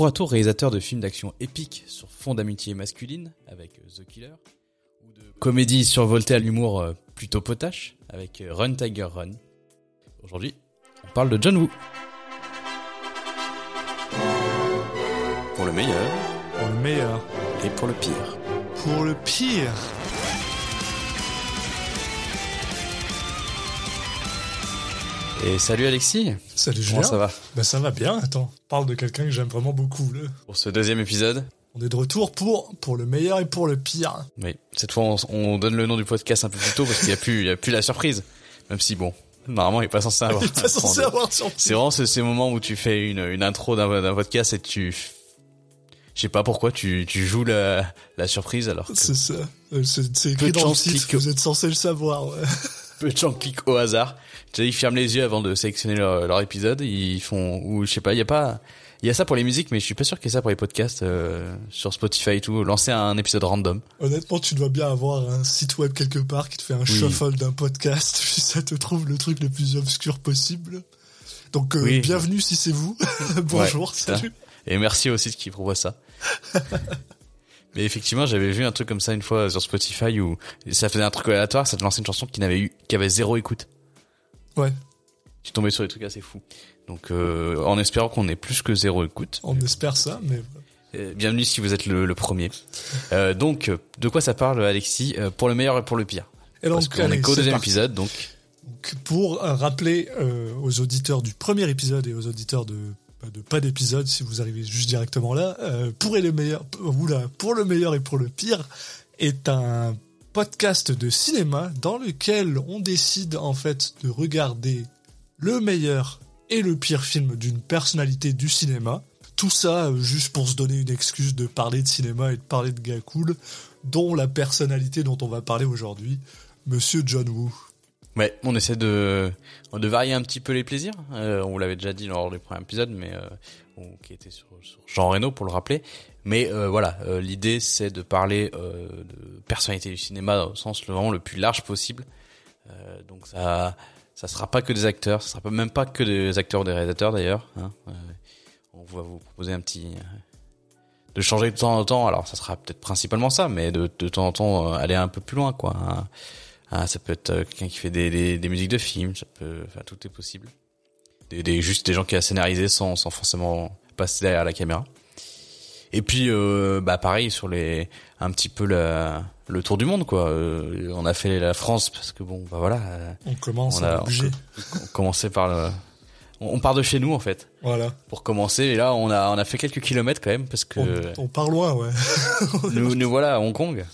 tour à tour réalisateur de films d'action épiques sur fond d'amitié masculine avec euh, The Killer, ou de comédie survoltée à l'humour euh, plutôt potache avec euh, Run Tiger Run. Aujourd'hui, on parle de John Woo. Pour le meilleur Pour le meilleur. et pour le pire. Pour le pire. Et salut Alexis, Salut Julien. comment ça va Ben ça va bien, attends. Parle de quelqu'un que j'aime vraiment beaucoup. Là. Pour ce deuxième épisode, On est de retour pour, pour le meilleur et pour le pire. oui, cette fois on, on donne le nom du podcast un peu plus tôt parce qu'il n'y a plus, il y a plus la surprise. Même si bon, normalement il est pas censé avoir. Il est pas censé avoir sur C'est vraiment ce- ces moments où tu fais une, une intro d'un d'un podcast et tu, je sais pas pourquoi tu, tu joues la, la surprise alors que C'est ça. Euh, C'est écrit dans le titre, que- vous êtes censé le savoir. Ouais. peu de gens cliquent au hasard. Ils ferment les yeux avant de sélectionner leur, leur épisode. Ils font, ou je sais pas, il y a pas, il y a ça pour les musiques, mais je suis pas sûr qu'il y ait ça pour les podcasts euh, sur Spotify et tout. Lancer un épisode random. Honnêtement, tu dois bien avoir un site web quelque part qui te fait un shuffle d'un podcast, puis ça te trouve le truc le plus obscur possible. Donc euh, Oui. bienvenue si c'est vous. Bonjour, Ouais, salut. Et merci aussi qui propose ça. Mais effectivement, j'avais vu un truc comme ça une fois sur Spotify où ça faisait un truc aléatoire, ça te lançait une chanson qui n'avait eu, qui avait zéro écoute. Ouais, Tu tombais sur des trucs assez fous. Donc, euh, en espérant qu'on ait plus que zéro écoute. on espère ça, mais Euh, bienvenue si vous êtes le, le premier. Euh, donc, de quoi ça parle, Alexis? Pour le meilleur et pour le pire. Et Parce qu'on est qu'au deuxième parti. épisode, donc Donc, pour rappeler aux auditeurs du premier épisode et aux auditeurs de, bah, de pas d'épisode, si vous arrivez juste directement là, pour, et le meilleur, oula, pour le meilleur et pour le pire, est un podcast de cinéma dans lequel on décide en fait de regarder le meilleur et le pire film d'une personnalité du cinéma. Tout ça euh, juste pour se donner une excuse de parler de cinéma et de parler de gars cool, dont la personnalité dont on va parler aujourd'hui, Monsieur John Woo. ouais, on essaie de varier un petit peu les plaisirs. Euh, on l'avait déjà dit lors du premier épisode, mais euh, on- qui était sur, sur Jean Reno pour le rappeler. Mais euh, voilà, euh, l'idée c'est de parler euh, de personnalité du cinéma au sens le- vraiment le plus large possible. Donc ça ça sera pas que des acteurs, ça sera même pas que des acteurs ou des réalisateurs d'ailleurs. Hein. On va vous proposer un petit de changer de temps en temps. Alors ça sera peut-être principalement ça, mais de, de temps en temps aller un peu plus loin quoi. hein. Ah, ça peut être quelqu'un qui fait des, des, musiques de films, tout est possible. Des juste des gens qui a scénarisé sans sans forcément passer derrière la caméra. Et puis euh, bah pareil sur les un petit peu la, le tour du monde quoi. Euh, on a fait la France parce que bon bah voilà, On commence on à a bouger. on commençait par le on, on part de chez nous en fait Voilà. pour commencer et là on a on a fait quelques kilomètres quand même parce que On, part loin, ouais. nous nous voilà à Hong Kong.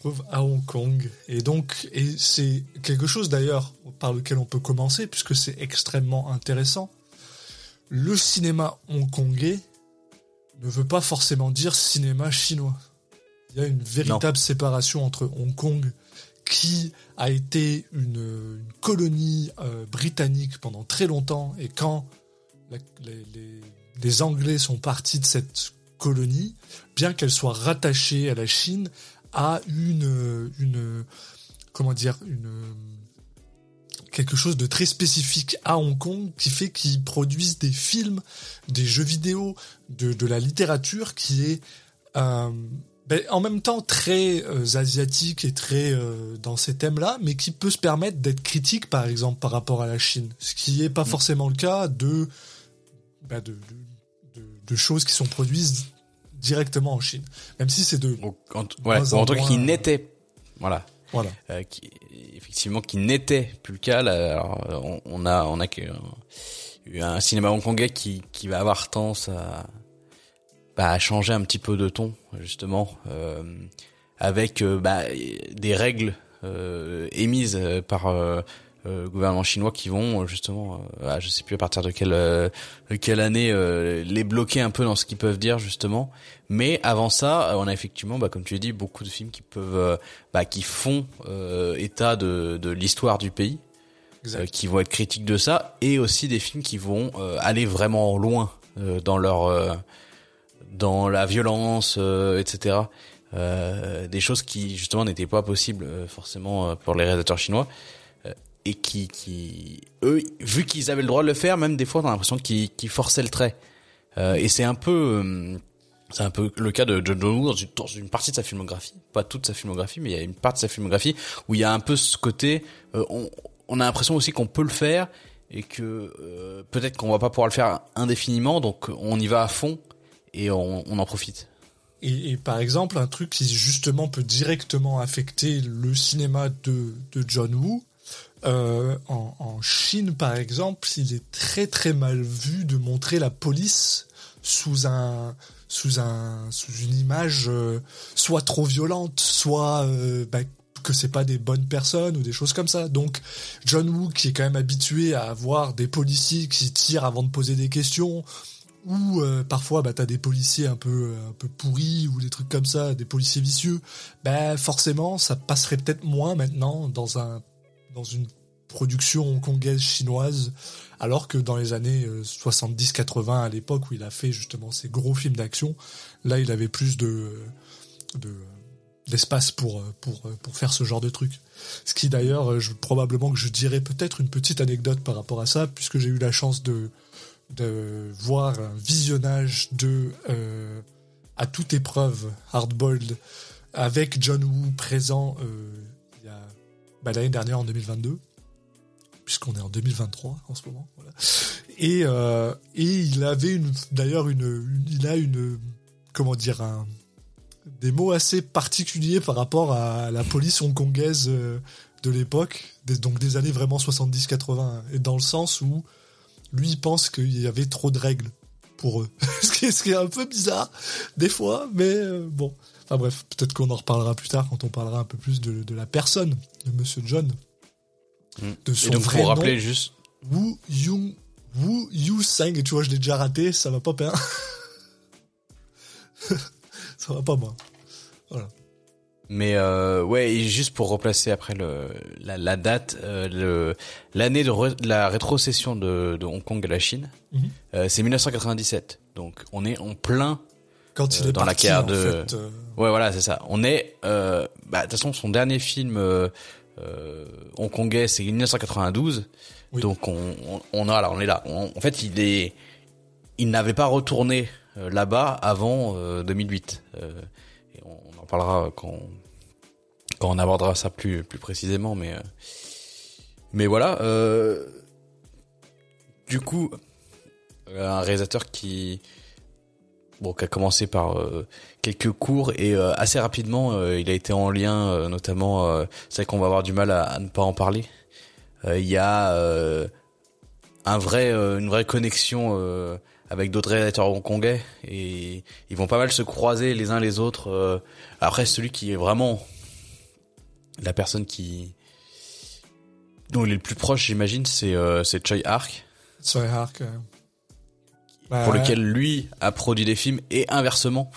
Trouve à Hong Kong. Et donc, et c'est quelque chose d'ailleurs par lequel on peut commencer, puisque c'est extrêmement intéressant. Le cinéma hongkongais ne veut pas forcément dire cinéma chinois. Il y a une véritable séparation entre Hong Kong, qui a été une, une colonie euh, britannique pendant très longtemps, et quand la- les, les- les Anglais sont partis de cette colonie, bien qu'elle soit rattachée à la Chine, a une, une comment dire, une quelque chose de très spécifique à Hong Kong qui fait qu'ils produisent des films, des jeux vidéo, de, de la littérature qui est euh, ben, en même temps très euh, asiatique et très euh, dans ces thèmes-là, mais qui peut se permettre d'être critique, par exemple, par rapport à la Chine, ce qui n'est pas forcément le cas de, ben, de, de, choses qui sont produites directement en Chine, même si c'est de en, ouais, en tout cas qui n'était voilà voilà. euh, qui effectivement qui n'était plus le cas. Là, alors, on, on a on a euh, eu un cinéma hongkongais qui qui va avoir tendance à bah, à changer un petit peu de ton justement euh, avec euh, bah, des règles euh, émises par gouvernement chinois qui vont euh, justement, euh, ah, je sais plus à partir de quelle euh, quelle année euh, les bloquer un peu dans ce qu'ils peuvent dire justement. Mais avant ça, euh, on a effectivement, bah, comme tu as dit, beaucoup de films qui peuvent, euh, bah, qui font euh, état de, de l'histoire du pays, Exact. euh, qui vont être critiques de ça, et aussi des films qui vont euh, aller vraiment loin euh, dans leur, euh, dans la violence, euh, etc. Euh, des choses qui justement n'étaient pas possibles euh, forcément euh, pour les réalisateurs chinois euh, et qui, qui eux, vu qu'ils avaient le droit de le faire, même des fois, a l'impression qu'ils forçaient le trait. Euh, et c'est un peu, euh, c'est un peu le cas de John Woo dans une, partie de sa filmographie, pas toute sa filmographie, mais il y a une partie de sa filmographie où il y a un peu ce côté, euh, on, a l'impression aussi qu'on peut le faire et que peut-être qu'on va pas pouvoir le faire indéfiniment, donc on y va à fond et on, en profite. Et, par exemple, un truc qui justement peut directement affecter le cinéma de John Woo, euh, en, Chine par exemple, il est très très mal vu de montrer la police sous un sous un sous une image euh, soit trop violente, soit euh, bah, que c'est pas des bonnes personnes ou des choses comme ça. Donc John Woo qui est quand même habitué à avoir des policiers qui tirent avant de poser des questions ou euh, parfois bah t'as des policiers un peu un peu pourris ou des trucs comme ça, des policiers vicieux, bah forcément ça passerait peut-être moins maintenant dans un dans une production hongkongaise chinoise alors que dans les années 70-80 à l'époque où il a fait justement ces gros films d'action, là il avait plus de de d'espace pour pour pour faire ce genre de truc. Ce qui d'ailleurs, je, probablement que je dirais peut-être une petite anecdote par rapport à ça, puisque j'ai eu la chance de de voir un visionnage de euh, à toute épreuve Hardboiled avec John Woo présent euh, bah, l'année dernière en 2022 puisqu'on est en 2023 en ce moment voilà. et euh, et il avait d'ailleurs une, il a une comment dire des mots assez particuliers par rapport à la police hongkongaise euh, de l'époque donc des années vraiment 70-80 et dans le sens où lui il pense qu'il y avait trop de règles pour eux. ce, qui est, ce qui est un peu bizarre des fois, mais euh, bon. Enfin bref, peut-être qu'on en reparlera plus tard quand on parlera un peu plus de, de la personne de Monsieur John. Mm. De son Et donc vrai pour nom, rappeler juste, Wu Yung Wu Yu Sang. Tu vois, je l'ai déjà raté, ça va pas bien. ça va pas moi. Voilà. Mais euh, ouais, et juste pour replacer après le la, la date, euh, le l'année de, re- de la rétrocession de, de Hong Kong à la Chine, Mhm. euh, c'est 1997. Donc on est en plein Quand il Euh, est dans la en de- fait, euh, Ouais, voilà, c'est ça. On est, euh, bah, de toute façon, son dernier film euh, euh, hongkongais, c'est 1992. Oui. Donc on, on, on a là, on est là. On- en fait, il est, il n'avait pas retourné euh, là-bas avant euh, 2008. Euh, et on parlera quand on abordera ça plus plus précisément, mais euh, voilà. Euh, du coup, un réalisateur qui a commencé par euh, quelques cours et assez rapidement il a été en lien notamment c'est vrai qu'on va avoir du mal à, à ne pas en parler il y a un vrai une vraie connexion avec d'autres réalisateurs hongkongais et ils vont pas mal se croiser les uns les autres euh. après celui qui est vraiment la personne qui dont il est le plus proche j'imagine c'est euh, c'est Choi Ark Tsui Hark. euh. pour Bah, lequel lui a produit des films et inversement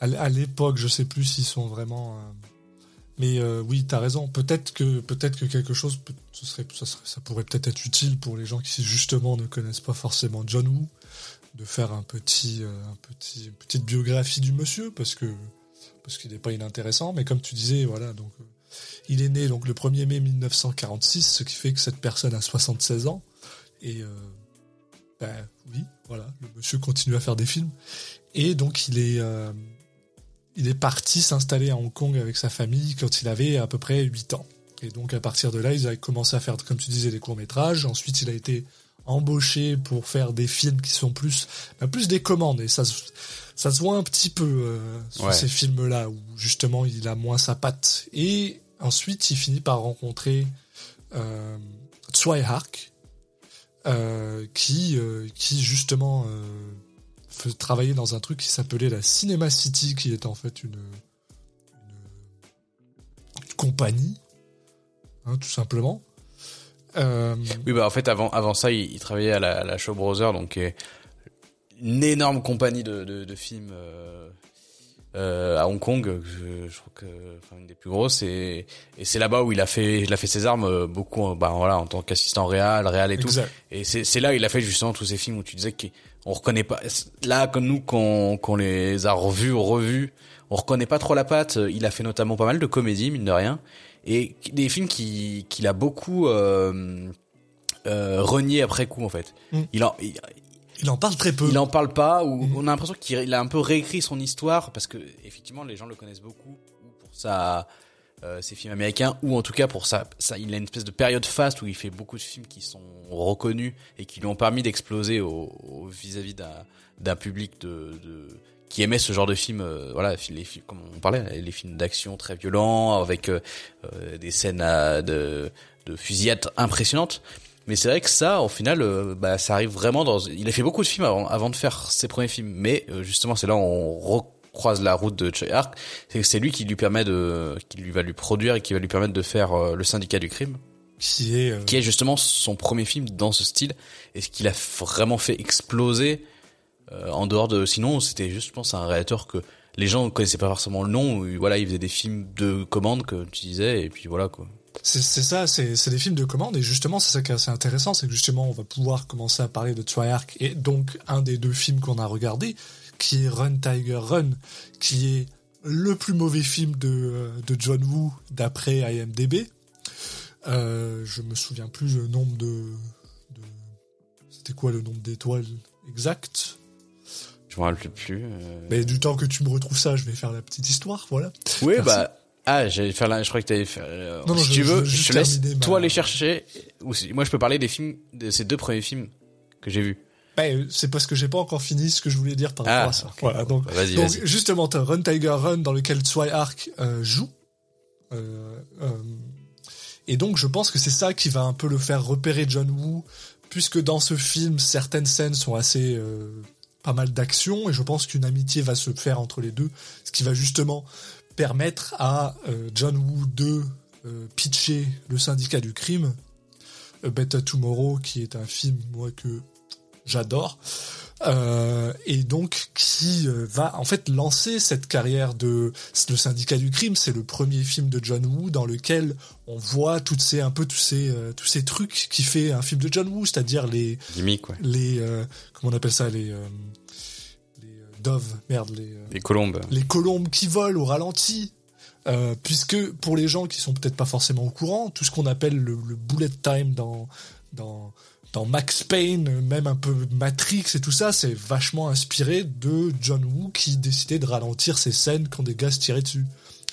à l'époque, je sais plus s'ils sont vraiment. euh, Mais euh, oui, t'as raison. Peut-être que peut-être que quelque chose, ce serait, ça, pourrait peut-être être utile pour les gens qui justement ne connaissent pas forcément John Woo, de faire un petit, euh, un petit, une petite biographie du monsieur, parce que parce qu'il n'est pas inintéressant. Mais comme tu disais, voilà, donc euh, il est né donc le 1er mai 1946, ce qui fait que cette personne a 76 ans. Et euh, ben oui, voilà, le monsieur continue à faire des films. Et donc il est il est parti s'installer à Hong Kong avec sa famille quand il avait à peu près 8 ans. Et donc à partir de là, ils avaient commencé à faire, comme tu disais, des courts-métrages. Ensuite, il a été embauché pour faire des films qui sont plus, bah, plus des commandes. Et ça, se- ça se voit un petit peu euh, sur Ouais. ces films-là, où justement il a moins sa patte. Et ensuite, il finit par rencontrer euh, Tsui Hark, euh, qui, euh, qui justement travailler dans un truc qui s'appelait la Cinema City, qui est en fait une, une, une compagnie, hein, tout simplement. Euh, Oui, bah en fait avant avant ça, il, il travaillait à la, à la Shaw Brothers, donc une énorme compagnie de, de, de films euh, euh, à Hong Kong. Je, je crois que enfin une des plus grosses et, et c'est là-bas où il a fait il a fait ses armes beaucoup bah voilà en tant qu'assistant réal, réal et tout. Et c'est là où il a fait justement tous ces films où tu disais qu'on reconnaît pas. Là, comme nous, qu'on qu'on les a revus, revus, on reconnaît pas trop la patte. Il a fait notamment pas mal de comédies, mine de rien, et des films qui qu'il a beaucoup euh, euh, renié après coup en fait. Mm. Il en il, Il en parle très peu. Il en parle pas ou Mhm. on a l'impression qu'il a un peu réécrit son histoire parce que effectivement les gens le connaissent beaucoup ou pour sa euh, ses films américains ou en tout cas pour ça ça il a une espèce de période faste où il fait beaucoup de films qui sont reconnus et qui lui ont permis d'exploser au vis-à-vis d'un public de, de qui aimait ce genre de films euh, voilà les films comme on parlait les films d'action très violents avec euh, euh, des scènes de de fusillade impressionnantes mais c'est vrai que ça, au final, euh, bah, ça arrive vraiment dans. Il a fait beaucoup de films avant, avant de faire ses premiers films, mais euh, justement, c'est là où on recroise la route de Choi Ark. C'est que c'est lui qui lui permet de, qui lui va lui produire et qui va lui permettre de faire euh, le Syndicat du crime, Qui est. euh, qui est justement son premier film dans ce style et ce qu'il a vraiment fait exploser. euh, en dehors de, sinon, c'était juste, je pense, un réalisateur que les gens ne connaissaient pas forcément le nom. où, Voilà, il faisait des films de commande que tu disais et puis voilà quoi. C'est ça, c'est c'est des films de commande et justement c'est ça qui est assez intéressant, c'est que justement on va pouvoir commencer à parler de Triarch et donc un des deux films qu'on a regardé, qui est Run Tiger Run, qui est le plus mauvais film de, euh, de John Woo d'après IMDb. Euh, je me souviens plus le nombre de, de c'était quoi le nombre d'étoiles exact. Je me rappelle plus. euh. Mais du temps que tu me retrouves ça, je vais faire la petite histoire, voilà. Oui, Merci. bah. Ah, j'allais faire là, je crois que t'allais faire. euh, Non, non, si je- tu veux, je, te laisse ma- toi les chercher. Ou si- moi, je peux parler des films, de ces deux premiers films que j'ai vus. Ben, c'est parce que j'ai pas encore fini ce que je voulais dire par rapport Ah, à ça. Voilà, donc Vas-y, Donc vas-y. justement, t'as Run Tiger Run dans lequel Tsui Ark euh, joue. Euh, euh, et donc je pense que c'est ça qui va un peu le faire repérer John Woo, puisque dans ce film, certaines scènes sont assez... pas mal d'action, et je pense qu'une amitié va se faire entre les deux, ce qui va justement permettre à John Woo de pitcher le syndicat du crime, A Better Tomorrow, qui est un film, moi, que j'adore, euh, et donc qui euh, va en fait lancer cette carrière de le syndicat du crime. C'est le premier film de John Woo dans lequel on voit toutes ces un peu tous ces euh, tous ces trucs qui fait un film de John Woo, c'est-à-dire les Gimmick, ouais. les euh, comment on appelle ça les les doves merde les Les colombes. les colombes qui volent au ralenti. Puisque pour les gens qui sont peut-être pas forcément au courant, tout ce qu'on appelle le, le bullet time dans dans dans Max Payne, même un peu Matrix et tout ça, c'est vachement inspiré de John Woo qui décidait de ralentir ses scènes quand des gars se tiraient dessus.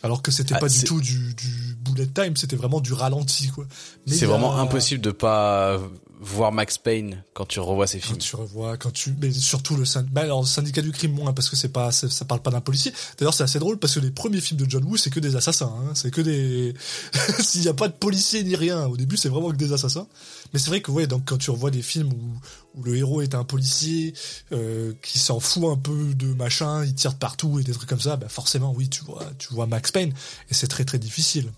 Alors que c'était Ah, pas du tout du, du bullet time, c'était vraiment du ralenti quoi. C'est a- vraiment impossible de pas voir Max Payne quand tu revois ses Quand films. tu revois, quand tu, mais surtout le bah alors, le syndicat du crime moins parce que c'est pas, ça, parle pas d'un policier. D'ailleurs, c'est assez drôle parce que les premiers films de John Woo, c'est que des assassins, hein. c'est que des, s'il y a pas de policier ni rien. Au début, c'est vraiment que des assassins. Mais c'est vrai que ouais, donc quand tu revois des films où, où le héros est un policier euh, qui s'en fout un peu de machin, il tire de partout et des trucs comme ça, bah forcément, oui, tu vois, tu vois Max Payne et c'est très très difficile.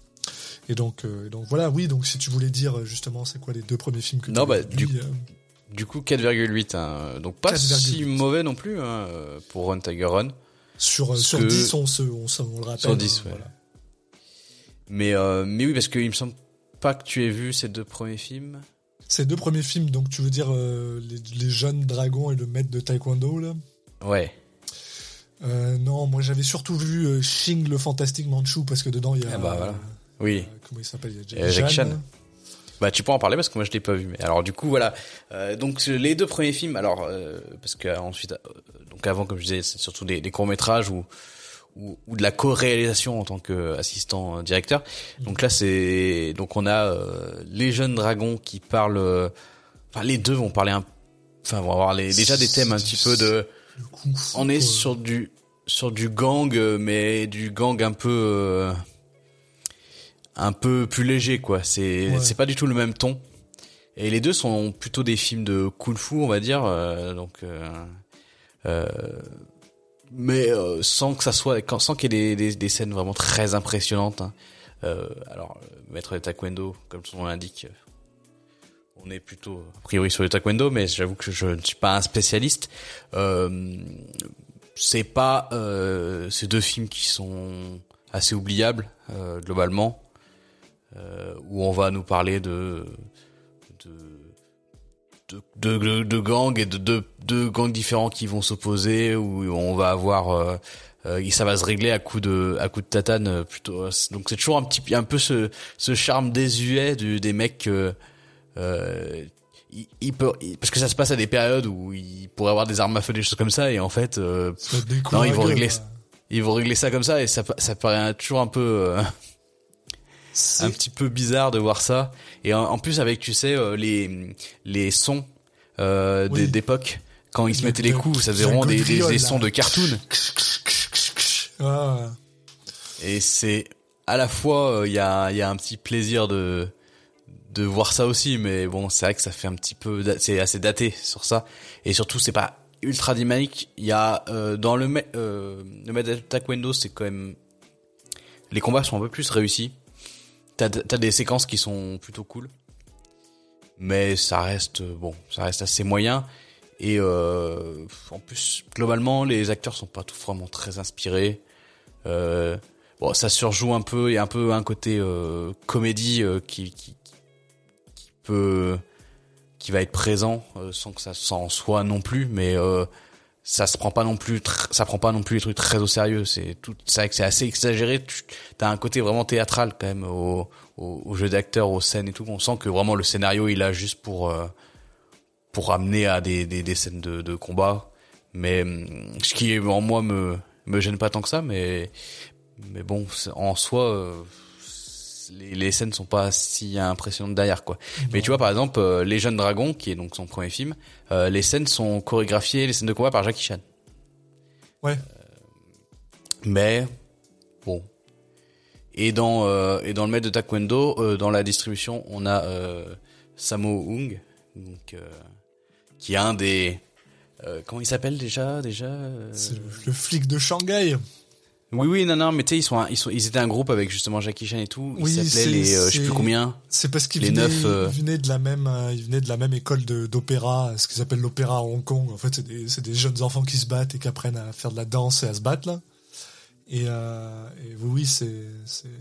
Et donc, euh, donc voilà, oui. Donc si tu voulais dire justement, c'est quoi les deux premiers films que Non, tu as bah, vus, du- euh, Du coup, 4,8. Hein. Donc pas 4,8. si mauvais non plus hein, euh, pour Run Tiger Run. Sur, euh, sur que- 10, on, se, on, se- on le rappelle. Sur 10, hein, ouais. Mais, euh, mais oui, parce qu'il me semble pas que tu aies vu ces deux premiers films. Ces deux premiers films, donc tu veux dire euh, les, les jeunes dragons et le maître de taekwondo, là? Ouais. euh, Non, moi j'avais surtout vu euh, Shing le fantastique Manchu, parce que dedans il y a... Ah bah, voilà. Oui. euh, comment il s'appelle Euh, Jack Jeanne. Chan. Bah tu peux en parler parce que moi je l'ai pas vu. Mais alors du coup voilà. Euh, donc les deux premiers films. Alors euh, parce que ensuite donc avant comme je disais c'est surtout des, des courts métrages ou, ou ou de la co-réalisation en tant qu'assistant directeur. Donc là c'est donc on a les jeunes dragons qui parlent. Enfin les deux vont parler un. Enfin vont avoir les, déjà des thèmes un petit peu de. On est sur du sur du gang, mais du gang un peu un peu plus léger quoi. C'est Ouais. c'est pas du tout le même ton. Et les deux sont plutôt des films de kung-fu, on va dire. euh, donc, euh, euh, mais euh, sans que ça soit, sans qu'il y ait des, des, des scènes vraiment très impressionnantes. hein. Euh, alors, maître de taekwondo, comme son nom l'indique, euh, on est plutôt a priori sur le taekwondo, mais j'avoue que je ne suis pas un spécialiste. Euh, c'est pas euh, ces deux films qui sont assez oubliables euh, globalement, où on va nous parler de de de, de, de gangs et de deux de gangs différents qui vont s'opposer, où on va avoir euh, euh, et ça va se régler à coup de à coup de tatane euh, plutôt. Donc c'est toujours un petit un peu ce ce charme désuet du, des mecs. euh, euh, il, il peut il- parce que ça se passe à des périodes où il pourrait avoir des armes à feu des choses comme ça et en fait euh, non ils vont régler ils vont régler ça comme ça et ça ça paraît toujours un peu euh, un petit peu bizarre de voir ça. Et en, en plus avec tu sais euh, les les sons euh, Oui. d'époque quand ils se mettaient les le- coups ça faisait vraiment des, des, sons de cartoon. Ah, et c'est à la fois euh, il y a il y a un petit plaisir de de voir ça aussi mais bon c'est vrai que ça fait un petit peu c'est assez daté sur ça. Et surtout c'est pas ultra dynamique. Il y a euh, dans le euh, le Windows c'est quand même les combats sont un peu plus réussis t'as des séquences qui sont plutôt cool. Mais ça reste euh, bon ça reste assez moyen. Et euh, en plus globalement les acteurs sont pas tous vraiment très inspirés. Euh, bon ça surjoue un peu il y a un peu un côté comédie qui, qui qui peut qui va être présent sans que ça s'en soit non plus. Mais ça se prend pas non plus ça prend pas non plus les trucs très au sérieux. C'est tout que c'est assez exagéré. Tu as un côté vraiment théâtral quand même au au, jeu d'acteur aux scènes et tout. On sent que vraiment le scénario il a juste pour euh, pour amener à des des, des scènes de, de combat. Mais ce qui en moi me me gêne pas tant que ça mais mais bon en soi euh, les, les scènes sont pas si impressionnantes derrière quoi mais tu vois par exemple euh, les jeunes dragons qui est donc son premier film euh, les scènes sont chorégraphiées les scènes de combat par Jackie Chan Ouais. Euh, mais bon et dans et dans le maître de taekwondo dans la distribution on a Sammo Hung donc qui est un des comment il s'appelle déjà déjà c'est le, le flic de Shanghai. Oui oui non non mais tu sais ils sont un- ils sont ils étaient un groupe avec justement Jackie Chan et tout. Ils Oui, s'appelaient les euh, je sais plus combien. C'est parce qu'il Les venait, neuf, euh, de la même, euh, il venait de la même école de- d'opéra, ce qu'ils appellent l'opéra à Hong Kong. En fait, c'est des, c'est des jeunes enfants qui se battent et qui apprennent à faire de la danse et à se battre là. Et, euh, et oui, oui, c'est,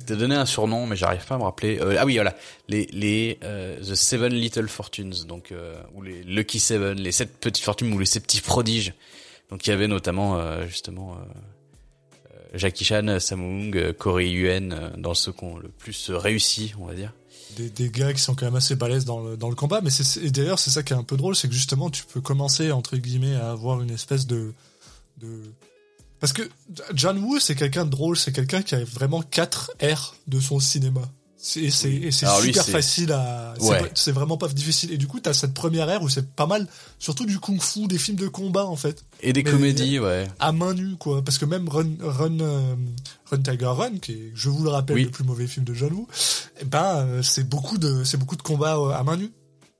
t'ai donné un surnom mais j'arrive pas à me rappeler. Euh, ah oui voilà. Les les euh, the seven little fortunes donc euh, ou les lucky seven les sept petites fortunes ou les sept petits prodiges. Donc il y avait notamment euh, justement Jackie Chan Sammo Hung euh, Corey Yuen euh, dans ceux qui ont le plus réussi on va dire des, des gars qui sont quand même assez balèzes dans le, dans le combat. Mais d'ailleurs, c'est ça qui est un peu drôle, c'est que justement, tu peux commencer entre guillemets à avoir une espèce de, de, parce que John Woo, c'est quelqu'un de drôle, c'est quelqu'un qui a vraiment quatre R de son cinéma. Et c'est super facile à, c'est Ouais. vrai- c'est vraiment pas difficile. Et du coup, t'as cette première ère où c'est pas mal, surtout du kung-fu, des films de combat, en fait. et des Mais- comédies ouais à main nue quoi parce que même Run Run euh, Run Tiger Run qui est je vous le rappelle Oui. le plus mauvais film de John Woo eh ben euh, c'est beaucoup de c'est beaucoup de combats euh, à main nue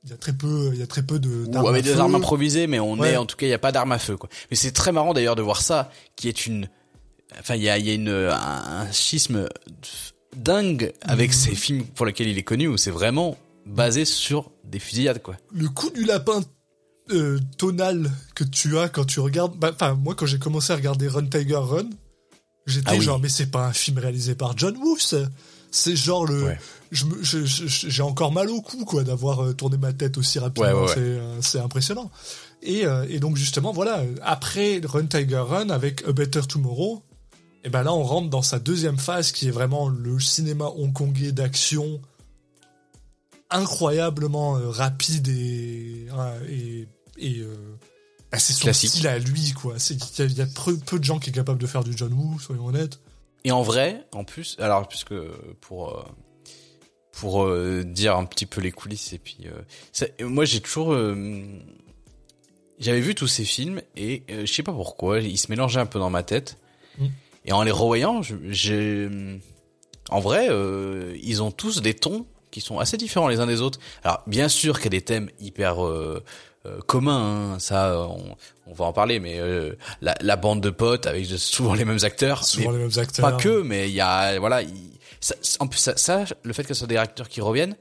il y a très peu il y a très peu de ou avec des armes improvisées mais on Ouais. est en tout cas il y a pas d'armes à feu quoi mais c'est très marrant d'ailleurs de voir ça qui est une enfin il y a il y a une un, un schisme dingue avec ces films pour lesquels il est connu où c'est vraiment basé sur des fusillades quoi le coup du lapin euh, tonal que tu as quand tu regardes bah, enfin moi quand j'ai commencé à regarder Run Tiger Run j'étais Ah oui. genre mais c'est pas un film réalisé par John Woo c'est genre le Ouais. j'ai encore mal au cou quoi d'avoir euh, tourné ma tête aussi rapidement Ouais, ouais, ouais. c'est euh, c'est impressionnant et, euh, et donc justement voilà après Run Tiger Run avec A Better Tomorrow et ben là on rentre dans sa deuxième phase qui est vraiment le cinéma hongkongais d'action incroyablement euh, rapide et euh, et, et euh, bah, c'est son Classique. style à lui quoi c'est il y y a peu, peu de gens qui est capable de faire du John Woo soyons honnêtes et en vrai en plus alors puisque pour euh, pour dire un petit peu les coulisses et puis ça- moi j'ai toujours j'avais vu tous ces films et je sais pas pourquoi ils se mélangeaient un peu dans ma tête Mm. Et en les revoyant j'ai en vrai euh, ils ont tous des tons qui sont assez différents les uns des autres. Alors bien sûr qu'il y a des thèmes hyper euh, euh, communs hein, ça on, on va en parler mais euh, la, la bande de potes avec souvent les mêmes acteurs. Souvent les mêmes acteurs. pas que, mais il y a voilà, il- ça, en plus ça, ça, le fait que ce soit des acteurs qui reviennent,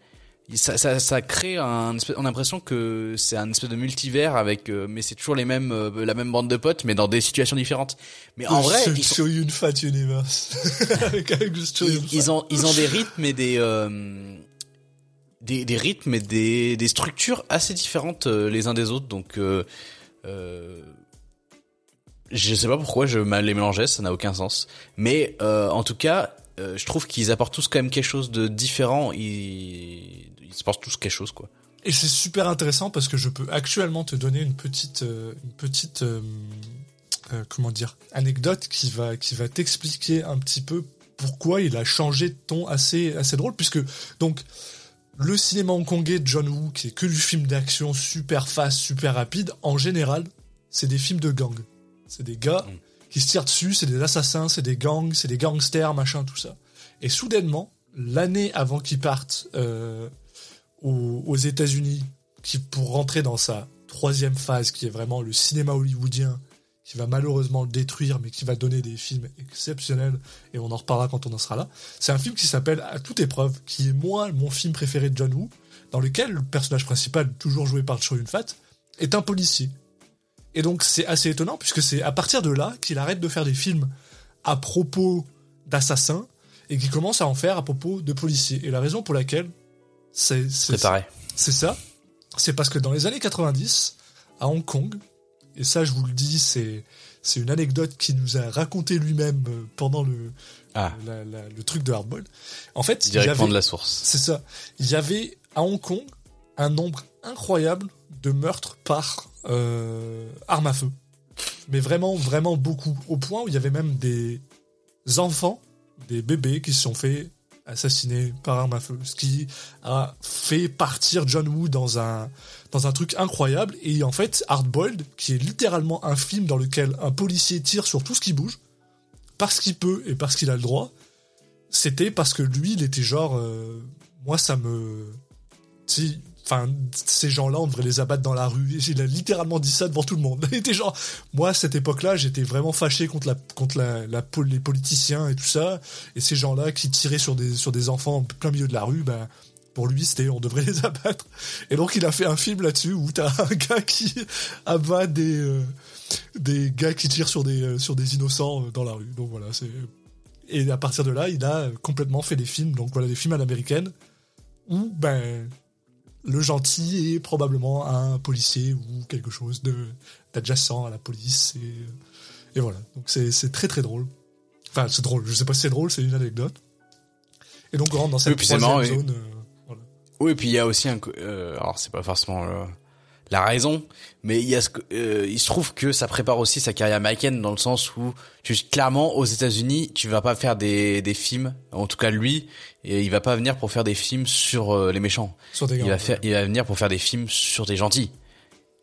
ça, ça, ça crée un espèce, on a l'impression que c'est un espèce de multivers avec, euh, mais c'est toujours les mêmes, euh, la même bande de potes, mais dans des situations différentes. Mais en vrai, ils, sont- une Fat Universe. avec, avec juste ils, ils ont, ils ont des rythmes et des, euh, des, des rythmes et des, des structures assez différentes les uns des autres, donc. Je sais pas pourquoi je les mélangeais, ça n'a aucun sens. Mais en tout cas, euh, je trouve qu'ils apportent tous quand même quelque chose de différent. Ils, ils apportent tous quelque chose, quoi. Et c'est super intéressant parce que je peux actuellement te donner une petite, euh, une petite, euh, euh, comment dire, anecdote qui va, qui va t'expliquer un petit peu pourquoi il a changé de ton assez, assez drôle, puisque donc le cinéma hongkongais de John Woo, qui est que du film d'action super fast, super rapide, en général, c'est des films de gang. C'est des gars Mm. Qui se tirent dessus, c'est des assassins, c'est des gangs, c'est des gangsters, machin, tout ça. Et soudainement, l'année avant qu'il parte euh, aux, États-Unis, qui pour rentrer dans sa troisième phase, qui est vraiment le cinéma hollywoodien, qui va malheureusement le détruire, mais qui va donner des films exceptionnels, et on en reparlera quand on en sera là. C'est un film qui s'appelle À toute épreuve, qui est moi mon film préféré de John Woo, dans lequel le personnage principal, toujours joué par Chow Yun-fat, est un policier. Et donc c'est assez étonnant, puisque c'est à partir de là qu'il arrête de faire des films à propos d'assassins, et qu'il commence à en faire à propos de policiers. Et la raison pour laquelle c'est c'est- ça. C'est parce que dans les années 90, à Hong Kong, et ça je vous le dis, c'est c'est une anecdote qu'il nous a raconté lui-même euh, pendant le, Ah, la- la- le truc de Hardball. En fait, il y directement avait- de la source. c'est ça. Il y avait à Hong Kong un nombre incroyable de meurtres par euh, arme à feu. Mais vraiment, vraiment beaucoup. Au point où il y avait même des enfants, des bébés qui se sont fait assassiner par arme à feu. Ce qui a fait partir John Woo dans un, dans un truc incroyable. Et en fait, Hardboiled, qui est littéralement un film dans lequel un policier tire sur tout ce qui bouge, parce qu'il peut et parce qu'il a le droit, c'était parce que lui, il était genre, euh, moi, ça me, sais, enfin, ces gens-là, on devrait les abattre dans la rue. Il a littéralement dit ça devant tout le monde. Il était genre, moi, à cette époque-là, j'étais vraiment fâché contre la, contre la, les politiciens et tout ça. Et ces gens-là qui tiraient sur des, sur des enfants en plein milieu de la rue, ben, pour lui, c'était, on devrait les abattre. Et donc, il a fait un film là-dessus où t'as un gars qui abat des, euh, des gars qui tirent sur des, euh, sur des innocents euh, dans la rue. Donc voilà, c'est, et à partir de là, il a complètement fait des films, donc voilà, des films à l'américaine, où ben, le gentil est probablement un policier ou quelque chose d'adjacent à la police. Et, et voilà, donc c'est très très drôle. Enfin, c'est drôle, je sais pas si c'est drôle, c'est une anecdote. Et donc on rentre dans cette Oui, puis c'est troisième marrant, oui. zone. euh, voilà. Oui, et puis il y a aussi un, euh, alors c'est pas forcément euh, la raison, mais il y a ce, que- euh, il se trouve que ça prépare aussi sa carrière américaine dans le sens où tu, clairement aux États-Unis, tu vas pas faire des, des films, en tout cas lui, et il va pas venir pour faire des films sur euh, les méchants. Sur des Il va faire, il va venir pour faire des films sur des gentils,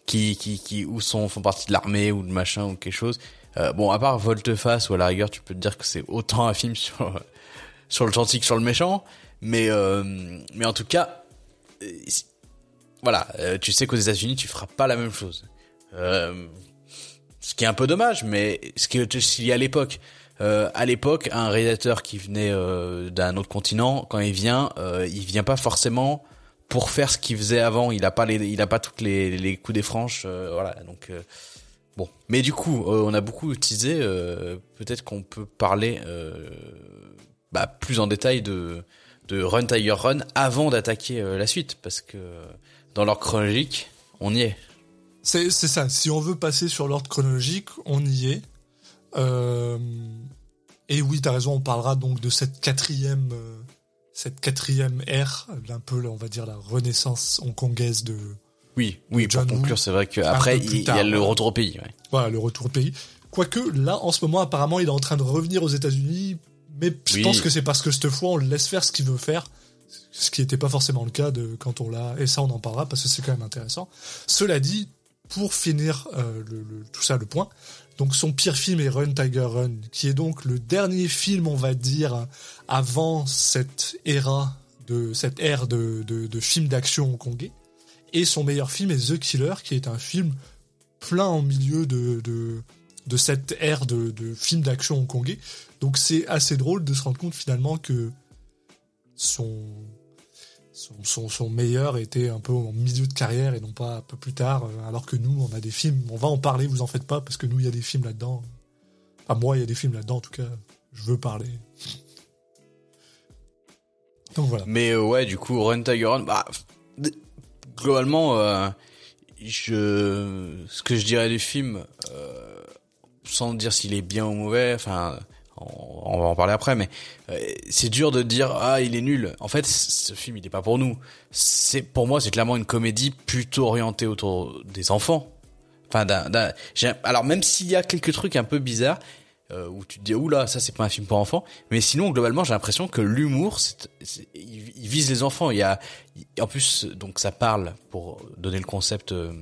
qui, qui, qui ou sont font partie de l'armée ou de machin ou quelque chose. Euh, bon, à part Volte-Face ou à la rigueur, tu peux te dire que c'est autant un film sur sur le gentil que sur le méchant, mais euh, mais en tout cas, euh, voilà, euh, tu sais qu'aux États-Unis, tu feras pas la même chose. Euh, ce qui est un peu dommage, mais ce qui est aussi à l'époque. Euh, à l'époque, un réalisateur qui venait euh, d'un autre continent, quand il vient, euh, il vient pas forcément pour faire ce qu'il faisait avant. Il a pas les, il a pas toutes les, les coups des franches, euh, voilà. Donc bon, mais du coup, on a beaucoup euh, Peut-être qu'on peut parler bah, plus en détail de de Run Tiger Run avant d'attaquer la suite, parce que dans l'ordre chronologique, on y est. C'est ça. Si on veut passer sur l'ordre chronologique, on y est. Euh, et oui, t'as raison. On parlera donc de cette quatrième, euh, cette quatrième ère, un peu, on va dire la renaissance hongkongaise de Oui, oui. John Woo, conclure, c'est vrai que peu après plus il, y a le retour au pays. Ouais. voilà le retour au pays. Quoique là, en ce moment, apparemment, il est en train de revenir aux États-Unis. Mais je Oui. pense que c'est parce que cette fois, on le laisse faire ce qu'il veut faire. Ce qui n'était pas forcément le cas de quand on l'a. Et ça, on en parlera parce que c'est quand même intéressant. Cela dit, pour finir euh, tout ça, le point. Donc son pire film est Run Tiger Run, qui est donc le dernier film, on va dire, avant cette ère de cette ère de, de, de films d'action hongkongais. Et son meilleur film est The Killer, qui est un film plein en milieu de, de, de cette ère de, de films d'action hongkongais. Donc c'est assez drôle de se rendre compte finalement que son, son, son, son meilleur était un peu en milieu de carrière et non pas un peu plus tard, euh, alors que nous, on a des films, on va en parler, vous en faites pas, parce que nous, il y a des films là-dedans. Enfin, moi, il y a des films là-dedans, en tout cas, je veux parler. Donc voilà. Mais euh, ouais, du coup, Run Tiger Run, bah, globalement, euh, je, ce que je dirais du film, sans dire s'il est bien ou mauvais, enfin, on, va en parler après, mais euh, c'est dur de dire ah il est nul. En fait, ce film il est pas pour nous. C'est pour moi c'est clairement une comédie plutôt orientée autour des enfants. Enfin, d'un, alors même s'il y a quelques trucs un peu bizarres euh, où tu te dis oula ça c'est pas un film pour enfants, mais sinon globalement j'ai l'impression que l'humour il, vise les enfants. Il y a en plus donc ça parle pour donner le concept euh,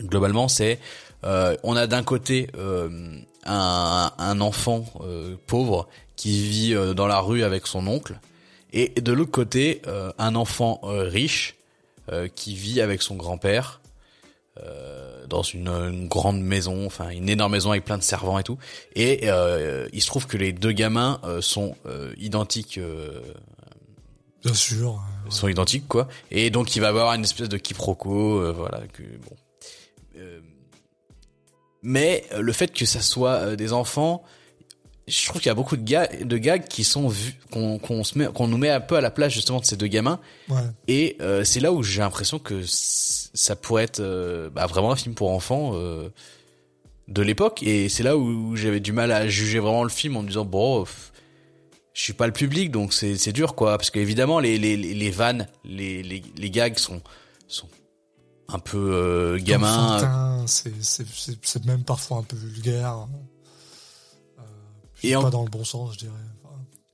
globalement c'est euh, on a d'un côté euh, un, un, enfant euh, pauvre qui vit euh, dans la rue avec son oncle, et de l'autre côté un enfant riche qui vit avec son grand-père dans une, une, grande maison, enfin une énorme maison avec plein de servants et tout. Et il se trouve que les deux gamins sont identiques. Bien sûr. Sont identiques quoi. Et donc il va avoir une espèce de quiproquo, voilà. Que, bon mais euh, le fait que ça soit euh, des enfants, je trouve qu'il y a beaucoup de, gars, de gags qui sont vus, qu'on se met, qu'on nous met un peu à la place justement de ces deux gamins. Ouais. Et euh, c'est là où j'ai l'impression que ça pourrait être bah, vraiment un film pour enfants euh, de l'époque. Et c'est là où j'avais du mal à juger vraiment le film en me disant bon, je suis pas le public donc c'est c'est dur quoi, parce qu'évidemment les les les vannes, les les les gags sont sont un peu euh, gamin. C'est même parfois un peu vulgaire. Euh, et pas dans le bon sens, je dirais.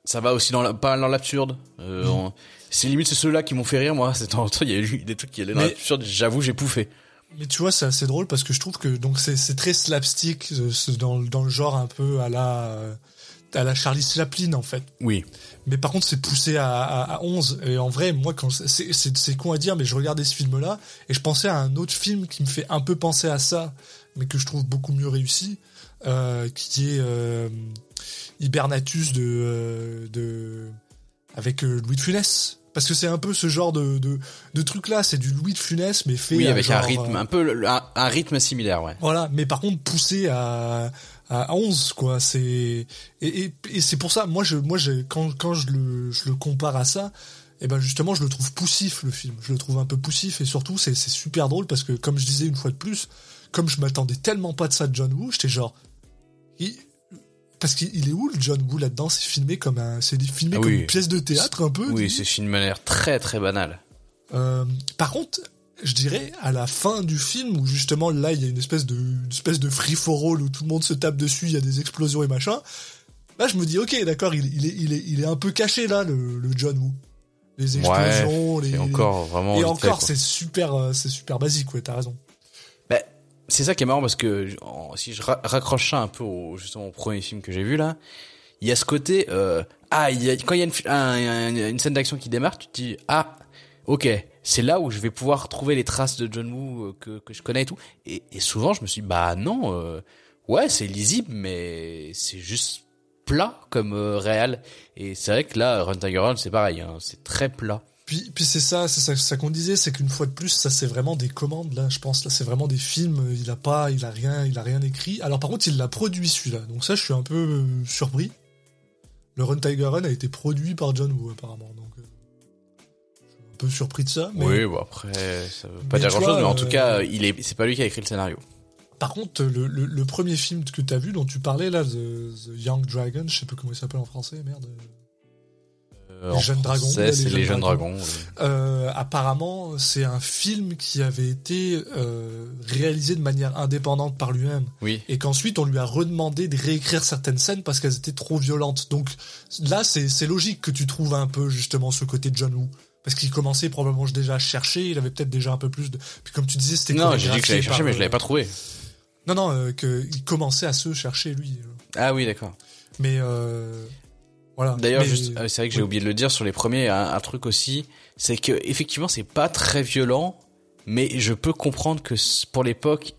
Ça va aussi dans la, pas dans l'absurde. Euh, C'est limite c'est ceux-là qui m'ont fait rire moi. C'est il y a eu des trucs qui allaient dans l'absurde. J'avoue j'ai pouffé. Mais tu vois c'est assez drôle parce que je trouve que donc c'est très slapstick euh, dans dans le genre un peu à la à la Charlie Chaplin en fait. Oui. Mais par contre, c'est poussé à, à, 11. Et en vrai, moi, quand c'est con à dire, mais je regardais ce film-là et je pensais à un autre film qui me fait un peu penser à ça, mais que je trouve beaucoup mieux réussi, euh, qui est euh, Hibernatus de, euh, de avec Louis de Funès. Parce que c'est un peu ce genre de, de, de truc là, c'est du Louis de Funès mais fait oui avec un rythme un peu un, un, rythme similaire ouais. Voilà, mais par contre poussé à à 11 quoi. C'est et, et, et c'est pour ça moi je moi je quand quand je le je le compare à ça et eh ben justement je le trouve poussif le film. Je le trouve un peu poussif et surtout c'est c'est super drôle parce que comme je disais une fois de plus comme je m'attendais tellement pas de ça de John Woo j'étais genre parce qu'il est où le John Woo là-dedans? C'est filmé comme un c'est filmé ah comme une pièce de théâtre un peu oui c'est filmé de manière très très banale. Euh, par contre je dirais, à la fin du film, où justement là, il y a une espèce de, une espèce de free for all où tout le monde se tape dessus, il y a des explosions et machin. Là, je me dis, ok, d'accord, il, il, est, il, est, il est un peu caché là, le, le John Woo. Les explosions, ouais, les. Et encore, vraiment. Et encore, c'est super, euh, c'est super basique, ouais, t'as raison. Ben, c'est ça qui est marrant parce que si je raccroche ça un peu au, justement au premier film que j'ai vu là, il y a ce côté, euh, ah, il y a, quand il y a une, une scène d'action qui démarre, tu te dis, ah, ok, c'est là où je vais pouvoir trouver les traces de John Woo euh, que, que je connais et tout. Et, souvent, je me suis dit, bah non, euh, ouais, c'est lisible, mais c'est juste plat comme euh, réel. Et c'est vrai que là, Run Tiger Run, c'est pareil, hein, c'est très plat. Puis, puis c'est ça, c'est ça, ça qu'on disait, c'est qu'une fois de plus, ça c'est vraiment des commandes là. Je pense là, c'est vraiment des films. Il a pas, il a rien, il a rien écrit. Alors par contre, il l'a produit celui-là. Donc ça, je suis un peu surpris. Le Run Tiger Run a été produit par John Woo apparemment. Donc peu surpris de ça. Mais... Oui, bon après, ça veut pas dire grand chose, mais en tout cas, euh, il est, c'est pas lui qui a écrit le scénario. Par contre, le, le, le premier film que tu as vu, dont tu parlais là, The, Young Dragon, je sais plus comment il s'appelle en français, merde. Euh, les jeunes dragons. C'est les, jeunes dragons. Euh, apparemment, c'est un film qui avait été euh, réalisé de manière indépendante par lui-même. Oui. Et qu'ensuite, on lui a redemandé de réécrire certaines scènes parce qu'elles étaient trop violentes. Donc là, c'est logique que tu trouves un peu justement ce côté de John Woo parce qu'il commençait probablement déjà à chercher, il avait peut-être déjà un peu plus de. Puis comme tu disais, c'était. Non, j'ai dit que j'allais chercher, mais je l'avais pas trouvé. Non, non, euh, qu'il commençait à se chercher lui. Ah oui, d'accord. Mais euh, voilà. D'ailleurs, euh, c'est vrai que j'ai oublié de le dire sur les premiers, un, un truc aussi, c'est que effectivement, c'est pas très violent, mais je peux comprendre que pour l'époque,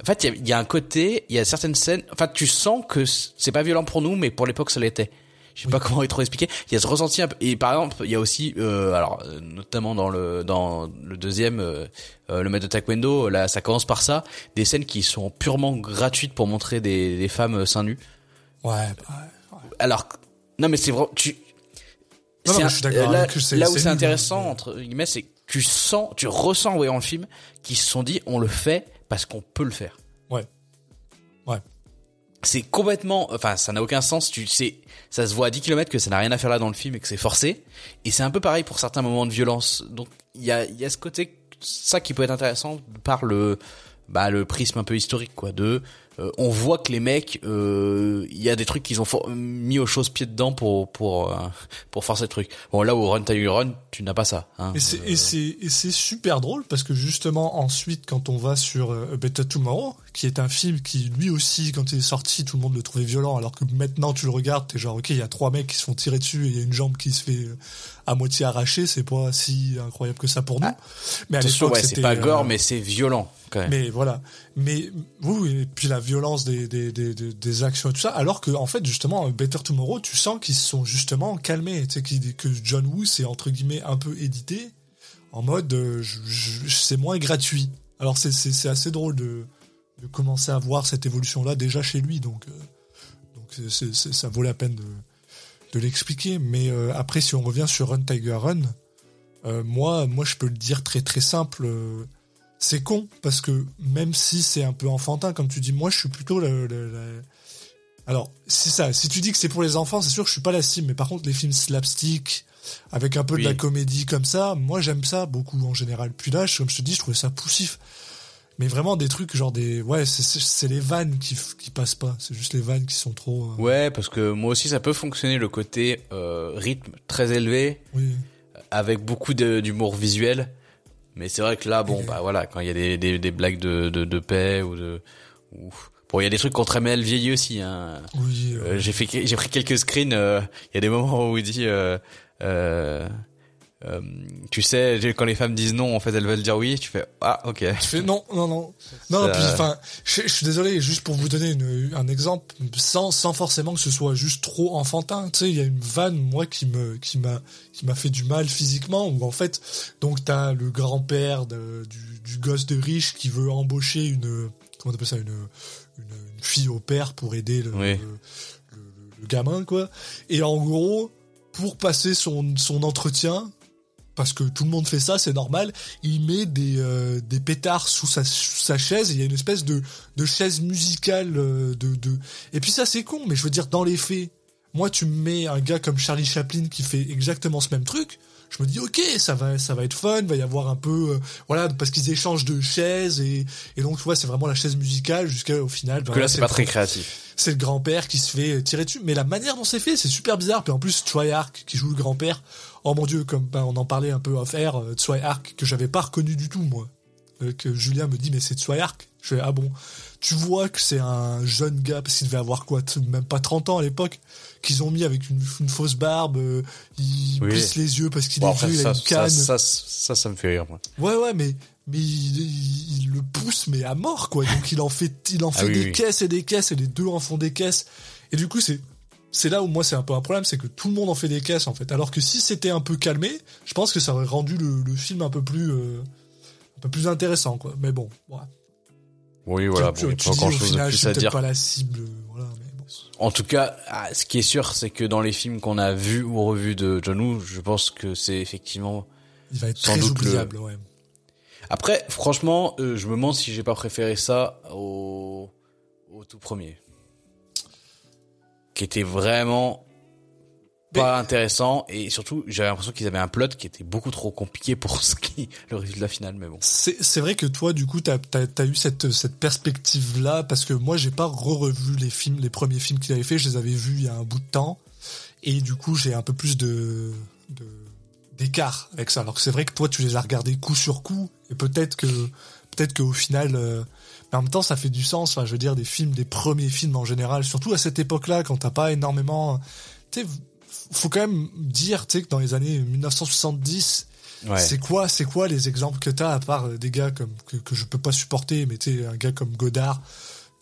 en fait, il y, y a, un côté, il y a certaines scènes, enfin, tu sens que c'est pas violent pour nous, mais pour l'époque, ça l'était je sais pas comment trop expliquer. Il y a ce ressenti un peu, et par exemple, il y a aussi, euh, alors euh, notamment dans le dans le deuxième, euh, euh, le maître de taekwondo, là, ça commence par ça, des scènes qui sont purement gratuites pour montrer des, des femmes seins nus. Ouais. Bah, ouais. Alors, non mais c'est vraiment, tu. Non, non, je suis d'accord. Là, là où c'est intéressant entre guillemets, c'est que tu sens, tu ressens en voyant le film, qu'ils se sont dit, on le fait parce qu'on peut le faire. Ouais. Ouais. C'est complètement, enfin, ça n'a aucun sens. Tu sais, ça se voit à 10 km que ça n'a rien à faire là dans le film et que c'est forcé. Et c'est un peu pareil pour certains moments de violence. Donc, il y a, y a ce côté, ça qui peut être intéressant par le, bah, le prisme un peu historique, quoi, de, euh, on voit que les mecs, euh, il y a des trucs qu'ils ont mis aux choses pieds dedans pour pour euh, pour forcer le truc. Bon là où Run Tiger Run, tu n'as pas ça. Hein. Et c'est super drôle parce que justement ensuite quand on va sur A Better Tomorrow, qui est un film qui lui aussi quand il est sorti tout le monde le trouvait violent alors que maintenant tu le regardes t'es genre ok il y a trois mecs qui se font tirer dessus et il y a une jambe qui se fait à moitié arrachée c'est pas si incroyable que ça pour nous. Ah, mais à l'époque ouais, c'est pas gore mais c'est violent. Mais voilà. Mais oui, et puis la violence des, des, des, des, actions et tout ça. Alors que, en fait, justement, Better Tomorrow, tu sens qu'ils se sont justement calmés. Tu sais, que John Woo s'est, entre guillemets, un peu édité en mode, euh, c'est moins gratuit. Alors, c'est assez drôle de, de commencer à voir cette évolution-là déjà chez lui. Donc, euh, donc ça vaut la peine de, de l'expliquer. Mais euh, après, si on revient sur Run Tiger Run, moi, moi, je peux le dire très très simple c'est con parce que même si c'est un peu enfantin, comme tu dis, moi je suis plutôt le, alors c'est ça. Si tu dis que c'est pour les enfants, c'est sûr que je suis pas la cible. Mais par contre, les films slapstick avec un peu de la comédie comme ça, moi j'aime ça beaucoup en général. Puis là, comme je te dis, je trouvais ça poussif. Mais vraiment des trucs genre des ouais, c'est les vannes qui qui passent pas. C'est juste les vannes qui sont trop. Euh, ouais, parce que moi aussi ça peut fonctionner le côté euh, rythme très élevé, avec beaucoup d'humour visuel mais c'est vrai que là, bon, bah voilà, quand il y a des, des, des blagues de, de, de, paix ou de, ou, bon, il y a des trucs contre ML vieilli aussi. Hein. Oui. Euh, j'ai fait, j'ai pris quelques screens. Euh, il y a des moments où il dit. Euh, tu sais, quand les femmes disent non, en fait, elles veulent dire oui. Tu fais ah, ok. Tu fais non, non, non, non. Puis, enfin, je, suis désolé, juste pour vous donner une, un exemple, sans, sans forcément que ce soit juste trop enfantin. Tu sais, il y a une vanne, moi, qui me, qui m'a, qui m'a fait du mal physiquement. Où en fait, donc t'as le grand-père du, du gosse de riche qui veut embaucher une, comment t'appelles ça, une, une, une, fille au père pour aider le, le, le gamin, quoi. Et en gros, pour passer son, son entretien, parce que tout le monde fait ça, c'est normal. Il met des, euh, des pétards sous sa, sa chaise. Et il y a une espèce de, de chaise musicale euh, de, de. Et puis ça, c'est con, mais je veux dire, dans les faits, moi, tu me mets un gars comme Charlie Chaplin qui fait exactement ce même truc. Je me dis ok, ça va, ça va être fun, va y avoir un peu, euh, voilà, parce qu'ils échangent de chaises et, et donc tu vois, c'est vraiment la chaise musicale jusqu'au final. que là, c'est pas très créatif c'est le grand-père qui se fait tirer dessus. Mais la manière dont c'est fait, c'est super bizarre. Puis en plus, Ark qui joue le grand-père, oh mon dieu, comme ben, on en parlait un peu à faire, euh, Ark que j'avais pas reconnu du tout, moi. Euh, que Julien me dit, mais c'est Ark Je fais, ah bon. Tu vois que c'est un jeune gars, parce qu'il devait avoir quoi, même pas 30 ans à l'époque, qu'ils ont mis avec une, une, barbe, euh, il plisse les yeux parce qu'il est vieux, il a une canne. Ça, ça, ça, me fait rire, moi. Ouais, ouais, mais mais il, le pousse mais à mort quoi. Donc il en fait il en ah fait des caisses et des caisses et les deux en font des caisses. Et du coup c'est c'est là où moi c'est un peu un problème c'est que tout le monde en fait des caisses en fait. Alors que si c'était un peu calmé je pense que ça aurait rendu le, film un peu plus euh, un peu plus intéressant quoi. Mais bon voilà. oui voilà bon, tu, pas grand chose de plus à dire. pas la cible voilà mais bon. en tout cas ah, ce qui est sûr c'est que dans les films qu'on a vus ou revus de John Woo je pense que c'est effectivement il va être très oubliable ouais après, franchement, euh, je me demande si j'ai pas préféré ça au, au tout premier. Qui était vraiment pas intéressant. Et surtout j'avais l'impression qu'ils avaient un plot qui était beaucoup trop compliqué pour ce qui le résultat final mais bon. C'est vrai que toi du coup t'as as, eu cette cette perspective là parce que moi j'ai pas re-revu les films les premiers films qu'il avait fait je les avais vus il y a un bout de temps. Et du coup j'ai un peu plus de, de d'écart avec ça. Alors que c'est vrai que toi, tu les as regardés coup sur coup, et peut-être que, peut-être qu'au final, euh, mais en même temps, ça fait du sens. Enfin, je veux dire, des films, des premiers films en général, surtout à cette époque-là, quand t'as pas énormément, tu sais, faut quand même dire, tu sais, que dans les années 1970, C'est quoi, c'est quoi les exemples que t'as à part des gars comme que, que je peux pas supporter, mais tu un gars comme Godard,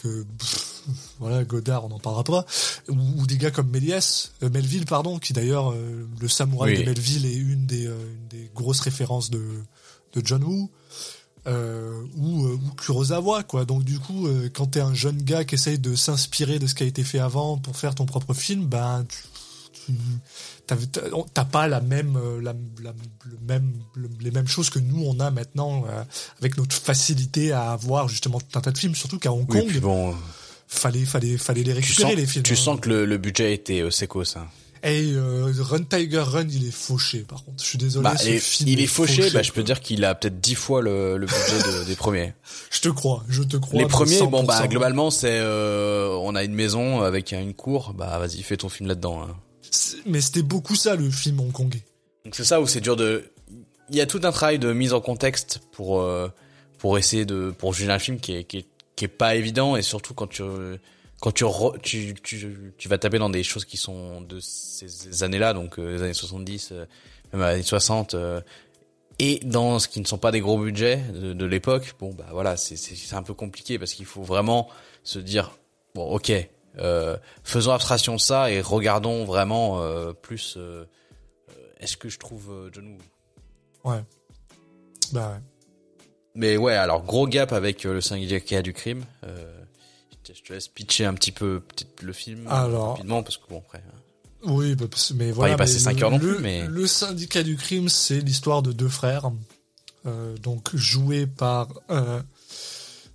que voilà Godard on n'en parlera pas. Ou, des gars comme Méliès euh, Melville pardon qui d'ailleurs euh, le samouraï de Melville est une des, euh, une des grosses références de de John Woo ou, ou Kurosawa quoi. Donc du coup quand t'es un jeune gars qui essaye de s'inspirer de ce qui a été fait avant pour faire ton propre film ben tu, tu t'as pas la même, euh, la, le même, les mêmes choses que nous on a maintenant euh, avec notre facilité à avoir justement tout un tas de films, surtout qu'à Hong Kong. bon, fallait, fallait, fallait les récupérer sens, les films. tu hein. sens que le, le budget était euh, sécos. Hein. Et euh, Run Tiger Run, il est fauché. Par contre, je suis désolé. Bah, ce et- film il est fauché, bah, je peux dire qu'il a peut-être dix fois le, le budget de- des premiers. Je te crois, je te crois. Les premiers, bon 100%. bah globalement c'est on a une maison avec une cour, bah vas-y fais ton film là-dedans. hein. Mais c'était beaucoup ça le film hongkongais. Donc c'est ça où c'est dur de. Il y a tout un travail de mise en contexte pour euh, pour essayer de pour juger un film qui est qui est, qui est pas évident et surtout quand tu quand tu, re- tu tu tu vas taper dans des choses qui sont de ces années-là donc euh, les années 70 euh, même les années 60 euh, et dans ce qui ne sont pas des gros budgets de, de l'époque bon bah voilà c'est c'est un peu compliqué parce qu'il faut vraiment se dire bon ok euh, faisons abstraction de ça et regardons vraiment euh, plus euh, est-ce que je trouve John Woo? Ouais. Bah ouais. Mais ouais, alors gros gap avec le syndicat du crime. Je te- laisse pitcher un petit peu peut-être le film Alors. rapidement parce que bon après. hein. Oui, bah, mais voilà. y passer mais cinq le- heures non le, plus, mais- Le syndicat du crime, c'est l'histoire de deux frères, euh, donc joués par euh,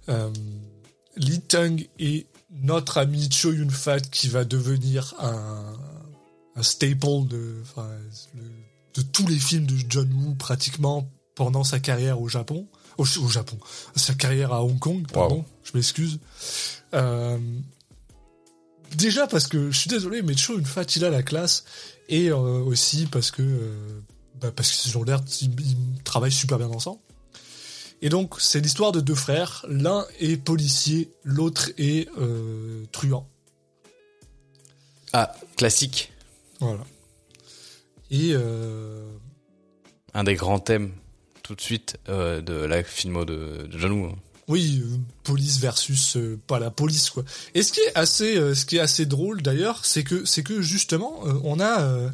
euh, Lee Tang et notre ami Cho Yun Fat, qui va devenir un, un staple de, enfin, le- de tous les films de John Woo pratiquement pendant sa carrière au Japon. Au, au Japon, sa carrière à Hong Kong, pardon, Wow. je m'excuse. Euh, déjà parce que je suis désolé, mais Cho Yun Fat, il a la classe, et euh, aussi parce que euh, bah, parce qu'ils ont l'air, ils, ils travaillent super bien ensemble. Et donc c'est l'histoire de deux frères, l'un est policier, l'autre est euh, truand. Ah classique, Voilà. Et euh, un des grands thèmes tout de suite euh, de la filmo de, de John Woo. hein. oui, police versus pas la police quoi. Et ce qui est assez, ce qui est assez drôle d'ailleurs, c'est que c'est que justement on a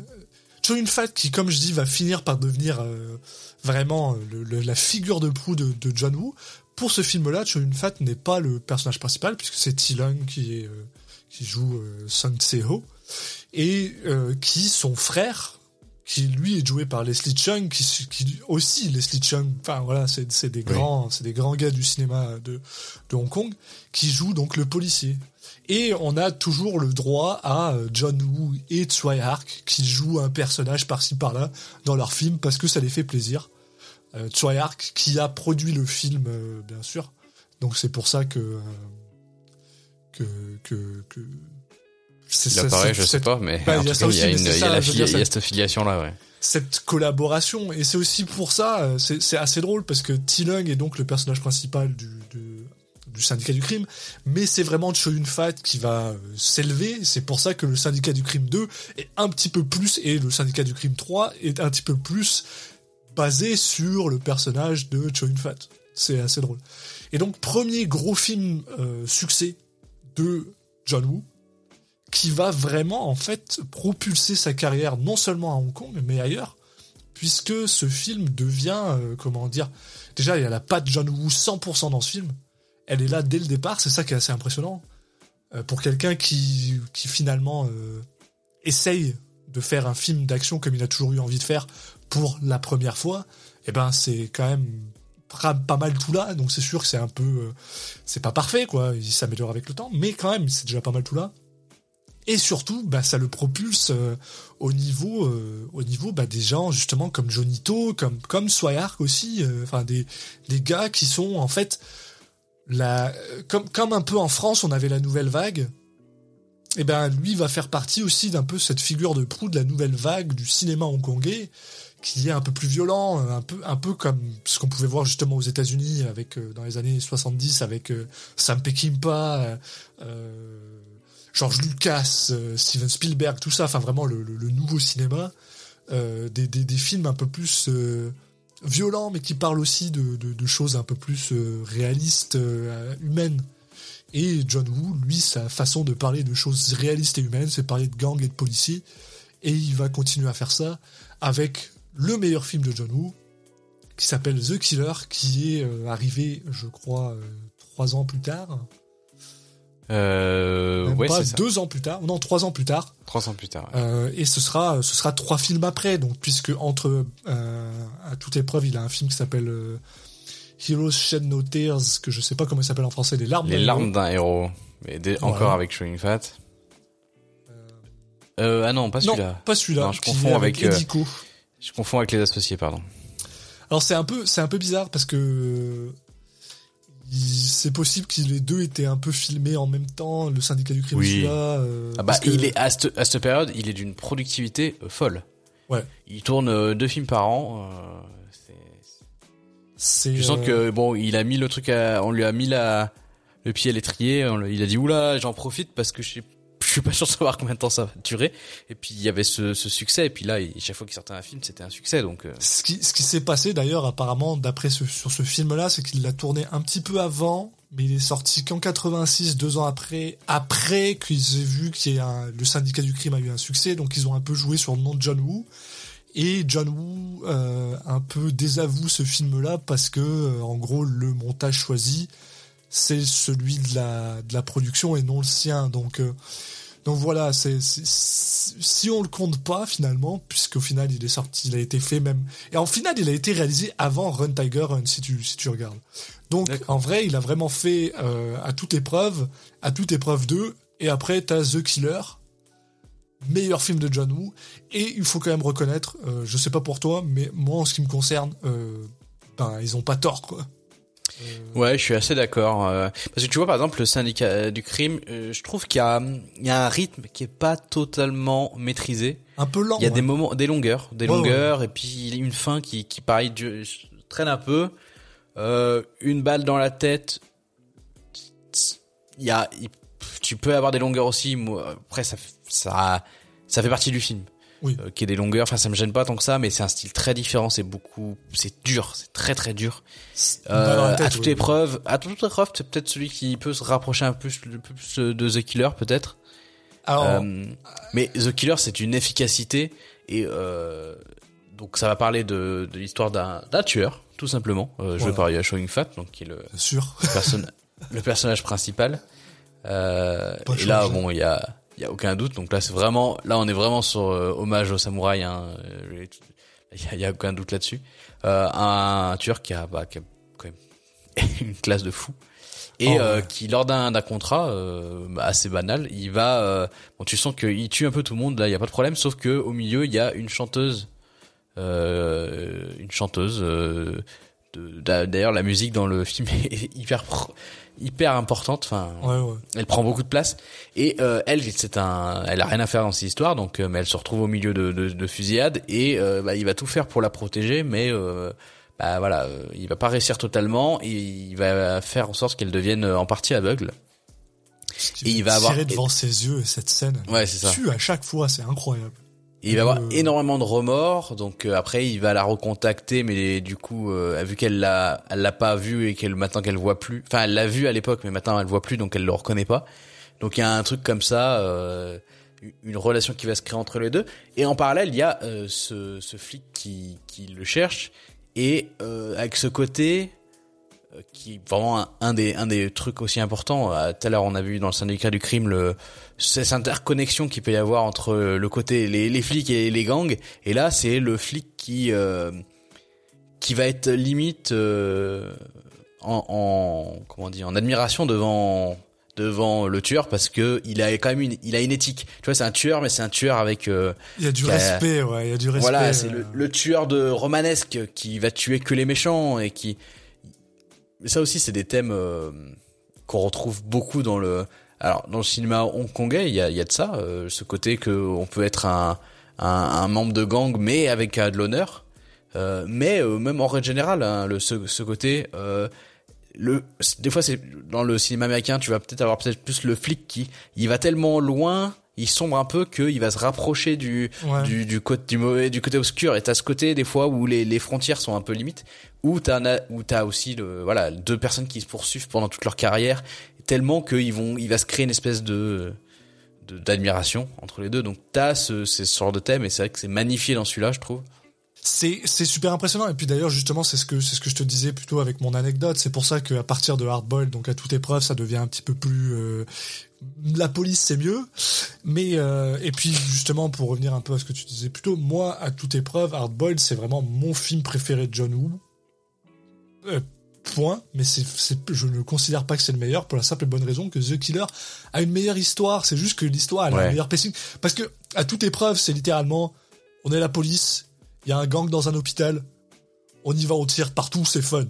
euh, Cho Yun Fat qui, comme je dis, va finir par devenir euh, vraiment euh, le- le- la figure de proue de, de John Woo. Pour ce film-là, Cho Yun Fat n'est pas le personnage principal puisque c'est T Lung qui est euh, qui joue euh, Sun Se-ho et qui son frère qui lui est joué par Leslie Chung qui, qui aussi Leslie Chung enfin voilà c'est c'est des Oui. grands c'est des grands gars du cinéma de de Hong Kong qui joue donc le policier et on a toujours le droit à euh, John Woo et Tsui Hark qui jouent un personnage par-ci par-là dans leur film parce que ça les fait plaisir. Euh, Tsui Hark qui a produit le film euh, bien sûr. Donc c'est pour ça que euh, que que, que c'est Il apparaît, je sais cette- pas, mais Bah, en il y a tout cas, il y aussi, une, y la fili- cette filiation là, ouais. cette collaboration et c'est aussi pour ça euh, c'est assez drôle parce que T Lung est donc le personnage principal du du syndicat du crime mais c'est vraiment Cho Yun Fat qui va euh, s'élever. C'est pour ça que le syndicat du crime 2 est un petit peu plus et le syndicat du crime 3 est un petit peu plus basé sur le personnage de Cho Yun Fat. C'est assez drôle. Et donc premier gros film euh, succès de John Woo qui va vraiment en fait propulser sa carrière non seulement à Hong Kong mais ailleurs puisque ce film devient euh, comment dire déjà il y a la patte John Woo 100% dans ce film elle est là dès le départ c'est ça qui est assez impressionnant. Euh, pour quelqu'un qui qui finalement euh, essaye de faire un film d'action comme il a toujours eu envie de faire pour la première fois et ben c'est quand même pas mal tout là. Donc c'est sûr que c'est un peu euh, c'est pas parfait quoi. Il s'améliore avec le temps mais quand même c'est déjà pas mal tout là. Et surtout bah ça le propulse au niveau au niveau bah, des gens justement comme Jonito comme comme Swayark aussi enfin des des gars qui sont en fait comme un peu en France on avait la nouvelle vague et ben lui va faire partie aussi d'un peu cette figure de proue de la nouvelle vague du cinéma hongkongais qui est un peu plus violent, un peu un peu comme ce qu'on pouvait voir justement aux États-Unis avec euh, dans les années 70 avec euh, Sam Peckinpah, euh, George Lucas, Steven Spielberg, tout ça, enfin vraiment le, nouveau cinéma, des films un peu plus violents mais qui parlent aussi de, de, de choses un peu plus euh, réalistes, euh, humaines. Et John Woo, lui, sa façon de parler de choses réalistes et humaines, c'est parler de gangs et de policiers. Et il va continuer à faire ça avec le meilleur film de John Woo, qui s'appelle The Killer, qui est euh, arrivé, je crois, euh, trois ans plus tard. Euh, Même ouais, pas c'est ça. deux ans plus tard, non, trois ans plus tard. Trois ans plus tard. ouais. Et ce sera, ce sera trois films après, donc puisque entre à toute épreuve, il a un film qui s'appelle euh, Heroes Shed No Tears, que je sais pas comment il s'appelle en français, les larmes. Les d'un larmes héros. d'un héros. mais Voilà. encore avec Showing Fat. Euh, ah non, pas Non, celui-là. pas celui-là. Non, je confonds avec, euh, Edico. Je confonds avec les associés, pardon. Alors c'est un peu, c'est un peu bizarre parce que euh, c'est possible que les deux étaient un peu filmés en même temps. Le syndicat du crime, Oui. celui-là. euh, Ah bah, que- il est à cette, à cette période, il est d'une productivité euh, folle. Ouais. Il tourne euh, deux films par an. euh, c'est-. Tu sens euh, que bon, il a mis le truc, à, on lui a mis la, le pied à l'étrier. Il a dit oula, j'en profite parce que je sais- je suis pas sûr de savoir combien de temps ça va durer. Et puis il y avait ce, ce succès. Et puis là, il- chaque fois qu'il sortait un film, c'était un succès. Donc euh, Ce qui, ce qui s'est passé d'ailleurs apparemment d'après ce, sur ce film-là, c'est qu'il l'a tourné un petit peu avant, mais il est sorti qu'en 86, deux ans après, après qu'ils aient vu que le syndicat du crime a eu un succès, donc ils ont un peu joué sur le nom de John Woo. Et John Woo euh, un peu désavoue ce film-là parce que euh, en gros le montage choisi c'est celui de la de la production et non le sien. Donc euh, donc voilà, c'est c'est- c'est- si on le compte pas finalement, puisqu'au final il est sorti, il a été fait même et en final il a été réalisé avant Run Tiger Run si tu si tu regardes. Donc D'accord. en vrai il a vraiment fait à toute épreuve, à toute épreuve 2 et après t'as The Killer, meilleur film de John Woo et il faut quand même reconnaître, euh, je sais pas pour toi, mais moi en ce qui me concerne, euh, ben ils ont pas tort quoi. Euh, ouais, je suis assez d'accord. euh, parce que tu vois, par exemple, le syndicat du crime, euh, je trouve qu'il y a, il y a un rythme qui est pas totalement maîtrisé. un peu lent. Il y a des moments, des longueurs, des Ouais, longueurs, et puis une fin qui, qui pareil, traîne un peu. Euh, une balle dans la tête. Il y a, il- tu peux avoir des longueurs aussi. Moi, après, ça, ça, ça fait partie du film. Oui. Euh, qui est des longueurs. Enfin, ça me gêne pas tant que ça, mais c'est un style très différent. C'est beaucoup, c'est dur, c'est très très dur. Euh, tête, à toute oui. épreuve, à toute épreuve, c'est peut-être celui qui peut se rapprocher un peu plus de The Killer, peut-être. Alors, Euh, mais The Killer, c'est une efficacité et donc ça va parler de, de l'histoire d'un tueur, tout simplement, euh, joué Voilà. par Yashua Fat, donc qui est le, sûr. perso- le personnage principal. Et là, bon, il y a, il y a aucun doute. Donc là, c'est vraiment, là, on est vraiment sur euh, hommage au samouraï. Hein, euh, il y a, il y a aucun doute là-dessus. Euh, un, tueur qui a, bah, qui a quand même une classe de fou et Oh, euh, qui lors d'un d'un contrat euh, assez banal, il va, euh, bon, tu sens qu'il tue un peu tout le monde. Là, il y a pas de problème, sauf que au milieu, il y a une chanteuse, une chanteuse. D'ailleurs, la musique dans le film est hyper pro- hyper importante. Enfin, Ouais, ouais. elle prend beaucoup de place et euh, elle c'est un elle a rien à faire dans cette histoire donc euh, mais elle se retrouve au milieu de, de, de fusillades et euh, bah, il va tout faire pour la protéger mais euh, bah voilà euh, il va pas réussir totalement et il va faire en sorte qu'elle devienne euh, en partie aveugle Et il va va avoir- devant ses yeux cette scène. Ouais, c'est ça. Tue à chaque fois, c'est incroyable. Et il va avoir Euh. énormément de remords, donc euh, après il va la recontacter, mais du coup, euh, vu qu'elle l'a, elle l'a pas vu et qu'elle maintenant qu'elle voit plus, enfin elle l'a vu à l'époque, mais maintenant elle voit plus, donc elle le reconnaît pas. Donc il y a un truc comme ça, euh, une relation qui va se créer entre les deux. Et en parallèle, il y a euh, ce, ce flic qui, qui le cherche et euh, avec ce côté qui est vraiment un, un des un des trucs aussi importants. Euh, Tout à l'heure, on a vu dans le syndicat du crime le cette interconnexion qu'il peut y avoir entre le côté les, les flics et les gangs. Et là, c'est le flic qui euh, qui va être limite euh, en, en comment dire en admiration devant devant le tueur parce que il a quand même une il a une éthique. Tu vois, c'est un tueur, mais c'est un tueur avec euh, Il y a du Qui a- respect, ouais, il y a du respect. voilà, c'est euh, le, le tueur de romanesque qui va tuer que les méchants et qui. Mais ça aussi, c'est des thèmes euh, qu'on retrouve beaucoup dans le. Alors, dans le cinéma hongkongais, il y a, y a de ça, euh, ce côté que on peut être un, un, un membre de gang, mais avec euh, de l'honneur. Euh, mais euh, même en règle générale, hein, le, ce, ce côté. Le, des fois, c'est dans le cinéma américain, tu vas peut-être avoir peut-être plus le flic qui, il va tellement loin, il sombre un peu qu'il va se rapprocher du, ouais. du, du côté du mauvais du côté obscur. Et t'as ce côté des fois où les, les frontières sont un peu limites où t'as un- où t'as aussi le voilà deux personnes qui se poursuivent pendant toute leur carrière tellement qu'ils vont il va se créer une espèce de de- d'admiration entre les deux. Donc t'as ce, ce genre de thème et c'est vrai que c'est magnifié dans celui-là je trouve C'est super impressionnant. Et puis d'ailleurs justement c'est ce que c'est ce que je te disais plutôt avec mon anecdote. C'est pour ça qu'à partir de Hardboiled donc à toute épreuve ça devient un petit peu plus euh, la police c'est mieux. Mais euh, et puis justement pour revenir un peu à ce que tu disais plutôt moi à toute épreuve Hardboiled c'est vraiment mon film préféré de John Woo. Euh, point, mais je ne considère pas que c'est le meilleur pour la simple et bonne raison que The Killer a une meilleure histoire. C'est juste que l'histoire elle a un meilleur pacing. Parce que, à toute épreuve, c'est littéralement, on est la police, il y a un gang dans un hôpital, on y va, on tire partout, c'est fun.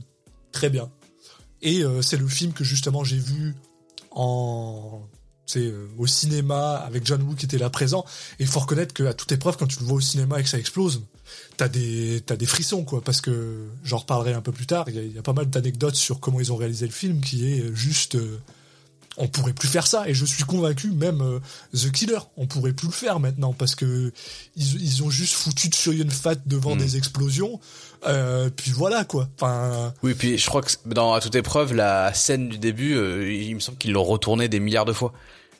Très bien. Et euh, c'est le film que justement j'ai vu en c'est euh, au cinéma avec John Woo qui était là présent et il faut reconnaître que à toute épreuve quand tu le vois au cinéma et que ça explose t'as des t'as des frissons quoi parce que j'en reparlerai un peu plus tard il y a, il y a pas mal d'anecdotes sur comment ils ont réalisé le film qui est juste euh, on pourrait plus faire ça et je suis convaincu même euh, The Killer on pourrait plus le faire maintenant parce que ils, ils ont juste foutu de Shoyun Fat devant Mm. des explosions euh, puis voilà quoi enfin Oui, puis je crois que dans à toute épreuve, la scène du début, euh, il me semble qu'ils l'ont retournée des milliards de fois.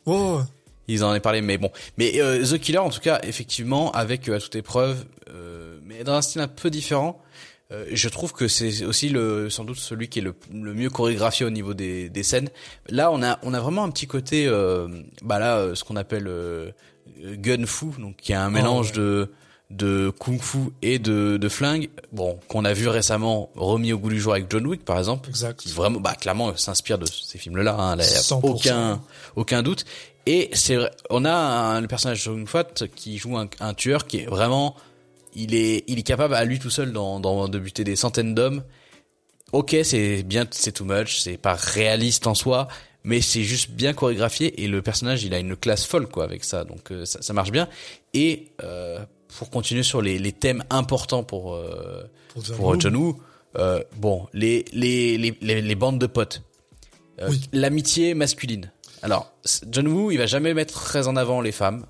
oh, Ils en ont parlé, mais bon. Mais euh, The Killer, en tout cas, effectivement, avec euh, à toute épreuve, euh, mais dans un style un peu différent. Euh, je trouve que c'est aussi le sans doute celui qui est le, le mieux chorégraphié au niveau des, des scènes. Là, on a on a vraiment un petit côté, euh, bah là, euh, ce qu'on appelle euh, gun fu, donc qui est un mélange ouais. de de kung-fu et de, de flingue, bon, qu'on a vu récemment remis au goût du jour avec John Wick par exemple, exact qui vraiment, bah, clairement, s'inspire de ces films-là. Hein, là, y a 100%. aucun, aucun doute. Et c'est, on a un, le personnage de Jung Fat qui joue un, un tueur qui est vraiment, il est, il est capable à lui tout seul dans, dans, de buter des centaines d'hommes. Ok, c'est bien, c'est too much, c'est pas réaliste en soi, mais c'est juste bien chorégraphié et le personnage, il a une classe folle quoi avec ça, donc euh, ça, ça marche bien. Et euh, pour continuer sur les, les thèmes importants pour euh, pour, John pour Woo. John Woo, bon, les, les, les, les, les bandes de potes, Oui. l'amitié masculine. Alors, John Woo, il va jamais mettre très en avant les femmes.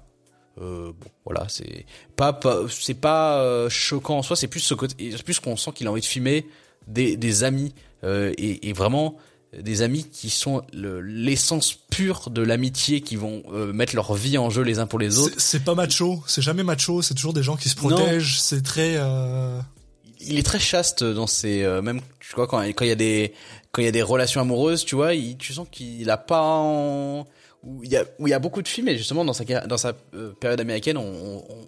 Euh, bon, voilà, c'est pas, pas c'est pas euh, choquant en soi, c'est plus ce côté, plus qu'on sent qu'il a envie de filmer des, des amis euh, et, et vraiment des amis qui sont le- l'essence pure de l'amitié, qui vont euh, mettre leur vie en jeu les uns pour les autres. C'est- pas macho, c'est jamais macho, c'est toujours des gens qui se protègent, c'est très... euh, il est très chaste dans ses euh, même tu vois quand quand il y a des quand il y a des relations amoureuses tu vois il, tu sens qu'il a pas en, où il y a où il y a beaucoup de films et justement dans sa dans sa euh, période américaine on, on-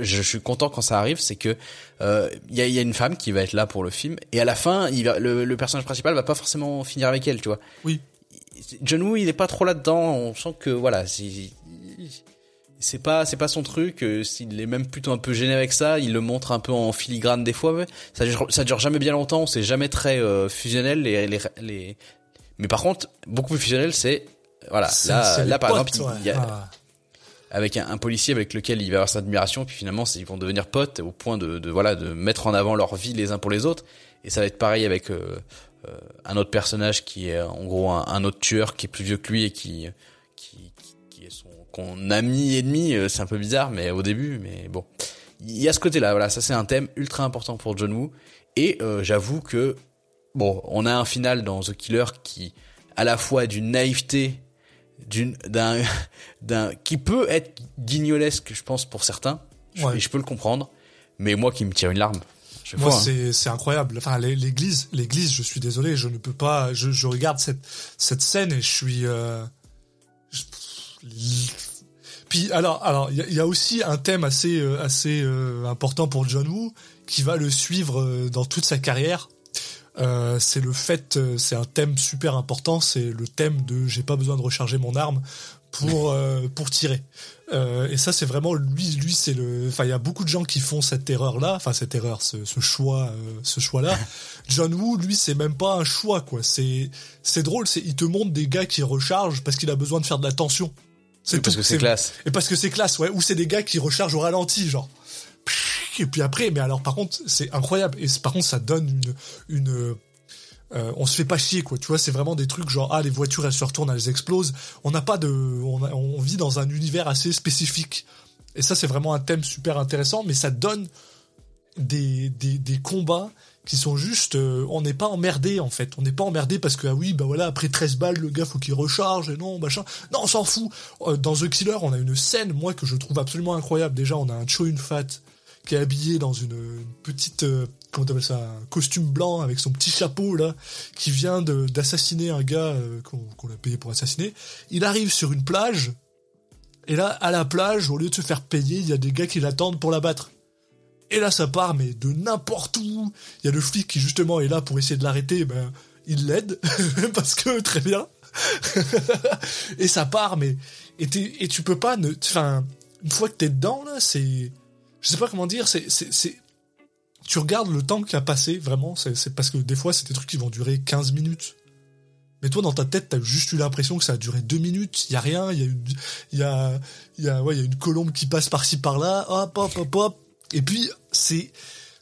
je, suis content quand ça arrive c'est que euh, il y a il y a une femme qui va être là pour le film et à la fin il va le, le personnage principal va pas forcément finir avec elle tu vois Oui. John Woo il est pas trop là dedans on sent que voilà c'est pas c'est pas son truc euh, s'il est même plutôt un peu gêné avec ça il le montre un peu en filigrane des fois mais ça dure, ça dure jamais bien longtemps c'est jamais très euh, fusionnel les, les les mais par contre beaucoup plus fusionnel c'est voilà là là par potes, exemple ouais. il y a, Ah. avec un, un policier avec lequel il va avoir cette admiration puis finalement ils vont devenir potes au point de, de voilà de mettre en avant leur vie les uns pour les autres et ça va être pareil avec euh, euh, un autre personnage qui est en gros un, un autre tueur qui est plus vieux que lui et qui qui, qui, qui est son qu'on ami ennemi euh, c'est un peu bizarre mais au début mais bon il y a ce côté là voilà ça c'est un thème ultra important pour John Woo et euh, j'avoue que bon on a un final dans The Killer qui à la fois d'une naïveté d'une d'un d'un qui peut être guignolesque je pense pour certains je, Ouais. et je peux le comprendre mais moi qui me tire une larme Moi, hein. c'est c'est incroyable. Enfin, l'é- l'église, l'église. Je suis désolé, je ne peux pas. Je, je regarde cette cette scène et je suis. euh, je- Puis alors, alors, il y, a- il y a aussi un thème assez euh, assez euh, important pour John Woo qui va le suivre euh, dans toute sa carrière. Euh, c'est le fait, euh, c'est un thème super important. C'est le thème de j'ai pas besoin de recharger mon arme pour euh, pour tirer. Euh, et ça, c'est vraiment lui. Lui, c'est le. Enfin, il y a beaucoup de gens qui font cette erreur-là. Enfin, cette erreur, ce, ce choix, euh, ce choix-là. John Woo, lui, c'est même pas un choix, quoi. C'est c'est drôle. C'est il te montre des gars qui rechargent parce qu'il a besoin de faire de la tension. Oui, parce que c'est classe Et parce que c'est classe, ouais. Ou c'est des gars qui rechargent au ralenti, genre. Et puis après, mais alors par contre, c'est incroyable. Et par contre, ça donne une, euh, on se fait pas chier, quoi. Tu vois, c'est vraiment des trucs genre ah les voitures elles se retournent, elles explosent. On n'a pas de, on, vit dans un univers assez spécifique. Et ça, c'est vraiment un thème super intéressant, mais ça donne des, des, des combats qui sont juste, euh, on n'est pas emmerdé en fait. On n'est pas emmerdé parce que ah oui, bah voilà, après 13 balles, le gars faut qu'il recharge et non, machin. Non, on s'en fout. Euh, Dans The Killer, on a une scène, moi, que je trouve absolument incroyable. Déjà, on a un Cho Yun Fat qui est habillé dans une, petite, euh, comment t'appelles ça, un costume blanc avec son petit chapeau là, qui vient d'assassiner un gars euh, qu'on qu'on a payé pour assassiner. Il arrive sur une plage et là, à la plage, au lieu de se faire payer, il y a des gars qui l'attendent pour l'abattre. Et là, ça part, mais de n'importe où. Il y a le flic qui, justement, est là pour essayer de l'arrêter. Ben, il l'aide. parce que, très bien. et ça part, mais. Et, et tu peux pas. Ne, enfin, une fois que t'es dedans, là, c'est. Je sais pas comment dire, c'est. tu regardes le temps qui a passé, vraiment. C'est parce que des fois, c'est des trucs qui vont durer 15 minutes. Mais toi, dans ta tête, t'as juste eu l'impression que ça a duré deux minutes. Y a rien. Y a une, y a, une colombe qui passe par-ci par-là. Hop, hop, hop, hop. Et puis c'est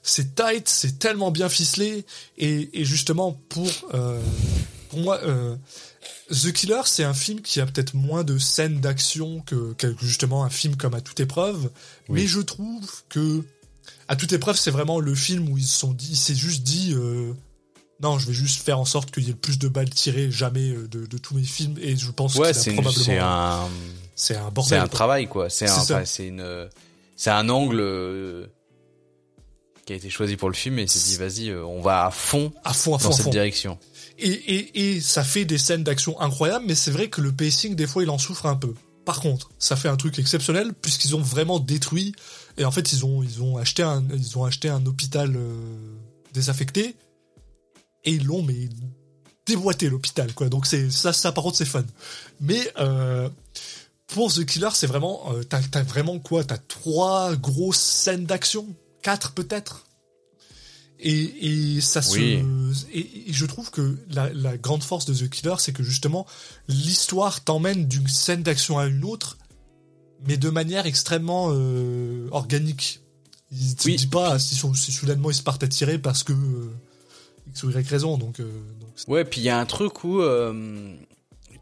c'est tight, c'est tellement bien ficelé et, et justement pour euh, pour moi euh, The Killer c'est un film qui a peut-être moins de scènes d'action que, que, justement un film comme À toute épreuve, mais je trouve que À toute épreuve c'est vraiment le film où ils se sont dit, il s'est juste dit euh, non, je vais juste faire en sorte qu'il y ait le plus de balles tirées jamais euh, de, de tous mes films et je pense ouais, qu'il c'est a probablement c'est un c'est un bordel. c'est un quoi. travail quoi. C'est un enfin, une c'est un angle euh, qui a été choisi pour le film et s'est dit vas-y on va à fond à fond à fond dans à cette fond. direction. Et, ça fait des scènes d'action incroyables, mais c'est vrai que le pacing, des fois, il en souffre un peu. Par contre, ça fait un truc exceptionnel puisqu'ils ont vraiment détruit et en fait ils ont acheté un hôpital euh, désaffecté et ils l'ont mais déboîté l'hôpital quoi. Donc c'est ça par contre c'est fun. Mais euh, pour The Killer c'est vraiment euh, t'as vraiment quoi? T'as trois grosses scènes d'action? Quatre peut-être? Et, et ça se Oui. et, et je trouve que la, la grande force de The Killer c'est que justement l'histoire t'emmène d'une scène d'action à une autre mais de manière extrêmement euh, organique il te Oui. dit pas si, son- si soudainement ils se partent à tirer parce que euh, X ou Y raison donc, euh, donc Ouais, puis il y a un truc où, euh,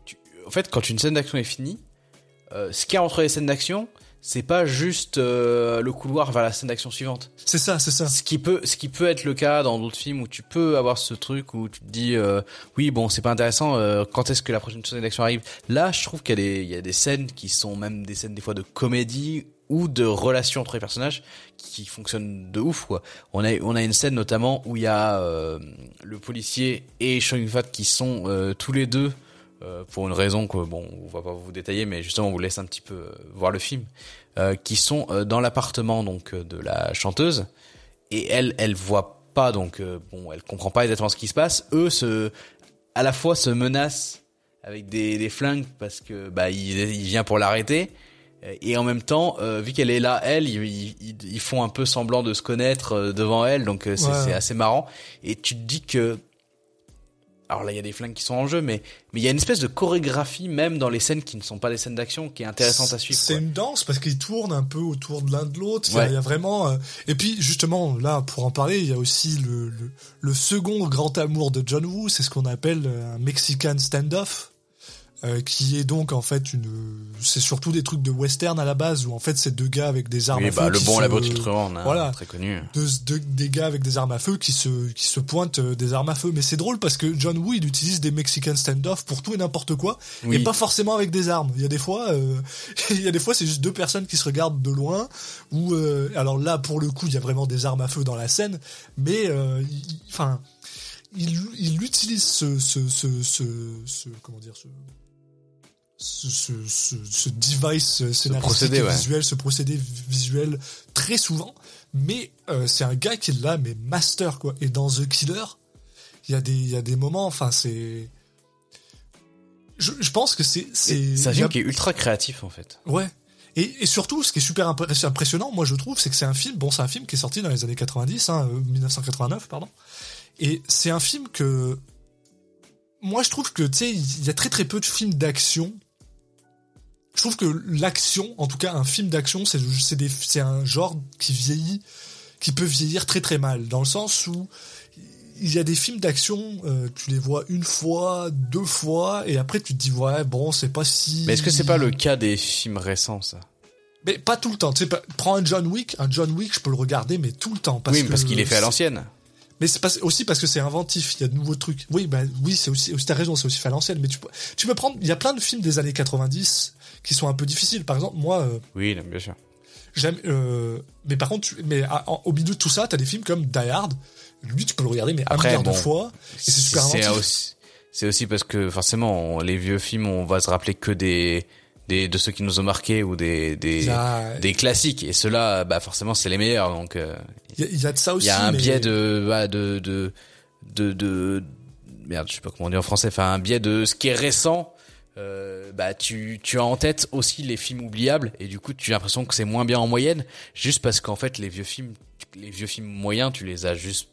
tu- en fait, quand une scène d'action est finie, ce qu'il y a entre les scènes d'action, c'est pas juste euh, le couloir vers la scène d'action suivante. c'est ça c'est ça Ce qui peut, ce qui peut être le cas dans d'autres films où tu peux avoir ce truc où tu te dis, euh, oui, bon, c'est pas intéressant. euh, quand est-ce que la prochaine scène d'action arrive? Là, je trouve qu'il y a des, il y a des scènes qui sont même des scènes des fois de comédie ou de relations entre les personnages qui fonctionnent de ouf quoi. On a on a une scène notamment où il y a le policier et Chong Yun-fat qui sont tous les deux euh, pour une raison que bon on va pas vous détailler mais justement on vous laisse un petit peu euh, voir le film. Euh, qui sont dans l'appartement donc de la chanteuse. Et elle elle voit pas donc euh, bon elle comprend pas exactement ce qui se passe. Eux se à la fois se menacent avec des, des flingues parce que bah il, il vient pour l'arrêter. Et en même temps euh, vu qu'elle est là elle ils, ils, ils font un peu semblant de se connaître devant elle. Donc c'est Ouais. c'est assez marrant. Et tu te dis que alors là il y a des flingues qui sont en jeu mais mais il y a une espèce de chorégraphie même dans les scènes qui ne sont pas des scènes d'action qui est intéressante à suivre C'est une danse parce qu'ils tournent un peu autour de l'un de l'autre. Il y a- Ouais. il y, a vraiment. euh, Et puis justement là, pour en parler, il y a aussi le, le, le second grand amour de John Woo, c'est ce qu'on appelle euh, un Mexican standoff. Euh, qui est donc en fait une c'est surtout des trucs de western à la base où en fait c'est deux gars avec des armes oui à bah feu le bon se- la beauté hein, voilà. très connu deux, deux- des gars avec des armes à feu qui se qui se pointent euh, des armes à feu mais c'est drôle parce que John Woo il utilise des Mexican standoff pour tout et n'importe quoi Oui. et pas forcément avec des armes il y a des fois euh, il y a des fois c'est juste deux personnes qui se regardent de loin ou euh, alors là pour le coup il y a vraiment des armes à feu dans la scène mais euh, il- enfin il, il utilise ce ce, ce, ce, ce- comment dire ce ce, ce, ce, ce device scénaristique procédé, et ouais. visuel, ce procédé visuel très souvent, mais euh, c'est un gars qui est là, mais master quoi. Et dans The Killer, il y a des, il y a des moments, enfin c'est, je, je pense que c'est, c'est, c'est un a- film qui est ultra créatif en fait Ouais. Et, et surtout, ce qui est super impressionnant, moi je trouve, c'est que c'est un film, bon c'est un film qui est sorti dans les années 90, hein, euh, 1989, pardon. Et c'est un film que, moi je trouve que, tu sais, il y a très très peu de films d'action. Je trouve que l'action, en tout cas un film d'action, c'est un genre qui vieillit, qui peut vieillir très très mal, dans le sens où il y a des films d'action, euh, tu les vois une fois, deux fois, et après tu te dis ouais bon c'est pas si. mais est-ce que c'est pas le cas des films récents ça? Mais pas tout le temps. Tu sais, prends un John Wick, un John Wick, je peux le regarder, mais tout le temps. Parce oui que parce qu'il est fait à l'ancienne Mais c'est aussi parce que c'est inventif. Il y a de nouveaux trucs. Oui, bah oui, c'est aussi. aussi T'as raison, c'est aussi fait à l'ancienne. Mais tu peux, tu peux prendre. Il y a plein de films des années 90 qui sont un peu difficiles. Par exemple, moi, euh, oui bien sûr j'aime. euh, mais par contre, tu- mais à- en- au milieu de tout ça, t'as des films comme Die Hard. Lui, tu peux le regarder, mais Après, un milliard bon, de fois. Et c'est super c'est inventif. aussi c'est aussi parce que forcément on- les vieux films on va se rappeler que des des de ceux qui nous ont marqué ou des des, Il a, des classiques et ceux-là bah forcément c'est les meilleurs donc euh, il y a- il y a de ça il aussi. y a un mais- biais de bah, de de de de merde je sais pas comment on dit en français enfin un biais de ce qui est récent euh, bah tu tu as en tête aussi les films oubliables et du coup tu as l'impression que c'est moins bien en moyenne juste parce qu'en fait les vieux films les vieux films moyens tu les as juste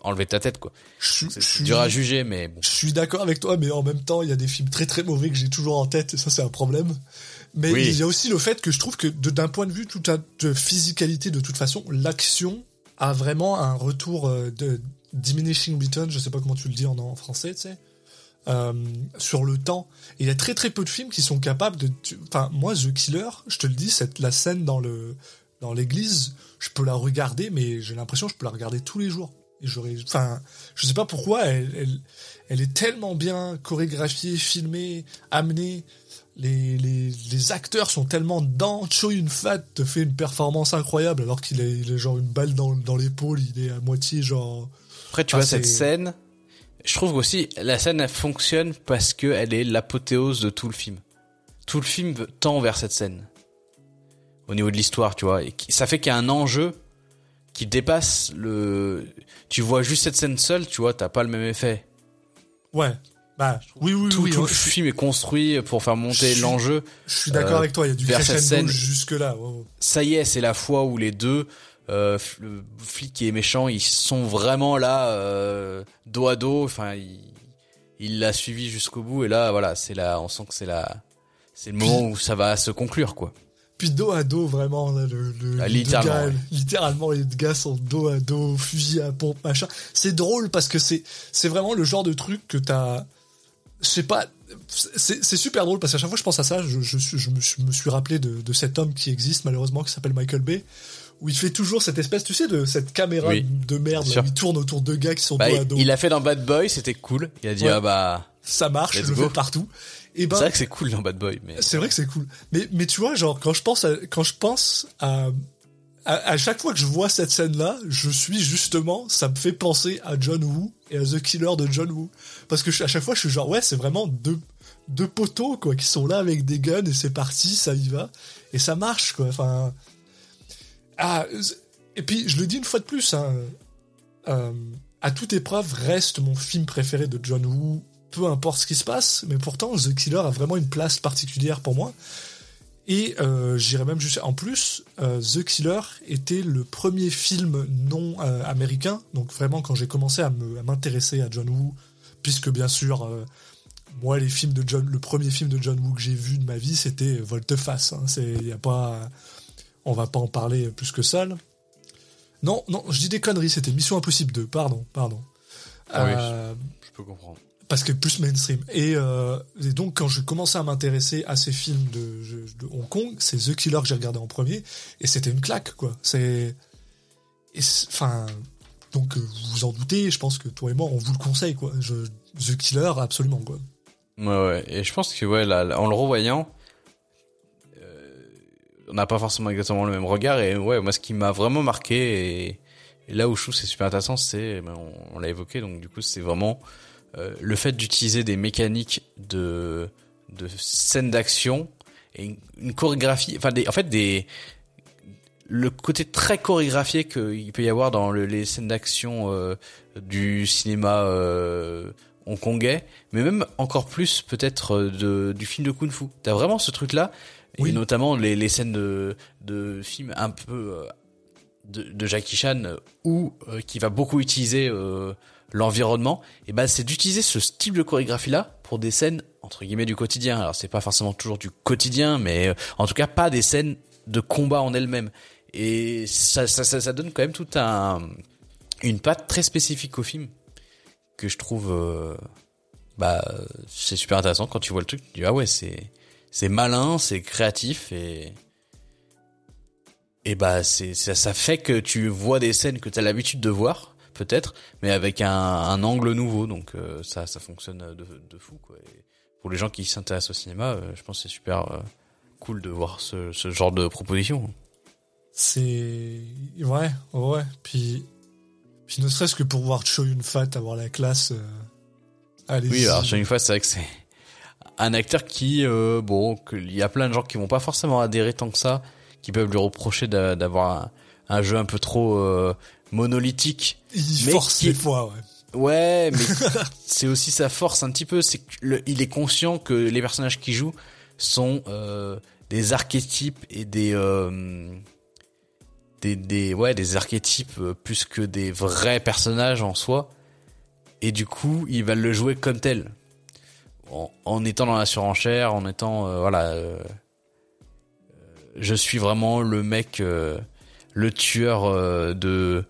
enlevé de ta tête quoi c'est dur à juger mais bon Je suis d'accord avec toi, mais en même temps, il y a des films très très mauvais que j'ai toujours en tête, et ça c'est un problème. Mais Oui. il y a aussi le fait que je trouve que d'un point de vue tout à, de physicalité, de toute façon, l'action a vraiment un retour euh, de diminishing return, je sais pas comment tu le dis en, en français, tu sais, euh, sur le temps. Et il y a très très peu de films qui sont capables de... Enfin, moi, The Killer, je te le dis, cette, la scène dans le dans l'église, je peux la regarder, mais j'ai l'impression que je peux la regarder tous les jours. Et j'aurais, enfin, je sais pas pourquoi, elle, elle, elle est tellement bien chorégraphiée, filmée, amenée. Les, les, les acteurs sont tellement dedans. Cho Yun Fat te fait une performance incroyable alors qu'il est, il est genre une balle dans, dans l'épaule, il est à moitié genre. Après, tu vois, cette scène, je trouve aussi, la scène, elle fonctionne parce que elle est l'apothéose de tout le film. Tout le film tend vers cette scène. Au niveau de l'histoire, tu vois. Et ça fait qu'il y a un enjeu qui dépasse le, tu vois juste cette scène seule, tu vois, t'as pas le même effet. Ouais. Bah, oui, oui, tout oui. tout ouais, le film est construit pour faire monter l'enjeu. je suis d'accord euh, avec toi, il y a du vers cette crescendo ouais, ouais. Ça y est, c'est la fois où les deux, euh, f- le flic et méchant, ils sont vraiment là, euh, dos à dos. Enfin, il, l'a suivi jusqu'au bout. Et là, voilà, c'est là, on sent que c'est la, c'est le moment où ça va se conclure, quoi. Puis dos à dos, vraiment, là, le, le- Ah, les littéralement, gars, ouais. littéralement, les gars sont dos à dos, fusil à pompe, machin. C'est drôle parce que c'est, c'est vraiment le genre de truc que t'as, je sais pas, c'est, super drôle parce qu'à chaque fois que je pense à ça, je, je, suis- je me, suis, me suis rappelé de, de cet homme qui existe malheureusement, qui s'appelle Michael Bay, où il fait toujours cette espèce, tu sais, de cette caméra Oui, de merde, là, où il tourne autour de gars qui sont Bah, dos à dos. il a fait dans Bad Boy, c'était cool. Il a dit Ouais. ah bah, Ça marche, je le fais partout. Et ben, c'est vrai que c'est cool dans Bad Boy, mais c'est vrai que c'est cool. Mais, mais tu vois, genre, quand je pense à, quand je pense à, à, à chaque fois que je vois cette scène-là, je suis justement, ça me fait penser à John Woo et à The Killer de John Woo. Parce que je- à chaque fois, je suis genre, ouais, c'est vraiment deux, deux poteaux, quoi, qui sont là avec des guns et c'est parti, ça y va. Et ça marche, quoi. Enfin. Ah, et puis, je le dis une fois de plus, hein, euh, à toute épreuve, reste mon film préféré de John Woo, peu importe ce qui se passe, mais pourtant, The Killer a vraiment une place particulière pour moi. Et euh, j'irais même juste. En plus, euh, The Killer était le premier film non américain. Donc vraiment, quand j'ai commencé à m'intéresser à, John Woo, puisque bien sûr, moi, les films de John, le premier film de John Woo que j'ai vu de ma vie, c'était Volte-face. Hein. C'est, y a pas, on va pas en parler plus que ça. là. Non, non, je dis des conneries. C'était Mission Impossible 2. Pardon, pardon. Ah oui, Euh, je peux comprendre. parce que plus mainstream. Et, euh, et donc, quand je commençais à m'intéresser à ces films de, de Hong Kong, c'est The Killer que j'ai regardé en premier, et c'était une claque, quoi. C'est. Enfin. Donc, euh, vous vous en doutez, je pense que toi et moi, on vous le conseille, quoi. Je, The Killer, absolument, quoi. Ouais, ouais. Et je pense que, ouais, là, en le revoyant, on n'a pas forcément exactement le même regard. Et ouais, moi, ce qui m'a vraiment marqué, et, là où je c'est super intéressant, c'est, ben, on, l'a évoqué, donc du coup, c'est vraiment euh, le fait d'utiliser des mécaniques de, de scènes d'action et une, chorégraphie, enfin, des, en fait, des le côté très chorégraphié qu'il peut y avoir dans le- les scènes d'action euh, du cinéma euh, hongkongais, mais même encore plus peut-être euh, du film de kung fu. T'as vraiment ce truc-là, Oui. et notamment les, les scènes de, de films un peu euh, de, de Jackie Chan euh, ou euh, qui va beaucoup utiliser euh, l'environnement. Et ben c'est d'utiliser ce style de chorégraphie-là pour des scènes entre guillemets du quotidien. Alors c'est pas forcément toujours du quotidien, mais euh, en tout cas pas des scènes de combat en elles-mêmes. Et ça, ça, ça, ça donne quand même tout un une patte très spécifique au film que je trouve euh, bah c'est super intéressant quand tu vois le truc tu dis ah ouais c'est c'est malin c'est créatif et et bah c'est ça, ça fait que tu vois des scènes que tu as l'habitude de voir peut-être mais avec un, un angle nouveau donc euh, ça ça fonctionne de, de fou quoi et pour les gens qui s'intéressent au cinéma euh, je pense que c'est super euh, cool de voir ce, ce genre de proposition C'est. Ouais, ouais. Puis. Puis ne serait-ce que pour voir Cho Yun Fat avoir la classe. Euh... Allez-y. oui alors chaque fois c'est vrai que c'est un acteur qui, euh, bon, il y a plein de gens qui vont pas forcément adhérer tant que ça, qui peuvent lui reprocher d'a- d'avoir un, un jeu un peu trop euh, monolithique. Il Mais force qui- fois, ouais. Ouais, mais c'est aussi sa force un petit peu, c'est qu'il est conscient que les personnages qu'il joue sont euh, des archétypes et des euh, des des ouais des archétypes euh, plus que des vrais personnages en soi. Et du coup, il va le jouer comme tel, en, en étant dans la surenchère, en étant euh, voilà. euh, je suis vraiment le mec, euh, le tueur euh, de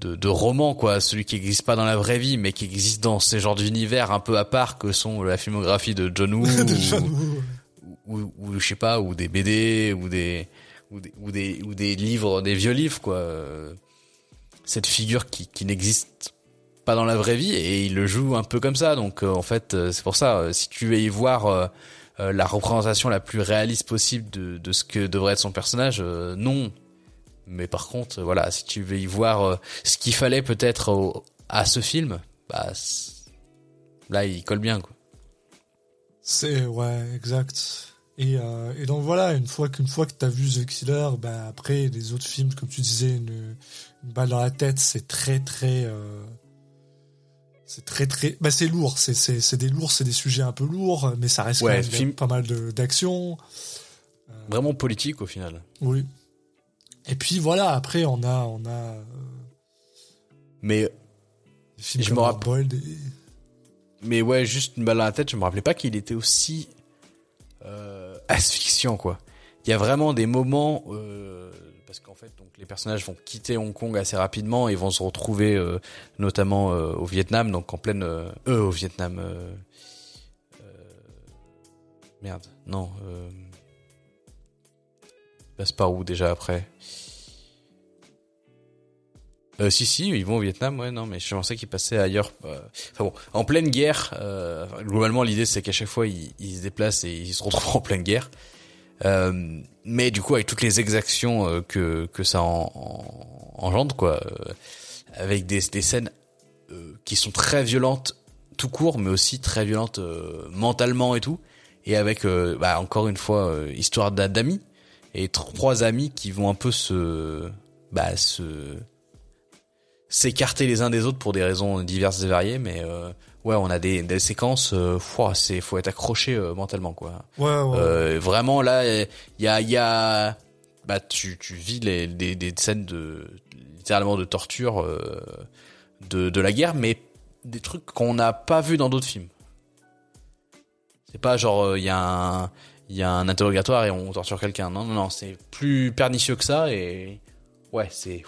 de, de roman quoi, celui qui n'existe pas dans la vraie vie mais qui existe dans ces genres d'univers un peu à part que sont la filmographie de John Woo De ou, John Woo. ou, ou je sais pas ou des BD ou des ou des ou des, ou des livres des vieux livres quoi. Euh, Cette figure qui qui n'existe pas dans la vraie vie et il le joue un peu comme ça donc euh, en fait euh, c'est pour ça euh, si tu veux y voir la représentation la plus réaliste possible de, de ce que devrait être son personnage non mais par contre, voilà, si tu veux y voir ce qu'il fallait peut-être à ce film, bah là il colle bien quoi. C'est ouais, exact. Et, et donc voilà, une fois qu'une fois que t'as vu The Killer, ben après les autres films, comme tu disais, une, balle dans la tête, c'est très très, c'est très très, bah c'est lourd, c'est c'est c'est des lourds, c'est des sujets un peu lourds, mais ça reste Ouais, quand même film- pas mal de d'action. Vraiment politique au final. Oui. Et puis voilà, après on a on a euh, Mais des films Je me Hard rapp- Boiled et- mais ouais, juste une balle dans la tête, je me rappelais pas qu'il était aussi euh, asphyxiant quoi. Il y a vraiment des moments euh, parce qu'en fait donc les personnages vont quitter Hong Kong assez rapidement et vont se retrouver euh, notamment euh, au Vietnam donc en pleine euh, eux au Vietnam euh, merde non ils passent par où déjà après? Si si ils vont au Vietnam ouais non mais je pensais qu'ils passaient ailleurs enfin bon en pleine guerre globalement l'idée c'est qu'à chaque fois ils se déplacent et ils se retrouvent en pleine guerre euh, mais du coup avec toutes les exactions euh, que que ça en, en- engendre quoi euh, avec des des scènes qui sont très violentes tout court mais aussi très violentes mentalement et tout. Et avec bah, encore une fois histoire d'a- d'amis. Et trois amis qui vont un peu se bah se s'écarter les uns des autres pour des raisons diverses et variées mais euh, ouais on a des, des séquences euh, c'est faut être accroché euh, mentalement quoi Ouais, ouais. euh, vraiment là, il y a, il y a, bah tu, tu vis les, des, des scènes de littéralement de torture euh, de, de la guerre, mais des trucs qu'on n'a pas vu dans d'autres films. C'est pas genre il y a un il y a un interrogatoire et on torture quelqu'un. Non non non, c'est plus pernicieux que ça et ouais c'est.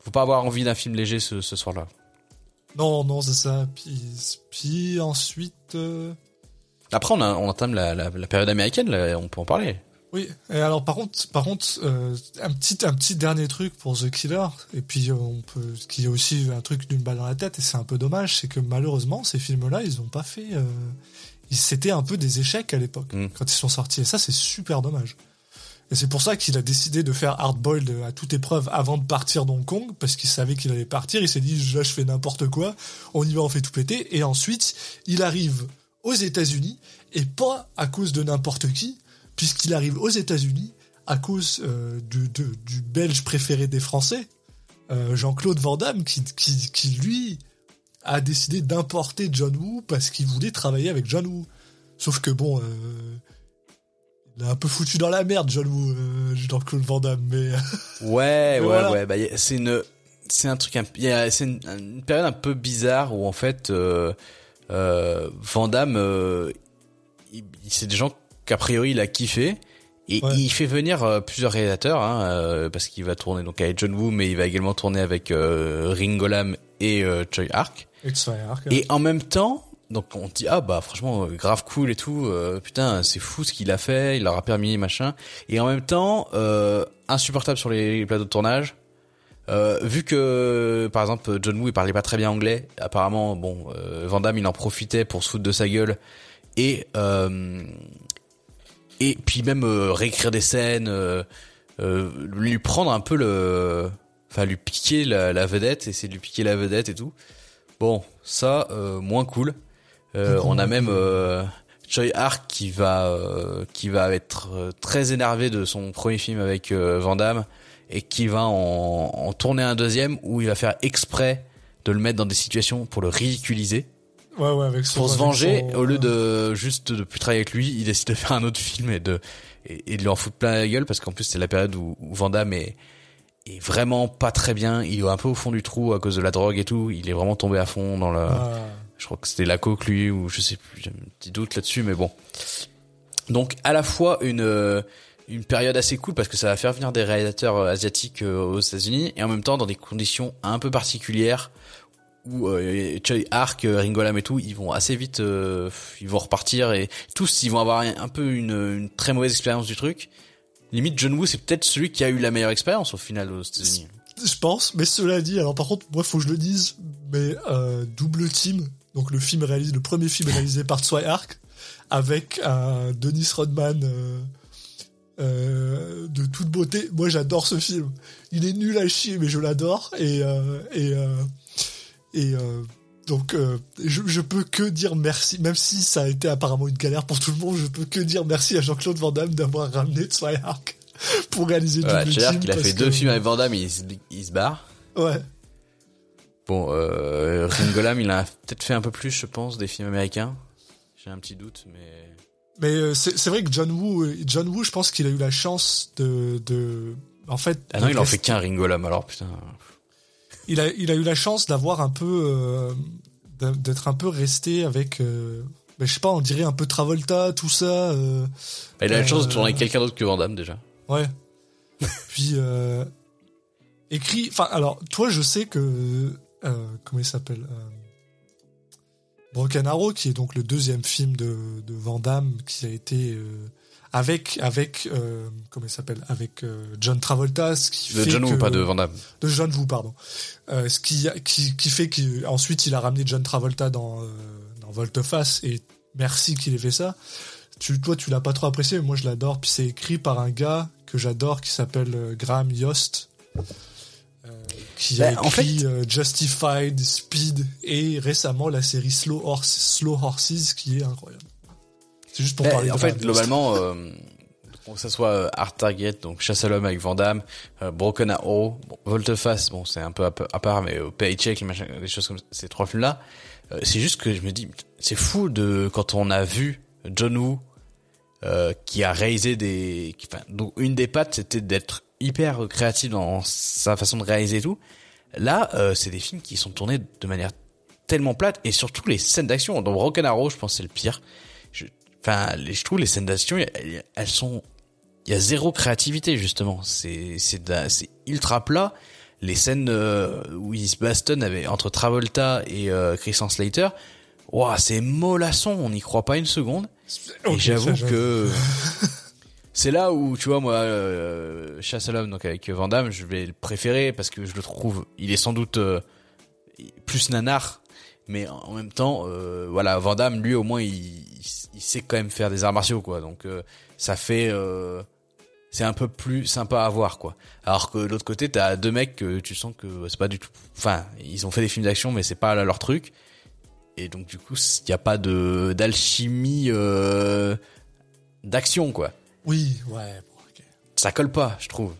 Faut pas avoir envie d'un film léger ce, ce soir-là. Non, non, c'est ça. Puis, puis ensuite, euh, Après on a on entame la, la, la période américaine, là, on peut en parler. oui. Et alors, par contre, par contre, euh, un petit, un petit dernier truc pour The Killer. Et puis, euh, on peut, qui est aussi un truc d'une balle dans la tête. Et c'est un peu dommage, c'est que malheureusement, ces films-là, ils ont pas fait. Euh, ils- c'était un peu des échecs à l'époque Mm. quand ils sont sortis. Et ça, c'est super dommage. Et c'est pour ça qu'il a décidé de faire Hard Boiled à toute épreuve avant de partir d'Hong Kong, parce qu'il savait qu'il allait partir. Il s'est dit, là, je fais n'importe quoi. On y va, on fait tout péter. Et ensuite, il arrive aux États-Unis, et pas à cause de n'importe qui, puisqu'il arrive aux États-Unis à cause euh, du, Belge préféré des Français, euh, Jean-Claude Van Damme, qui, lui a décidé d'importer John Woo parce qu'il voulait travailler avec John Woo. Sauf que bon, euh, il a un peu foutu dans la merde John Woo, euh, Jean-Claude Van Damme, mais Ouais, ouais, voilà. ouais. Bah, c'est une, c'est un truc, un- y a- c'est une, une période un peu bizarre où en fait, euh, euh, Van Damme, euh, c'est des gens qu'a priori il a kiffé. Et Ouais. il fait venir euh, plusieurs réalisateurs, hein, euh, parce qu'il va tourner donc avec John Woo, mais il va également tourner avec euh, Ringo Lam et euh, Choi Ark. X-Fire. Et en même temps, donc on dit ah bah franchement euh, grave cool et tout, euh, putain c'est fou ce qu'il a fait, il leur a permis machin. Et en même temps euh, insupportable sur les plateaux de tournage. Vu que par exemple John Woo il parlait pas très bien anglais, apparemment bon Van Damme il en profitait pour se foutre de sa gueule et et puis même réécrire des scènes, lui prendre un peu le, enfin lui piquer la, la vedette, essayer de lui piquer la vedette et tout. Bon, ça, moins cool. Euh, on a même euh, Choi Ark qui va euh, qui va être très énervé de son premier film avec euh, Van Damme et qui va en, en tourner un deuxième où il va faire exprès de le mettre dans des situations pour le ridiculiser. Ouais, ouais, avec son- pour se venger son- au lieu de juste de plus travailler avec lui il décide de faire un autre film et de et, et de lui en foutre plein la gueule parce qu'en plus c'est la période où, où Van Damme est est vraiment pas très bien. Il est un peu au fond du trou à cause de la drogue et tout. Il est vraiment tombé à fond dans le Ah. Je crois que c'était la coque lui ou je sais plus j'ai un petit doute là-dessus mais bon donc à la fois une euh, une période assez cool parce que ça va faire venir des réalisateurs euh, asiatiques euh, aux États-Unis et en même temps dans des conditions un peu particulières où euh, Choi Ark, euh, Ringo Lam et tout, ils vont assez vite, ils vont repartir et tous ils vont avoir un, peu une, très mauvaise expérience du truc. Limite John Woo c'est peut-être celui qui a eu la meilleure expérience au final aux États-Unis. Je pense, mais cela dit, alors par contre, moi, faut que je le dise, mais double team, donc le film réalisé, le premier film réalisé par Tsui Ark, avec un Dennis Rodman euh, euh, de toute beauté. Moi, j'adore ce film. Il est nul à chier, mais je l'adore. Et euh, et et donc, je, je peux que dire merci, même si ça a été apparemment une galère pour tout le monde. Je peux que dire merci à Jean-Claude Van Damme d'avoir ramené Tsui Ark pour réaliser Voilà, double Choi Ark team. il a fait deux films avec Van Damme, il se barre. Ouais. Bon, euh, Ringo Lam, il a peut-être fait un peu plus, je pense, des films américains. J'ai un petit doute, mais Mais euh, c'est vrai que John Woo, euh, John Woo, je pense qu'il a eu la chance de, de en fait, ah non, il en fait qu'un Ringo Lam. Alors putain. il a, il a eu la chance d'avoir un peu, euh, d'être un peu resté avec, euh, ben, je sais pas, on dirait un peu Travolta, tout ça. euh, il a la chance de tourner avec quelqu'un d'autre que Van Damme déjà. ouais. Puis écrit, enfin, alors toi, je sais que comment il s'appelle. euh, Broken Arrow, qui est donc le deuxième film de, de Van Damme, qui a été euh, avec avec euh, comment il s'appelle avec euh, John Travolta, ce qui De fait John Woo, que- pas de Van Damme. de John Woo, pardon. Euh, ce qui, qui, qui fait qu'ensuite il a ramené John Travolta dans, euh, dans Volte-Face et merci qu'il ait fait ça. Tu, toi, tu l'as pas trop apprécié, mais moi je l'adore. Puis c'est écrit par un gars que j'adore qui s'appelle euh, Graham Yost. Qui a Bah, en écrit euh, Justified, Speed et récemment la série Slow, Horse, Slow Horses qui est incroyable. C'est juste pour Bah, parler en de fait, globalement, euh, que ce soit euh, Art Target, donc Chasse à l'homme avec Van Damme, euh, Broken Arrow, bon, Volte-Face, bon, c'est un peu à, part, mais Paycheck, les machins, des choses comme ces trois films-là, c'est juste que je me dis, c'est fou de quand on a vu John Woo qui a réalisé des, qui- enfin, donc une des pattes, c'était d'être hyper créatif dans sa façon de réaliser et tout. Là, euh, c'est des films qui sont tournés de manière tellement plate et surtout les scènes d'action. Dans Broken Arrow, je pense que c'est le pire. Je, enfin, je trouve les scènes d'action, elles, sont, il y a zéro créativité justement. C'est, c'est, ultra plat. Les scènes euh, où ils se bastonnent avec, entre Travolta et euh, Christian Slater, c'est mollasson, on n'y croit pas une seconde. Et j'avoue. que c'est là où, tu vois, moi, euh, Chasse à l'homme, donc avec Van je vais le préférer parce que je le trouve, il est sans doute euh, plus nanar, mais en même temps, euh, voilà, Van lui, au moins, il, sait quand même faire des arts martiaux, quoi. Donc, euh, ça fait, c'est un peu plus sympa à voir, quoi. Alors que de l'autre côté, t'as deux mecs que tu sens que c'est pas du tout, enfin, ils ont fait des films d'action, mais c'est pas leur truc. Et donc, du coup, il n'y a pas de d'alchimie d'action, quoi Oui, ouais. bon, ça colle pas, je trouve.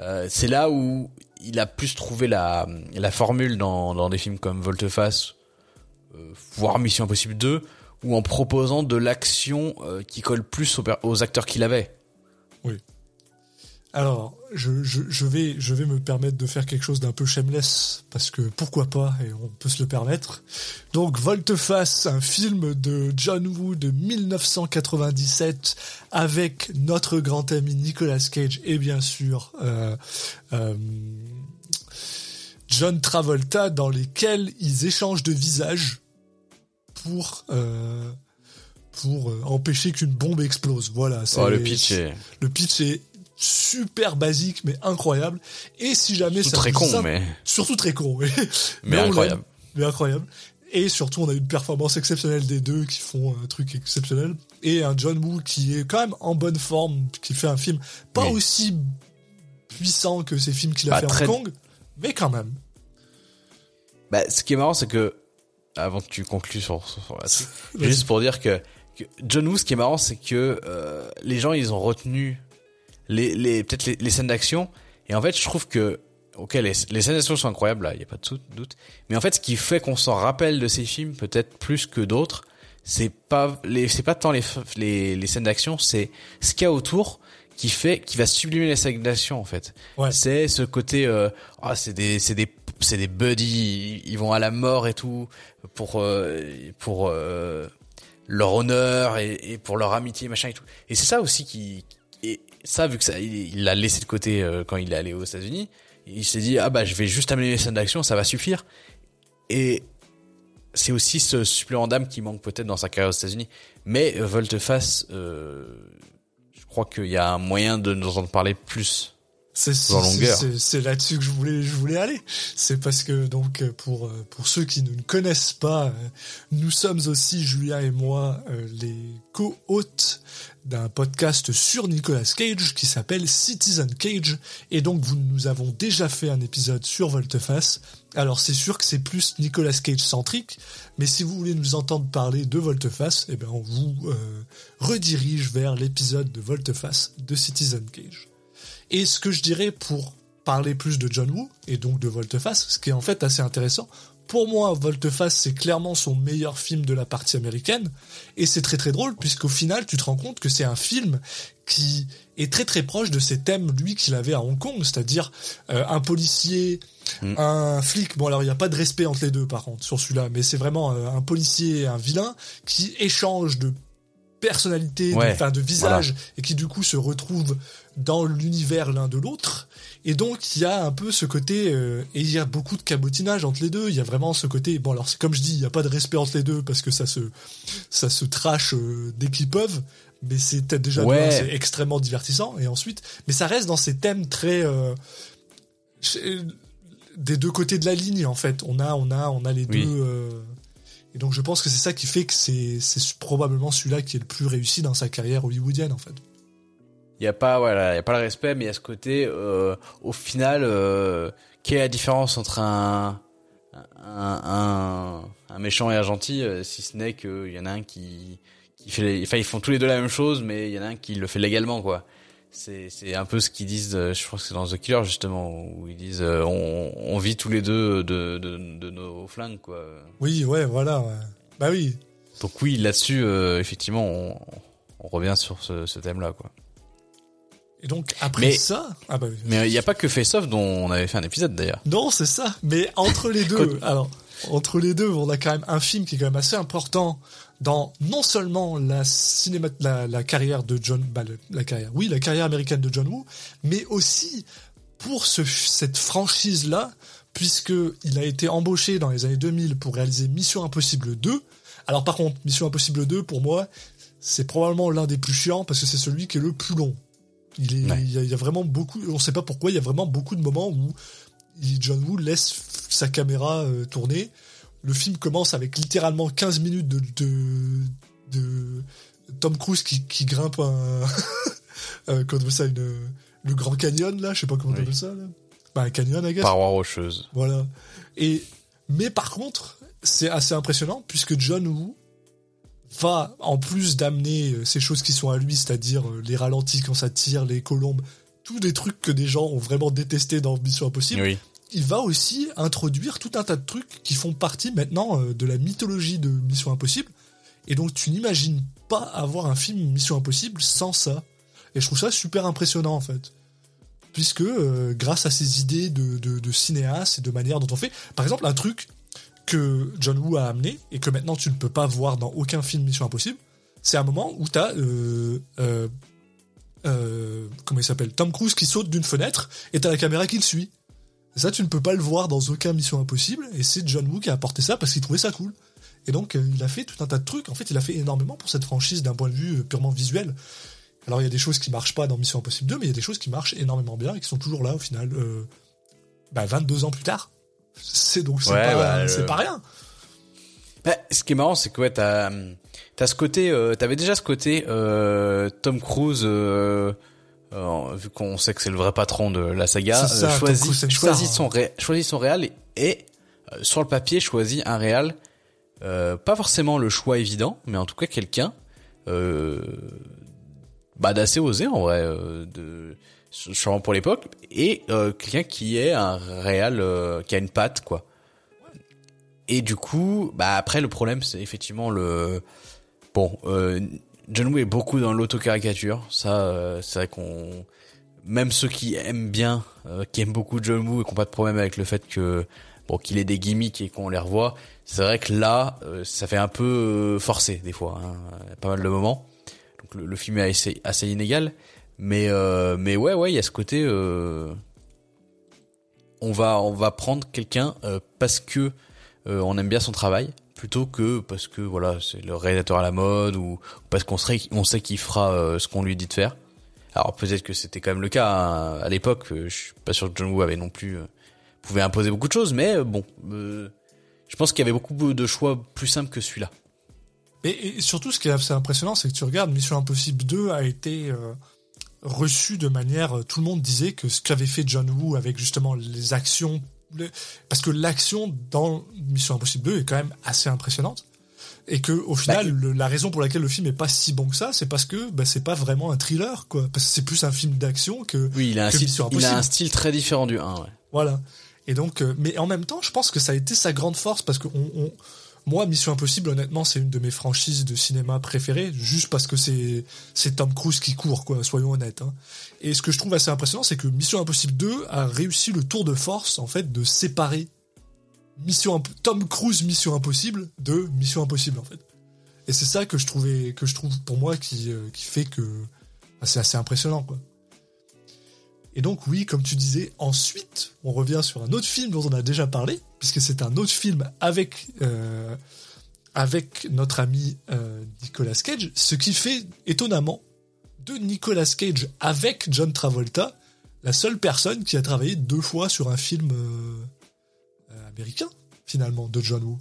Euh, c'est là où il a plus trouvé la, la formule dans, dans des films comme Volte-Face, euh, voire Mission Impossible 2, ou en proposant de l'action euh, qui colle plus aux, aux acteurs qu'il avait. Alors, je, je, je, vais, je vais me permettre de faire quelque chose d'un peu shameless, parce que pourquoi pas, et on peut se le permettre. Donc, Volte-Face, un film de John Woo de 1997, avec notre grand ami Nicolas Cage, et bien sûr, euh, euh, John Travolta, dans lesquels ils échangent de visages pour... Euh, pour empêcher qu'une bombe explose. Voilà. c'est- Oh, le pitch est le pitch est super basique mais incroyable. Et si jamais tout ça très con, mais, surtout très con, oui. mais incroyable. mais incroyable. Et surtout, on a une performance exceptionnelle des deux qui font un truc exceptionnel. Et un John Woo qui est quand même en bonne forme, qui fait un film pas Oui. aussi puissant que ces films qu'il a Bah, fait très- en Hong Kong, mais quand même. Bah, ce qui est marrant, c'est que avant que tu conclues sur, sur, juste pour dire que, que John Woo, ce qui est marrant, c'est que euh, les gens, ils ont retenu les, les peut-être les, les scènes d'action, et en fait, je trouve que ok, les, les scènes d'action sont incroyables, là, il y a pas de doute, mais en fait, ce qui fait qu'on s'en rappelle de ces films, peut-être plus que d'autres, c'est pas les, c'est pas tant les, les, les scènes d'action, c'est ce qu'il y a autour qui fait, qui va sublimer les scènes d'action en fait. Ouais. C'est ce côté, euh, ah, c'est des, c'est des, c'est des buddies, ils vont à la mort et tout pour, euh, pour euh, leur honneur et, et pour leur amitié machin et tout. Et c'est ça aussi qui, et ça vu que ça, il l'a laissé de côté euh, quand il est allé aux États-Unis, il s'est dit ah bah je vais juste amener les scènes d'action, ça va suffire. Et c'est aussi ce supplément d'âme qui manque peut-être dans sa carrière aux États-Unis. Mais euh, Volteface, euh, je crois qu'il y a un moyen de nous entendre parler plus. C'est en là-dessus que je voulais je voulais aller. C'est parce que donc euh, pour pour ceux qui ne nous connaissent pas, nous sommes aussi Julia et moi les co-hôtes d'un podcast sur Nicolas Cage qui s'appelle Citizen Cage et donc nous avons déjà fait un épisode sur Volteface. Alors c'est sûr que c'est plus Nicolas Cage centrique, mais si vous voulez nous entendre parler de Volteface, eh ben on vous euh, redirige vers l'épisode de Volteface de Citizen Cage. Et ce que je dirais pour parler plus de John Woo et donc de Volteface, ce qui est en fait assez intéressant, pour moi, Volteface, c'est clairement son meilleur film de la partie américaine. Et c'est très très drôle, puisqu'au final, tu te rends compte que c'est un film qui est très très proche de ces thèmes, lui, qu'il avait à Hong Kong, c'est-à-dire euh, un policier, Mm. un flic. Bon, alors il n'y a pas de respect entre les deux, par contre, sur celui-là, mais c'est vraiment euh, un policier et un vilain qui échangent de personnalité, de- Ouais, enfin de visage, et qui du coup se retrouvent dans l'univers l'un de l'autre. Et donc il y a un peu ce côté, euh, et il y a beaucoup de cabotinage entre les deux. Il y a vraiment ce côté. Bon alors comme je dis, il n'y a pas de respect entre les deux parce que ça se ça se trash euh, dès qu'ils peuvent. Mais c'est peut-être déjà Ouais. c'est extrêmement divertissant. Et ensuite, mais ça reste dans ces thèmes très euh, des deux côtés de la ligne en fait. On a on a on a les Oui. deux. et donc je pense que c'est ça qui fait que c'est c'est probablement celui-là qui est le plus réussi dans sa carrière hollywoodienne en fait. Il y a pas voilà, il y a pas le respect, mais il y a ce côté. Euh, au final, euh, quelle est la différence entre un un, un, un méchant et un gentil, euh, si ce n'est qu'il y en a un qui qui fait, les- enfin ils font tous les deux la même chose, mais il y en a un qui le fait légalement quoi. C'est c'est un peu ce qu'ils disent. euh, Je crois que c'est dans The Killer justement où ils disent on, on vit tous les deux de de, de nos flingues quoi. Oui, ouais, voilà. ouais. Bah oui. Donc oui, là-dessus, effectivement, on, on revient sur ce, ce thème-là, quoi. Et donc après Mais- ça, ah bah. Mais il n'y a pas que Face Off dont on avait fait un épisode d'ailleurs. Non, c'est ça. Mais entre les deux, alors entre les deux, on a quand même un film qui est quand même assez important dans non seulement la cinéma, la, la carrière de John, bah, le- la carrière, oui, la carrière américaine de John Woo, mais aussi pour ce, cette franchise là, puisque il a été embauché dans les années 2000 pour réaliser Mission Impossible 2. Alors par contre, Mission Impossible 2, pour moi, c'est probablement l'un des plus chiants parce que c'est celui qui est le plus long. Il, Ouais. il, y a, il y a vraiment beaucoup, on sait pas pourquoi, il y a vraiment beaucoup de moments où John Woo laisse sa caméra euh, tourner. Le film commence avec littéralement 15 minutes de, de, de Tom Cruise qui, qui grimpe un, euh, comment on appelle ça, une, le Grand Canyon là, je sais pas comment on Oui. appelle ça là. Bah, un canyon, guess. Paroi rocheuse. Voilà. Et mais par contre, c'est assez impressionnant puisque John Woo va en plus d'amener euh, ces choses qui sont à lui, c'est-à-dire euh, les ralentis quand ça tire, les colombes, tous des trucs que des gens ont vraiment détesté dans Mission Impossible. Oui. Il va aussi introduire tout un tas de trucs qui font partie maintenant euh, de la mythologie de Mission Impossible. Et donc tu n'imagines pas avoir un film Mission Impossible sans ça. Et je trouve ça super impressionnant en fait. Puisque euh, grâce à ces idées de, de, de cinéaste et de manière dont on fait, par exemple un truc que John Woo a amené et que maintenant tu ne peux pas voir dans aucun film Mission Impossible, c'est un moment où tu as euh, euh, euh, comment il s'appelle Tom Cruise qui saute d'une fenêtre et t'as la caméra qui le suit. Ça, tu ne peux pas le voir dans aucun Mission Impossible, et c'est John Woo qui a apporté ça parce qu'il trouvait ça cool. Et donc, euh, il a fait tout un tas de trucs. En fait, il a fait énormément pour cette franchise d'un point de vue purement visuel. Alors, il y a des choses qui marchent pas dans Mission Impossible 2, mais il y a des choses qui marchent énormément bien et qui sont toujours là au final, euh, bah, 22 ans plus tard. C'est donc c'est Ouais, pas, bah, c'est le- pas rien. Bah, ce qui est marrant, c'est que ouais, t'as t'as ce côté, euh, t'avais déjà ce côté euh, Tom Cruise. Euh, euh, vu qu'on sait que c'est le vrai patron de la saga, ça, euh, choisit, Cruise, choisit son ré, choisit son réal et, et, euh, sur le papier choisit un réal euh, pas forcément le choix évident, mais en tout cas quelqu'un euh, bah, d'assez osé en vrai, euh, de sûrement pour l'époque, et euh, quelqu'un qui est un réel, euh, qui a une patte quoi. Et du coup, bah après le problème c'est effectivement le bon. Euh, John Woo est beaucoup dans l'autocaricature. Ça, euh, c'est vrai qu'on même ceux qui aiment bien, euh, qui aiment beaucoup John Woo et qui n'ont pas de problème avec le fait que bon qu'il ait des gimmicks et qu'on les revoit, c'est vrai que là, euh, ça fait un peu forcé des fois, hein, pas mal de moments. Donc le, le film est assez, assez inégal, mais euh, mais ouais ouais, il y a ce côté. euh, on va on va prendre quelqu'un euh, parce que euh, on aime bien son travail plutôt que parce que voilà c'est le réalisateur à la mode ou parce qu'on serait on sait qu'il fera euh, ce qu'on lui dit de faire. Alors peut-être que c'était quand même le cas hein, à l'époque. euh, Je suis pas sûr que John Woo avait non plus pouvait imposer beaucoup de choses, mais bon, je pense qu'il y avait beaucoup de choix plus simples que celui-là. Et, et surtout, ce qui est assez impressionnant, c'est que tu regardes, Mission Impossible 2 a été reçu de manière. euh, Tout le monde disait que ce qu'avait fait John Woo avec justement les actions. le- parce que l'action dans Mission Impossible 2 est quand même assez impressionnante. Et que au final, le- la raison pour laquelle le film est pas si bon que ça, c'est parce que bah, c'est pas vraiment un thriller, quoi. Parce que c'est plus un film d'action que. Oui, il a un, style, il a un style très différent du 1. Ouais. Voilà. Et donc, euh, mais en même temps, je pense que ça a été sa grande force parce que on, on- moi, Mission Impossible, honnêtement, c'est une de mes franchises de cinéma préférées, juste parce que c'est Tom Cruise qui court, quoi. Soyons honnêtes. hein. Et ce que je trouve assez impressionnant, c'est que Mission Impossible 2 a réussi le tour de force, en fait, de séparer Mission Tom Cruise Mission Impossible de Mission Impossible, en fait. Et c'est ça que je trouvais, que je trouve pour moi qui euh, fait que bah, c'est assez impressionnant, quoi. Et donc oui, comme tu disais, ensuite, on revient sur un autre film dont on a déjà parlé, puisque c'est un autre film avec euh, avec notre ami euh, Nicolas Cage, ce qui fait étonnamment de Nicolas Cage avec John Travolta la seule personne qui a travaillé deux fois sur un film euh, américain finalement de John Woo.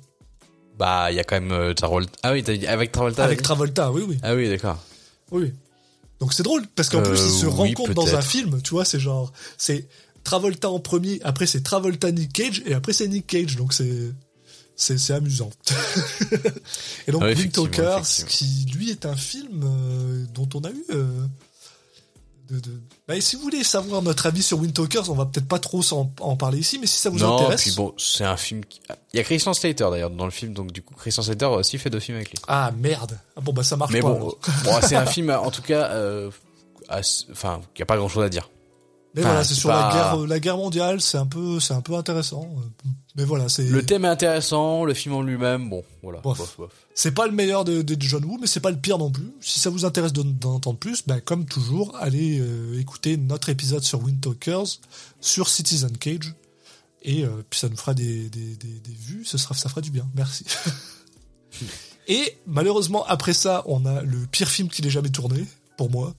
Bah, il y a quand même Travolta. Ah oui, dit avec Travolta. avec Travolta, oui, oui. Ah oui, d'accord. Oui. Donc c'est drôle parce qu'en Euh, plus ils se oui, rencontrent dans un film, tu vois, c'est genre c'est Travolta en premier, après c'est Travolta Nick Cage et après c'est Nick Cage, donc c'est c'est c'est amusant. et donc Ah qui lui est un film euh, dont on a eu euh, de, de... Bah, et si vous voulez savoir notre avis sur Wind Talkers, on va peut-être pas trop en parler ici, mais si ça vous non, intéresse. puis bon, c'est un film. Qui... Il y a Christian Slater d'ailleurs dans le film, donc du coup Christian Slater aussi fait deux films avec lui. Ah merde. Ah bon bah ça marche Mais pas. bon, alors. euh, bon, c'est un film en tout cas, euh, assez- enfin, il y a pas grand chose à dire. Mais enfin, voilà, c'est c'est sur pas- la guerre la guerre mondiale, c'est un peu c'est un peu intéressant. Mais voilà, c'est Le thème est intéressant, le film en lui-même, bon, voilà. Bof. bof, bof. C'est pas le meilleur de, de John Woo, mais c'est pas le pire non plus. Si ça vous intéresse d'en entendre plus, ben, comme toujours, allez euh, écouter notre épisode sur Wind Talkers, sur Citizen Cage. Et euh, puis ça nous fera des, des, des, des vues, ce sera, ça fera du bien. Merci. Et malheureusement, après ça, on a le pire film qu'il ait jamais tourné, pour moi.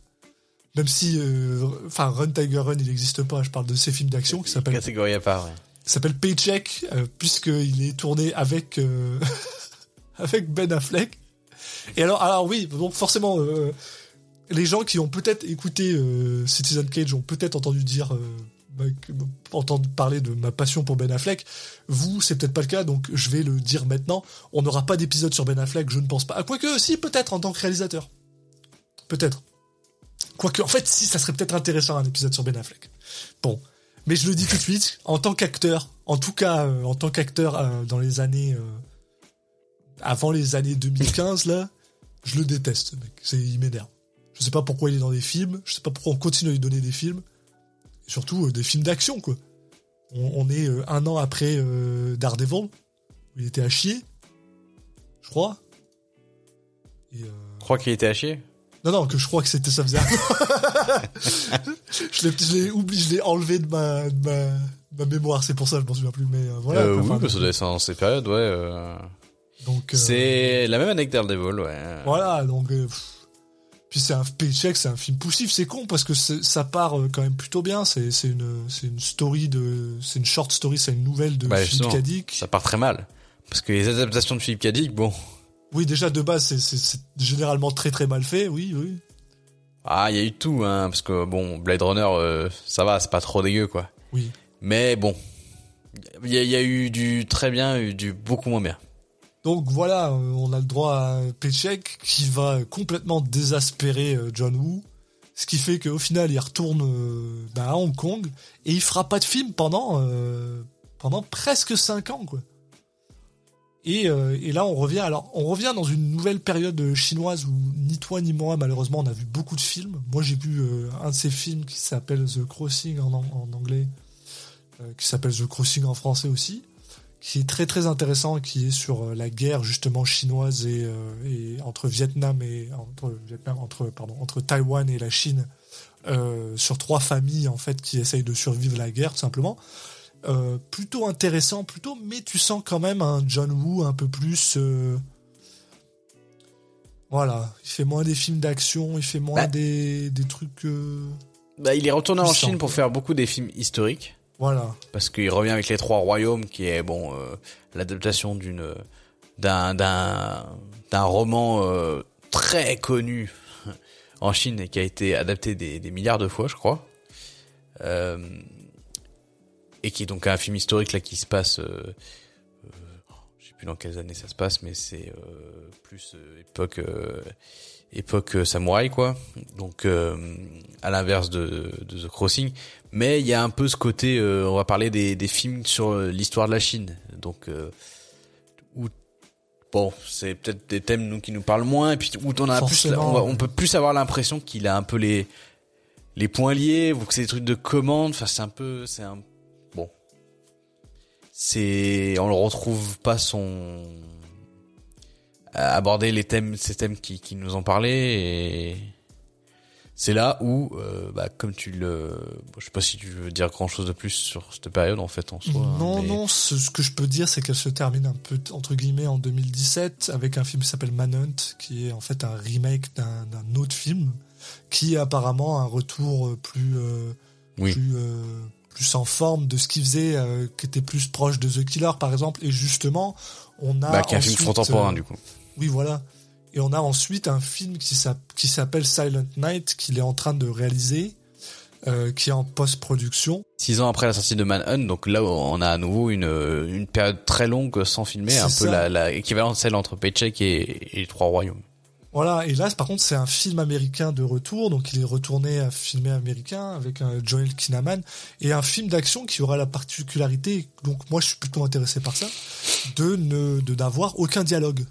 Même si, euh, enfin, Run Tiger Run, il n'existe pas. Je parle de ces films d'action qui s'appellent Catégorie à part, ouais. s'appelle Paycheck, puisqu'il est tourné avec, avec Ben Affleck. Et alors, alors oui, forcément, euh, les gens qui ont peut-être écouté euh, Citizen Cage ont peut-être entendu dire, euh, bah, entendu parler de ma passion pour Ben Affleck. Vous, c'est peut-être pas le cas, donc je vais le dire maintenant. On n'aura pas d'épisode sur Ben Affleck, je ne pense pas. Ah, quoique, si, peut-être en tant que réalisateur. Peut-être. Quoique, en fait, si, ça serait peut-être intéressant un épisode sur Ben Affleck. Bon. Mais je le dis tout de suite, en tant qu'acteur, en tout cas, euh, en tant qu'acteur dans les années. Avant les années 2015, là, je le déteste, ce mec. C'est, il m'énerve. Je sais pas pourquoi il est dans des films, je sais pas pourquoi on continue à lui donner des films. Et surtout, euh, des films d'action, quoi. On, on est euh, un an après euh, Daredevil, où il était à chier, je crois. Et, euh, Je crois qu'il était à chier? non, non, que je crois que c'était ça faisait. je l'ai, je l'ai oublié, je l'ai enlevé de ma, de ma, de ma mémoire, c'est pour ça, je m'en souviens plus, mais euh, voilà. euh, quoi. oui, Enfin, parce que être dans ces périodes, ouais. Euh, donc, C'est la même année que Daredevil, ouais. Voilà, donc. euh, puis c'est un paycheck, c'est un film poussif, c'est con parce que ça part euh, quand même plutôt bien. C'est, une, une story de, c'est une short story, c'est une nouvelle de Bah, Philippe. Cadic. Ça part très mal. Parce que les adaptations de Philippe Cadic, bon. Oui, déjà de base, c'est, généralement très très mal fait. Oui, oui. Ah, il y a eu tout, hein. Parce que bon, Blade Runner, euh, ça va, c'est pas trop dégueu, quoi. Oui. Mais bon. Il y, y a eu du très bien, eu du beaucoup moins bien. Donc voilà, euh, on a le droit à Paycheck qui va complètement désespérer euh, John Woo, ce qui fait qu'au final il retourne euh, bah, à Hong Kong et il fera pas de film pendant pendant presque 5 ans quoi. Et, là on revient alors on revient dans une nouvelle période chinoise où ni toi ni moi malheureusement on a vu beaucoup de films. Moi j'ai vu un de ces films qui s'appelle The Crossing en anglais, qui s'appelle The Crossing en français aussi qui est très très intéressant, qui est sur euh, la guerre justement chinoise et, euh, et entre Vietnam et entre Vietnam entre pardon entre Taïwan et la Chine euh, sur trois familles en fait qui essayent de survivre la guerre tout simplement. Euh, plutôt intéressant, plutôt, mais tu sens quand même un John Woo un peu plus. Voilà, il fait moins des films d'action, il fait moins bah. des, des trucs. bah, il est retourné en Chine pour faire beaucoup des films historiques. Voilà. Parce qu'il revient avec les trois royaumes, qui est bon euh, l'adaptation d'une d'un d'un d'un roman euh, très connu en Chine et qui a été adapté des, milliards de fois, je crois. Euh, et qui est donc un film historique là qui se passe. Euh, je sais plus dans quelles années ça se passe, mais c'est plus époque époque euh, samouraï quoi. Donc euh, à l'inverse de, The Crossing, mais il y a un peu ce côté euh, on va parler des, des films sur l'histoire de la Chine. Donc où bon, c'est peut-être des thèmes nous qui nous parlent moins et puis où on a plus on, peut plus avoir l'impression qu'il a un peu les les points liés, ou que c'est des trucs de commande, enfin c'est un peu c'est un bon. C'est on le retrouve pas son aborder les thèmes, ces thèmes qui, qui nous ont parlé et c'est là où, euh, bah, comme tu le, je sais pas si tu veux dire grand chose de plus sur cette période en fait en soi. Hein, non, non, ce, que je peux dire, c'est qu'elle se termine un peu entre guillemets en 2017 avec un film qui s'appelle Manhunt, qui est en fait un remake d'un autre film, qui est apparemment un retour plus, euh, oui. plus, euh, plus en forme de ce qu'il faisait, euh, qui était plus proche de The Killer par exemple, et justement, on a bah, qui est un film contemporain du coup. Oui, voilà. Et on a ensuite un film qui s'appelle Silent Night qu'il est en train de réaliser, euh, qui est en post-production. Six ans après la sortie de Manhunt, donc là on a à nouveau une, une période très longue sans filmer, un peu la, la équivalent de celle entre Paycheck et, et Trois Royaumes. Voilà, et là par contre c'est un film américain de retour, donc il est retourné à filmer américain avec un Joel Kinnaman, et un film d'action qui aura la particularité, donc moi je suis plutôt intéressé par ça, de ne de n'avoir aucun dialogue.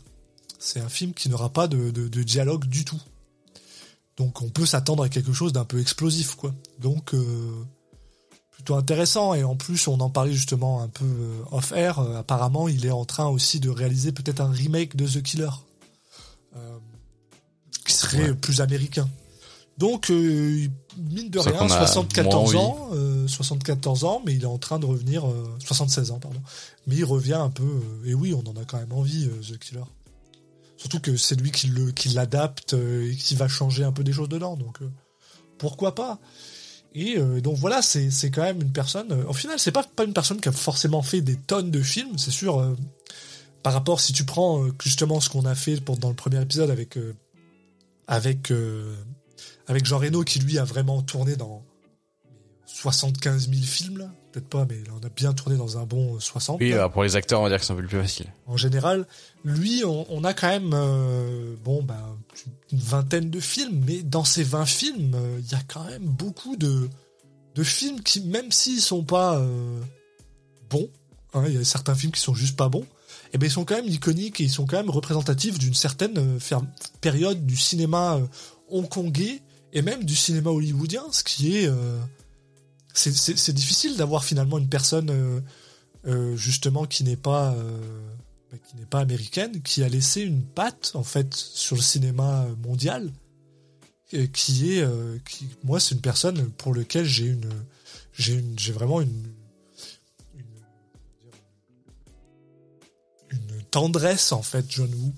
C'est un film qui n'aura pas de, de, de, dialogue du tout. Donc on peut s'attendre à quelque chose d'un peu explosif, quoi. Donc euh, plutôt intéressant. Et en plus, on en parlait justement un peu euh, off-air. Euh, apparemment, il est en train aussi de réaliser peut-être un remake de The Killer, euh, qui serait plus américain. Donc, euh, mine de rien, 74 ans, euh, 74 ans, mais il est en train de revenir, 76 ans, pardon. Mais il revient un peu, et oui, on en a quand même envie, The Killer. Surtout que c'est lui qui l'adapte euh, et qui va changer un peu des choses dedans. Donc euh, pourquoi pas Et euh, donc voilà, c'est quand même une personne. au final, c'est pas une personne qui a forcément fait des tonnes de films. C'est sûr. par rapport, si tu prends justement ce qu'on a fait dans le premier épisode avec Jean Reno qui lui a vraiment tourné dans 75 000 films là, peut-être pas, mais on a bien tourné dans un bon 60. Oui, pour les acteurs, on va dire que c'est un peu plus facile. En général, lui, on, a quand même euh, bon bah une vingtaine de films, mais dans ces 20 films, euh, il y a quand même beaucoup de de films qui, même s'ils sont pas euh, bons, hein, il y a certains films qui sont juste pas bons, et eh ben ils sont quand même iconiques et ils sont quand même représentatifs d'une certaine période du cinéma hongkongais et même du cinéma hollywoodien, ce qui est c'est difficile d'avoir finalement une personne euh, euh, justement qui n'est pas euh, bah, qui n'est pas américaine, qui a laissé une patte en fait sur le cinéma mondial, qui est moi c'est une personne pour lequel j'ai une j'ai j'ai vraiment une, une tendresse en fait John Woo.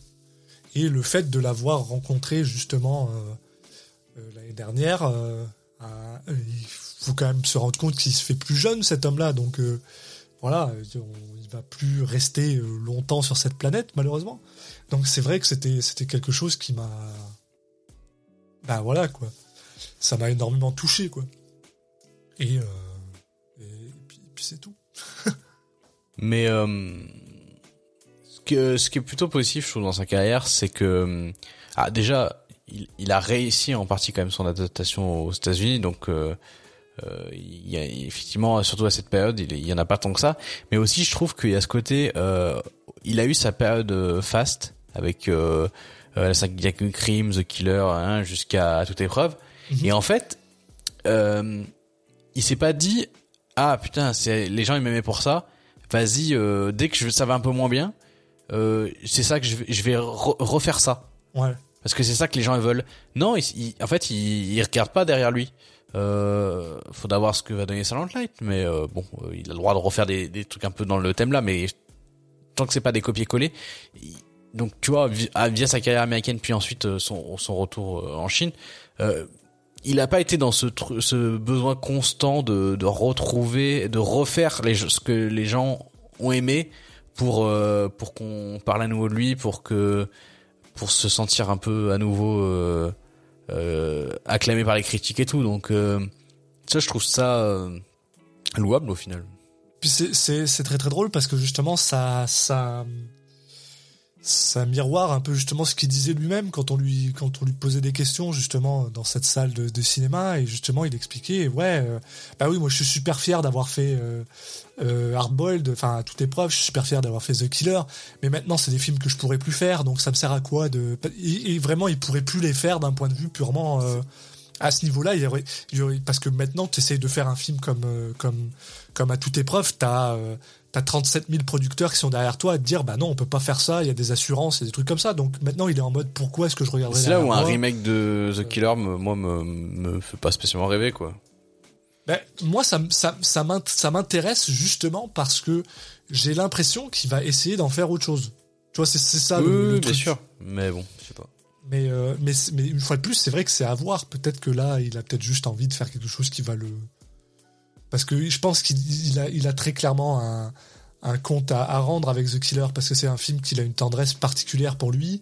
Et le fait de l'avoir rencontré justement l'année dernière à, faut quand même se rendre compte qu'il se fait plus jeune cet homme-là, donc euh, voilà, il va plus rester euh, longtemps sur cette planète malheureusement. Donc c'est vrai que c'était c'était quelque chose qui m'a, bah voilà quoi, ça m'a énormément touché quoi. Et, euh, et puis, puis c'est tout. Mais que ce qui est plutôt positif, je trouve, dans sa carrière, c'est que ah déjà, il, il, a réussi en partie quand même son adaptation aux États-Unis, donc euh, euh, il y a effectivement, surtout à cette période, il, y en a pas tant que ça. Mais aussi, je trouve qu'il y a ce côté, euh, il a eu sa période euh, fast avec euh, euh, Crime, The Killer, hein, jusqu'à toute épreuve. Mhm. Et en fait, euh, il s'est pas dit ah putain, c'est les gens ils m'aimaient pour ça. Vas-y, euh, dès que je, ça va un peu moins bien, euh, c'est ça que je vais, je vais re- refaire ça Ouais. parce que c'est ça que les gens veulent. Non, il, il- en fait, il, il regarde pas derrière lui. Euh, faudra voir ce que va donner Silent Light, mais euh, bon, euh, il a le droit de refaire des, trucs un peu dans le thème là, mais tant que c'est pas des copier-coller. Donc tu vois, ah, via sa carrière américaine, puis ensuite euh, son, retour en Chine, il a pas été dans ce, besoin constant de, retrouver, de refaire ce que les gens ont aimé pour pour qu'on parle à nouveau de lui, pour que pour se sentir un peu à nouveau acclamé par les critiques et tout. Donc euh, ça, je trouve ça euh, louable au final. Puis c'est très très drôle parce que justement ça ça ça miroire un peu justement ce qu'il disait lui-même quand on lui quand on lui posait des questions justement dans cette salle de, cinéma. Et justement il expliquait ouais euh, bah oui moi je suis super fier d'avoir fait euh, euh, Hardboiled. Enfin à toute épreuve je suis super fier d'avoir fait The Killer. Mais maintenant c'est des films que je pourrais plus faire. Donc ça me sert à quoi de et, vraiment il pourrait plus les faire d'un point de vue purement euh, à ce niveau-là, il parce que maintenant, tu essayes de faire un film comme, euh, comme, comme à toute épreuve, t'as, euh, t'as 37 000 producteurs qui sont derrière toi à te dire, bah non, on peut pas faire ça, il y a des assurances et des trucs comme ça. Donc maintenant, il est en mode, pourquoi est-ce que je regarderais C'est là où un remake de The Killer, me, moi, me, me fait pas spécialement rêver, quoi. Ben, moi, ça, ça, ça m'int- ça m'intéresse justement parce que j'ai l'impression qu'il va essayer d'en faire autre chose. Tu vois, c'est, ça oui, le, le bien truc. sûr. Mais bon, je sais pas. Mais, euh, mais, mais une fois de plus, c'est vrai que c'est à voir. Peut-être que là, il a peut-être juste envie de faire quelque chose qui va le. Parce que je pense qu'il il a, très clairement un, compte à, rendre avec The Killer parce que c'est un film qu'il a une tendresse particulière pour lui.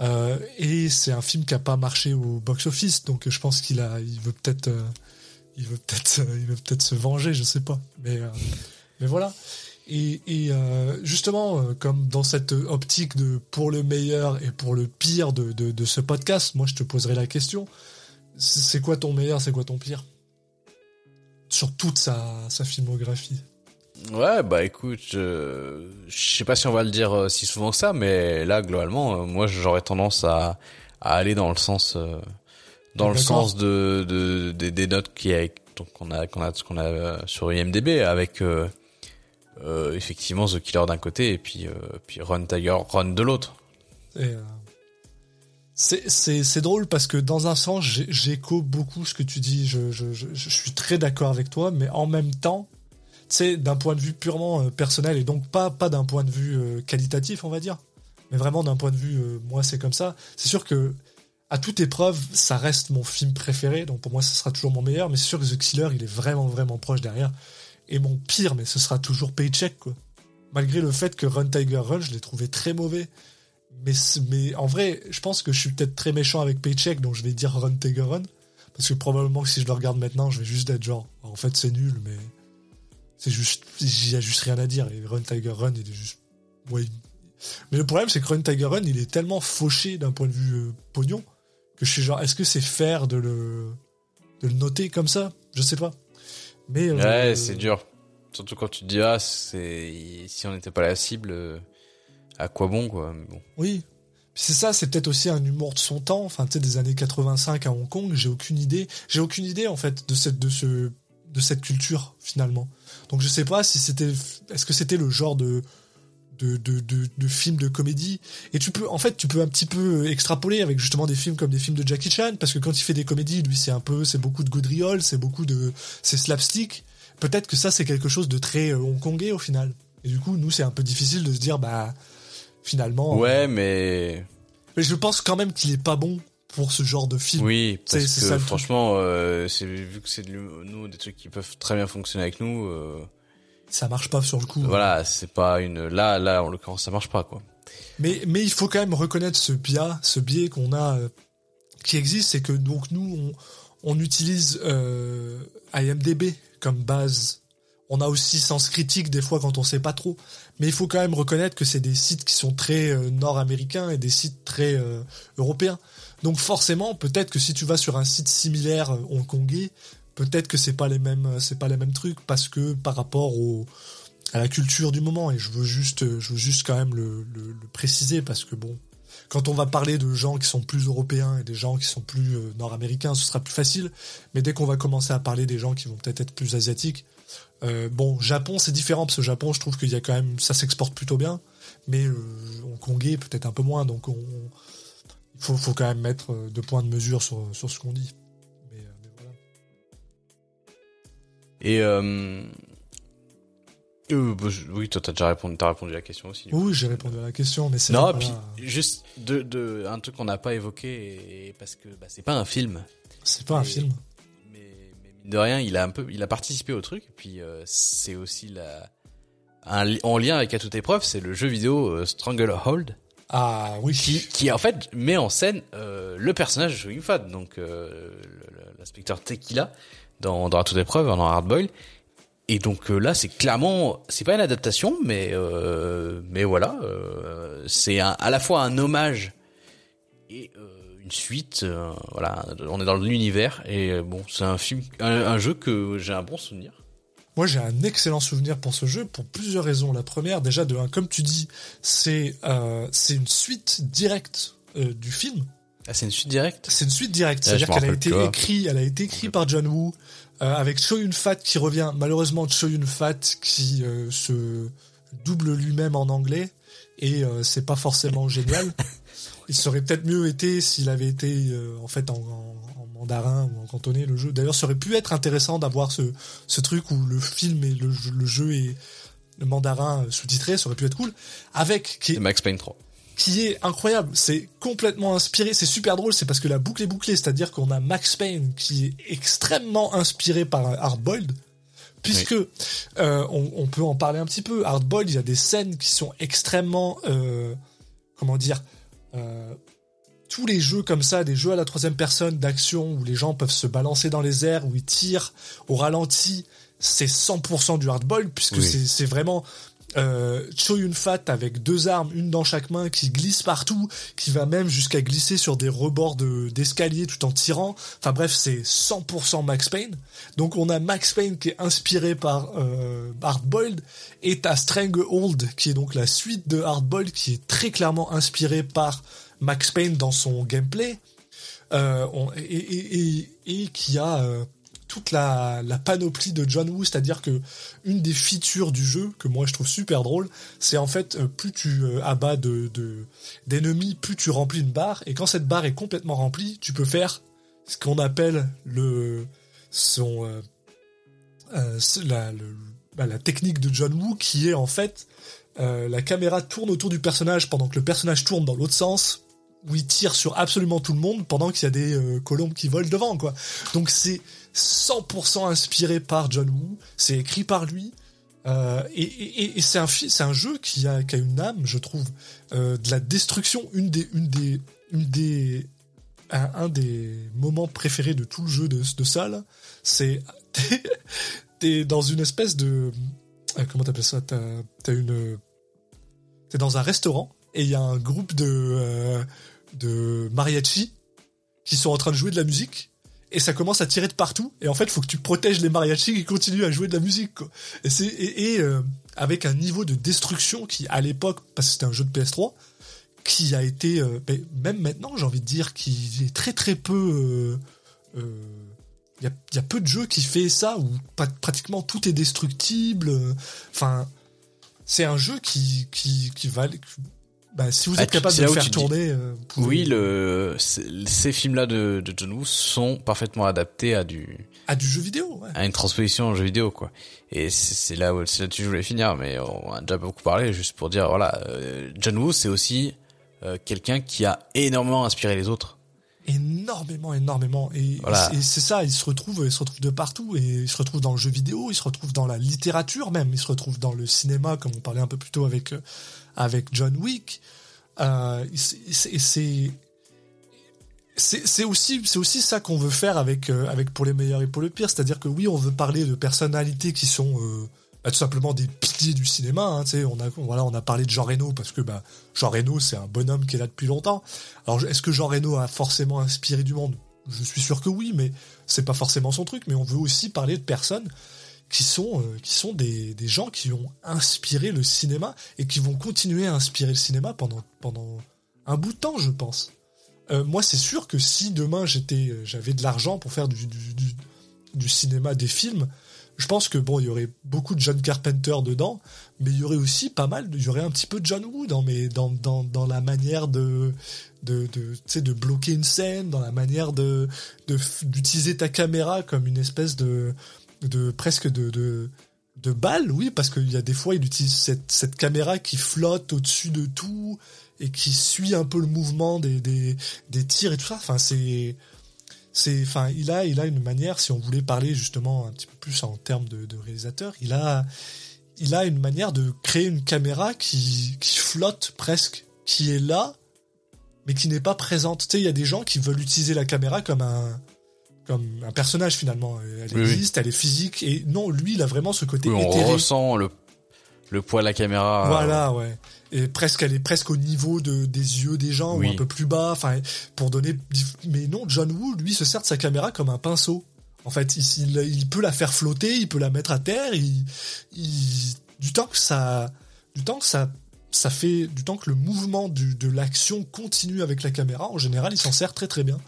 Euh, et c'est un film qui a pas marché au box-office, donc je pense qu'il a, il veut peut-être, euh, il veut peut-être, euh, il veut peut-être se venger, je sais pas. Mais, mais voilà. Et, justement, comme dans cette optique de pour le meilleur et pour le pire de, de, de ce podcast, moi je te poserai la question. C'est quoi ton meilleur, c'est quoi ton pire? Sur toute sa, sa filmographie. Ouais, bah écoute, je, je sais pas si on va le dire euh, si souvent que ça, mais là, globalement, euh, moi, j'aurais tendance à, à aller dans le sens, euh, dans le sens de, de, des- des notes qui qu'on a, qu'on a, qu'on a euh, sur IMDb avec, euh, euh, effectivement, The Killer d'un côté et puis, euh, puis Run Tiger Run de l'autre. Et, euh, c'est- drôle parce que dans un sens, j'écho beaucoup ce que tu dis. Je suis très d'accord avec toi, mais en même temps, tu sais, d'un point de vue purement euh, personnel et donc pas, pas d'un point de vue euh, qualitatif, on va dire, mais vraiment d'un point de vue, euh, moi c'est comme ça. C'est sûr que à toute épreuve, ça reste mon film préféré, donc pour moi, ce sera toujours mon meilleur, mais c'est sûr que The Killer, il est vraiment, vraiment proche derrière. Et mon pire, mais ce sera toujours Paycheck, quoi. Malgré le fait que Run Tiger Run, je l'ai trouvé très mauvais. Mais, mais en vrai, je pense que je suis peut-être très méchant avec Paycheck, donc je vais dire Run Tiger Run. Parce que probablement que si je le regarde maintenant, je vais juste être genre, en fait, c'est nul, mais c'est juste, il y a juste rien à dire. Et Run Tiger Run, il est juste, ouais. Mais le problème, c'est que Run Tiger Run, il est tellement fauché d'un point de vue euh, pognon que je suis genre, est-ce que c'est fair de le, de le noter comme ça? Je sais pas. Mais euh, Ouais, c'est dur. Surtout quand tu te dis, ah, c'est, si on n'était pas la cible, euh, à quoi bon, quoi. Oui. C'est ça, c'est peut-être aussi un humour de son temps, enfin tu sais des années 85 à Hong Kong, j'ai aucune idée, j'ai aucune idée en fait de cette de ce de cette culture finalement. Donc je sais pas si c'était est-ce que c'était le genre de de, de, de, de comédie et tu peux en fait tu peux un petit peu extrapoler avec justement des films comme des films de Jackie Chan parce que quand il fait des comédies lui c'est un peu c'est beaucoup de gaudriole c'est beaucoup de c'est slapstick peut-être que ça c'est quelque chose de très euh, hongkongais au final et du coup nous c'est un peu difficile de se dire bah finalement Ouais, mais, mais je pense quand même qu'il est pas bon pour ce genre de film. oui, parce que ça franchement, euh, c'est, vu que c'est de nous, des trucs qui peuvent très bien fonctionner avec nous, euh, Ça marche pas sur le coup. voilà, c'est pas une, là, là, en l'occurrence, ça marche pas, quoi. Mais, mais il faut quand même reconnaître ce biais, ce biais qu'on a, euh, qui existe, c'est que donc nous, on, on utilise euh, IMDB comme base. On a aussi sens critique des fois quand on sait pas trop. Mais il faut quand même reconnaître que c'est des sites qui sont très euh, nord-américains et des sites très euh, européens. Donc forcément, peut-être que si tu vas sur un site similaire euh, hongkongais, peut-être que c'est pas les mêmes, c'est pas les mêmes trucs parce que par rapport au à la culture du moment. Et je veux juste, je veux juste quand même le, préciser parce que bon, quand on va parler de gens qui sont plus européens et des gens qui sont plus nord-américains, ce sera plus facile. Mais dès qu'on va commencer à parler des gens qui vont peut-être être plus asiatiques, euh, bon, Japon, c'est différent parce que Japon, je trouve qu'il y a quand même, ça s'exporte plutôt bien, mais euh, Hongkongais peut-être un peu moins, donc on, il faut, faut, quand même mettre euh, deux points de mesure sur, sur ce qu'on dit. Mais, euh, mais voilà. Et euh, bah, oui, toi t'as déjà répondu, t'as répondu à la question aussi. Oui, j'ai répondu à la question, mais c'est Non, puis juste de, de un truc qu'on n'a pas évoqué et, parce que bah, c'est pas un film. c'est pas un film. Mine de rien, il a un peu, il a participé au truc. Et puis euh, c'est aussi la, un, en lien avec à toute épreuve, c'est le jeu vidéo euh, Stranglehold Ah oui. qui, qui en fait met en scène euh, le personnage de Shogun Fat, donc euh, l'inspecteur Tequila dans, dans à toute épreuve, dans Hardboil. Et donc euh, là, c'est clairement, c'est pas une adaptation, mais euh, mais voilà, euh, c'est à la fois un hommage et euh, une suite. euh, voilà, on est dans l'univers et euh, bon, c'est un film, un, un jeu que j'ai un bon souvenir. Moi, j'ai un excellent souvenir pour ce jeu pour plusieurs raisons. La première, déjà de un, comme tu dis, c'est euh, c'est une suite directe euh, du film. Ah, c'est une suite directe? C'est une suite directe, Ouais, c'est-à-dire qu'elle a été écrite, elle a été écrite par John Woo euh, avec Cho Yun Fat qui revient. Malheureusement, Cho Yun Fat qui se double lui-même en anglais et c'est pas forcément génial. Il serait peut-être mieux été s'il avait été euh, en fait en, en- en mandarin ou en cantonais le jeu. D'ailleurs, ça aurait pu être intéressant d'avoir ce, ce truc où le film et le, jeu- le jeu est le mandarin sous-titré, ça aurait pu être cool. Avec qui est Max Payne 3. qui est incroyable. C'est complètement inspiré. C'est super drôle. C'est parce que la boucle est bouclée. C'est-à-dire qu'on a Max Payne qui est extrêmement inspiré par Hardboiled. Puisque euh, on, on peut en parler un petit peu. Hardboiled, il y a des scènes qui sont extrêmement, euh, comment dire, euh, tous les jeux comme ça, des jeux à la troisième personne d'action où les gens peuvent se balancer dans les airs, où ils tirent au ralenti, c'est 100% du hardboiled puisque Oui. c'est vraiment euh, Cho Yun Fat avec deux armes, une dans chaque main, qui glisse partout, qui va même jusqu'à glisser sur des rebords de- d'escalier tout en tirant. Enfin bref, c'est 100% Max Payne. Donc on a Max Payne qui est inspiré par euh, Hardboiled et t'as Stranglehold qui est donc la suite de Hardboiled qui est très clairement inspiré par Max Payne dans son gameplay. Euh, on- et, et, et, et qui a euh, toute la, panoplie de John Woo, c'est-à-dire que une des features du jeu que moi je trouve super drôle, c'est en fait euh, plus tu euh, abats de de- d'ennemis, plus tu remplis une barre, et quand cette barre est complètement remplie, tu peux faire ce qu'on appelle le son euh, bah, la technique de John Woo, qui est en fait la caméra tourne autour du personnage pendant que le personnage tourne dans l'autre sens, où il tire sur absolument tout le monde pendant qu'il y a des euh, colombes qui volent devant, quoi. Donc c'est 100% inspiré par John Woo, c'est écrit par lui, euh, et, et- et c'est un, jeu qui a, qui a une âme, je trouve, euh, de la destruction, une des, une des, une des, un, des moments préférés de tout le jeu de, de là, c'est t'es- dans une espèce de, comment t'appelles ça, t'as, une, t'es dans un restaurant et il y a un groupe de, de mariachi qui sont en train de jouer de la musique et ça commence à tirer de partout. Et en fait faut que tu protèges les mariachis qui continuent à jouer de la musique et c'est et, euh, avec un niveau de destruction qui à l'époque parce que c'était un jeu de PS3 qui a été euh, ben, même maintenant j'ai envie de dire qui est très très peu euh, il y, a, y a peu de jeux qui fait ça où pratiquement tout est destructible. Enfin c'est un jeu qui qui qui va bah, si vous Ah, êtes capable de là le faire dis- tourner euh, pouvez- Oui, le, ces films-là de, de John Woo sont parfaitement adaptés à du, à du jeu vidéo ouais. à une transposition en jeu vidéo, quoi. Et c'est là où, c'est là-dessus que je voulais finir, mais on a déjà beaucoup parlé, juste pour dire, voilà, euh, John Woo, c'est aussi euh, quelqu'un qui a énormément inspiré les autres. énormément, énormément. Et, Voilà. et c'est ça, il se retrouve, il se retrouve de partout. Et il se retrouve dans le jeu vidéo, il se retrouve dans la littérature même, il se retrouve dans le cinéma, comme on parlait un peu plus tôt avec euh, avec John Wick. Euh, c'est- aussi aussi ça qu'on veut faire avec euh, avec pour les meilleurs et pour le pire, c'est-à-dire que oui, on veut parler de personnalités qui sont euh, bah, tout simplement des piliers du cinéma. Hein, on a voilà, on a parlé de Jean Reno parce que bah Jean Reno c'est un bonhomme qui est là depuis longtemps. Alors est-ce que Jean Reno a forcément inspiré du monde? Je suis sûr que oui, mais c'est pas forcément son truc. Mais on veut aussi parler de personnes qui sont euh, qui sont des, des gens qui ont inspiré le cinéma et qui vont continuer à inspirer le cinéma pendant pendant un bout de temps, je pense. Euh, moi, c'est sûr que si demain j'étais, euh, j'avais de l'argent pour faire du, du, cinéma, des films, je pense que bon, il y aurait beaucoup de John Carpenter dedans, mais il y aurait aussi pas mal, il y aurait un petit peu de John Woo dans, mais dans, dans, dans la manière de, de, de, de bloquer une scène, dans la manière de d'utiliser ta caméra comme une espèce de, de presque de, de, de balle, oui, parce qu'il y a des fois, il utilise cette, cette caméra qui flotte au-dessus de tout et qui suit un peu le mouvement des, des, des tirs et tout ça. Enfin, c'est, c'est, enfin, il a, il a une manière, si on voulait parler justement un petit peu plus en termes de, réalisateur, il a, il a une manière de créer une caméra qui, qui flotte presque, qui est là, mais qui n'est pas présente. Tu il y a des gens qui veulent utiliser la caméra comme un, comme un personnage finalement. Elle Oui, existe, elle est physique, et non, lui, il a vraiment ce côté Oui, on éthéré. ressent le le poids de la caméra. euh, Voilà, ouais. Et presque, elle est presque au niveau de, des yeux des gens, ou un peu plus bas. Enfin, pour donner. Mais non, John Woo, lui, se sert de sa caméra comme un pinceau. En fait, il, il, il peut la faire flotter, il peut la mettre à terre. Il, il- du temps que ça, du temps que ça, ça fait, du temps que le mouvement du, de l'action continue avec la caméra, en général, il s'en sert très très bien.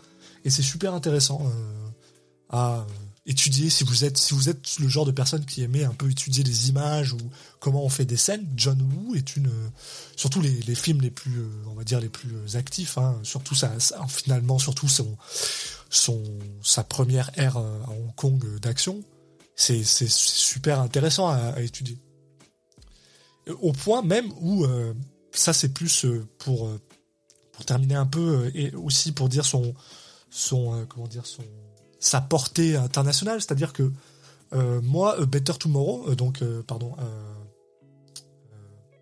Et c'est super intéressant euh, à euh, étudier si vous êtes si vous êtes le genre de personne qui aimait un peu étudier les images ou comment on fait des scènes. John Woo est une euh, surtout les, les films les plus euh, on va dire les plus actifs. Hein, surtout ça, ça- finalement surtout son son sa première ère à Hong Kong d'action. C'est c'est super intéressant à, étudier. Au point même où ça c'est plus pour pour terminer un peu et aussi pour dire son son comment dire son sa portée internationale, c'est-à-dire que euh, moi euh, Better Tomorrow euh, donc pardon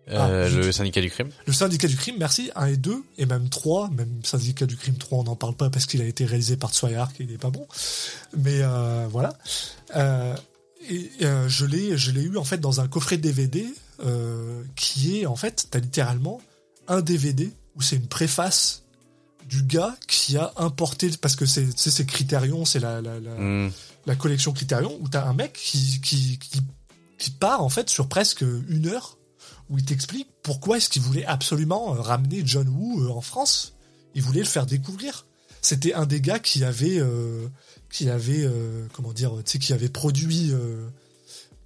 Ah, le syndicat du crime. le syndicat du crime, merci, 1 et 2, et même 3, même syndicat du crime 3, on n'en parle pas parce qu'il a été réalisé par et il est pas bon. Mais voilà. Et je l'ai je l'ai eu en fait dans un coffret DVD qui est en fait, t'as littéralement un DVD où c'est une préface du gars qui a importé, parce que c'est c'est Criterion, c'est la, la, la, Hmm. la collection Criterion où t'as un mec qui, qui, qui, qui part en fait sur presque une heure où il t'explique pourquoi est-ce qu'il voulait absolument euh, ramener John Woo euh, en France. Il voulait le faire découvrir. C'était un des gars qui avait euh, qui avait euh, comment dire tu sais qui avait produit euh,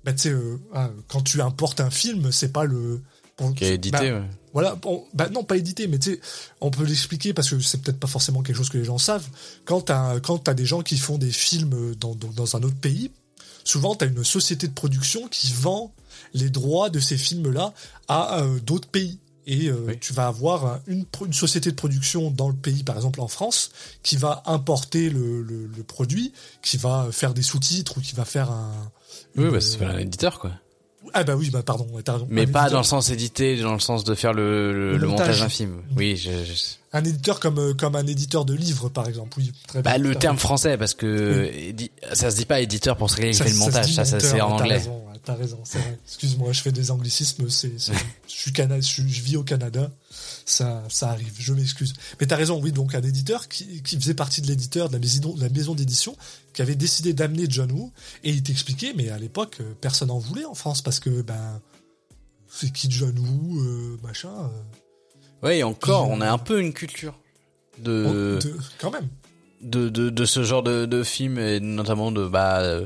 bah, tu sais ah, quand tu importes un film c'est pas le bon, Qui a édité. bah, ouais. Voilà, bon, bah non, pas édité, mais tu sais, on peut l'expliquer parce que c'est peut-être pas forcément quelque chose que les gens savent. Quand t'as quand t'as des gens qui font des films dans, dans, dans un autre pays, souvent t'as une société de production qui vend les droits de ces films-là à euh, d'autres pays. Et euh, Oui. tu vas avoir une, une société de production dans le pays, par exemple en France, qui va importer le, le, le produit, qui va faire des sous-titres ou qui va faire un. Oui, bah, c'est un éditeur, quoi. Ah bah oui, bah pardon, t'as raison. Mais Un pas éditeur. dans le sens édité, dans le sens de faire le, le, Le le montage d'un film. Oui, je, je- Un éditeur comme, euh, comme un éditeur de livres, par exemple. Oui, très bien. Bah, le T'as terme français, parce que ça se dit pas éditeur pour celui qui fait le montage, ça, c'est en anglais. raison, ouais, T'as raison, c'est vrai. Excuse-moi, je fais des anglicismes. C'est, c'est- je suis Cana, je, vis au Canada. Ça, ça arrive. Je m'excuse. Mais t'as raison. Oui, donc un éditeur qui, qui faisait partie de l'éditeur de la maison, de la maison d'édition, qui avait décidé d'amener John Woo, et il t'expliquait, mais à l'époque, euh, personne en voulait en France parce que ben, c'est qui John Woo, euh, machin. euh, Ouais, et encore, on a un peu une culture de, on- de- quand même. de, de, de ce genre de, de film, et notamment de, bah, euh,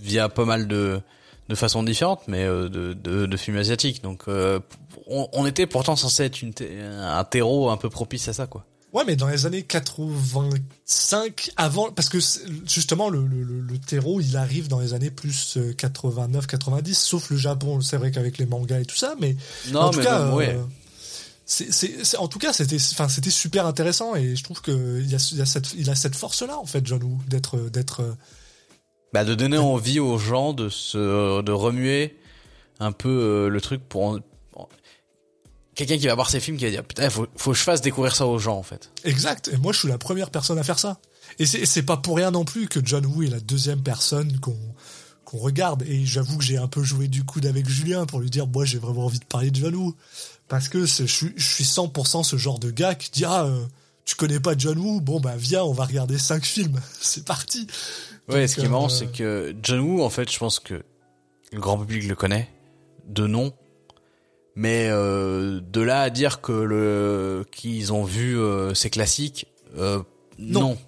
via pas mal de, de façons différentes, mais euh, de, de, de films asiatiques. Donc, euh, on, on était pourtant censé être une un terreau un peu propice à ça, quoi. Ouais, mais dans les années 85, avant, parce que justement le, le, terreau, il arrive dans les années plus 89-90, sauf le Japon. C'est vrai qu'avec les mangas et tout ça, mais Non, en tout mais cas, bon, ouais. euh, c'est, c'est, c'est- en tout cas, c'était, enfin, c'était super intéressant et je trouve que il a, il y a cette, il a cette force-là en fait, John Woo, d'être, d'être. Bah, de donner envie aux gens de se, de remuer un peu euh, le truc pour, en- quelqu'un qui va voir ces films qui va dire putain faut faut que je fasse découvrir ça aux gens en fait. Exact. Et moi, je suis la première personne à faire ça. Et c'est pas pour rien non plus que John Woo est la deuxième personne qu'on qu'on regarde. Et j'avoue que j'ai un peu joué du coude avec Julien pour lui dire, moi, j'ai vraiment envie de parler de John. Parce que je suis, je suis 100% ce genre de gars qui dit, ah, euh, tu connais pas John Woo? Bon, bah, viens, on va regarder cinq films. C'est parti. Ouais, Donc, ce qui est marrant euh, c'est que John Woo en fait je pense que le grand public le connaît de nom. Mais euh, de là à dire que le qu'ils ont vu euh, ces classiques, euh, non. Non.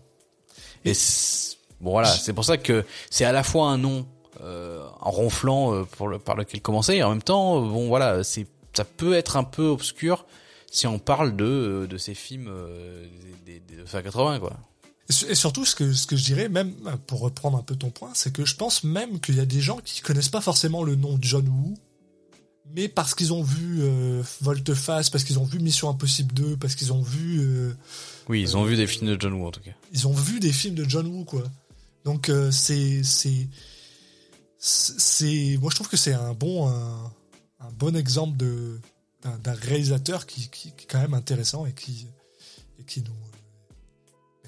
Et c'est- bon voilà, c'est pour ça que c'est à la fois un nom euh, en ronflant euh, pour le, par lequel commencer, et en même temps, bon voilà, c'est ça peut être un peu obscur si on parle de euh, de ces films euh, des, des, des 80 quoi. Et su- Et surtout, ce que, ce que je dirais, même pour reprendre un peu ton point, c'est que je pense même qu'il y a des gens qui connaissent pas forcément le nom de John Woo, mais parce qu'ils ont vu euh, Volte-Face, parce qu'ils ont vu Mission Impossible 2, parce qu'ils ont vu, euh, Oui, ils ont vu des films de John Woo en tout cas. ils ont vu des films de John Woo, quoi. Donc c'est, c'est, c'est, moi je trouve que c'est un bon, un, un bon exemple de d'un, réalisateur qui, qui, qui est quand même intéressant et qui, et qui nous,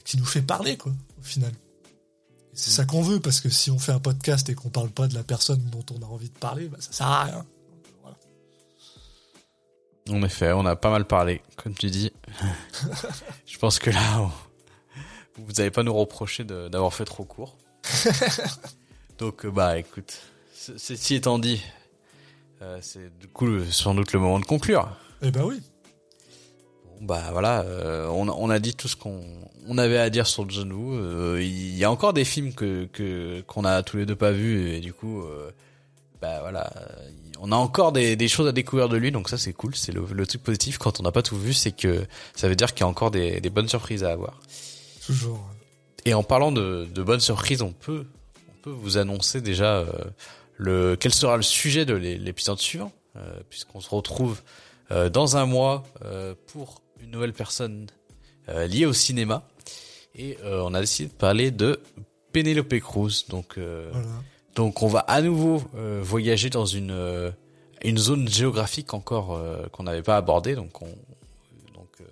qui nous fait parler, quoi, au final. C'est ça qu'on veut, parce que si on fait un podcast et qu'on parle pas de la personne dont on a envie de parler, bah, ça sert à rien. Voilà. En effet, on a pas mal parlé, comme tu dis. Je pense que là, on- vous n'allez pas nous reprocher de- d'avoir fait trop court. Donc, bah, écoute, ceci étant dit, euh, c'est du coup le- sans doute le moment de conclure. Eh ben oui. Bon, bah voilà, euh, on, a- on a dit tout ce qu'on on avait à dire sur John Woo. Euh, Il y a encore des films que que qu'on a tous les deux pas vus et du coup, euh, bah voilà, euh, on a encore des, des choses à découvrir de lui, donc ça c'est cool. C'est le, le truc positif quand on n'a pas tout vu, c'est que ça veut dire qu'il y a encore des, des bonnes surprises à avoir. Toujours. Et en parlant de, de bonnes surprises, on peut on peut vous annoncer déjà euh, le quel sera le sujet de l'é- l'épisode suivant, euh, puisqu'on se retrouve euh, dans un mois euh, pour une nouvelle personne euh, liée au cinéma. Et euh, on a décidé de parler de Penelope Cruz. Donc, euh, Voilà. donc on va à nouveau euh, voyager dans une une zone géographique encore euh, qu'on n'avait pas abordée. Donc on donc euh,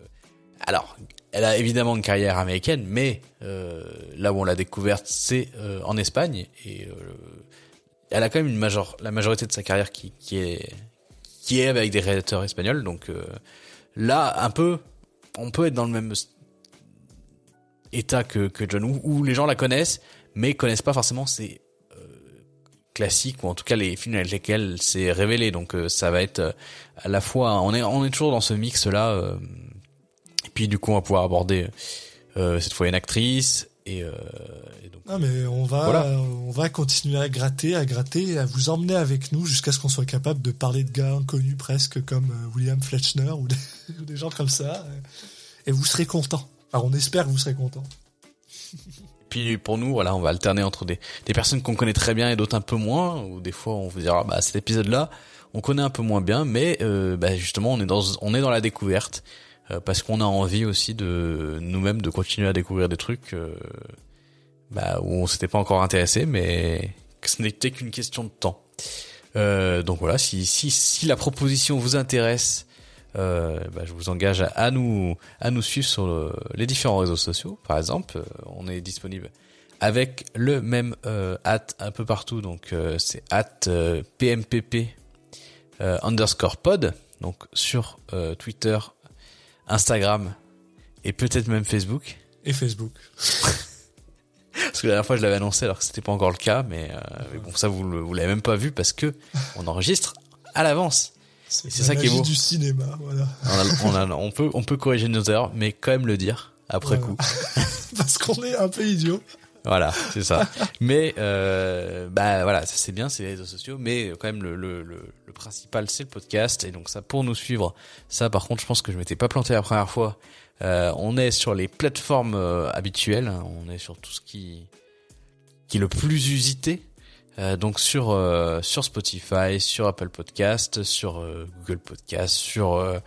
alors elle a évidemment une carrière américaine, mais euh, là où on l'a découverte, c'est euh, en Espagne et euh, elle a quand même une major la majorité de sa carrière qui qui est qui est avec des réalisateurs espagnols. Donc euh, là un peu on peut être dans le même état que que John Woo où les gens la connaissent mais connaissent pas forcément ses euh, classiques ou en tout cas les films avec lesquels c'est révélé donc euh, ça va être euh, à la fois on est on est toujours dans ce mix là et puis du coup on va pouvoir aborder euh, cette fois une actrice et, euh, et donc Non, mais on va, Voilà. on va continuer à gratter, à gratter, à vous emmener avec nous jusqu'à ce qu'on soit capable de parler de gars inconnus presque comme euh, William Fletchner ou des, ou des gens comme ça. Et vous serez contents. Enfin, on espère que vous serez contents. puis pour nous voilà on va alterner entre des des personnes qu'on connaît très bien et d'autres un peu moins ou des fois on vous dira bah cet épisode là on connaît un peu moins bien mais euh, bah, justement on est dans on est dans la découverte parce qu'on a envie aussi de nous-mêmes de continuer à découvrir des trucs euh, bah, où on s'était pas encore intéressé mais que ce n'était qu'une question de temps Euh, donc voilà si si si la proposition vous intéresse euh, bah, je vous engage à, à nous à nous suivre sur le- les différents réseaux sociaux. Par exemple, euh, on est disponible avec le même euh, un peu partout. Donc euh, c'est at euh, pmpp euh, underscore pod. Donc sur euh, Twitter, Instagram et peut-être même Facebook. Et Facebook. Parce que la dernière fois je l'avais annoncé alors que c'était pas encore le cas, mais, euh, mais bon ça vous vous l'avez même pas vu parce que on enregistre à l'avance. C'est ça qui est beau. du cinéma, voilà. On, a- on, a- on peut on peut corriger nos erreurs, mais quand même le dire après Voilà. coup. Parce qu'on est un peu idiot. Voilà, c'est ça. mais euh, bah voilà, ça c'est bien, c'est les réseaux sociaux, mais quand même le, le, le principal c'est le podcast et donc ça pour nous suivre. Ça par contre, je pense que je m'étais pas planté la première fois. Euh, on est sur les plateformes euh, habituelles, hein. on est sur tout ce qui qui est le plus usité. Euh, donc sur euh, sur Spotify, sur Apple Podcast, sur euh, Google Podcast, sur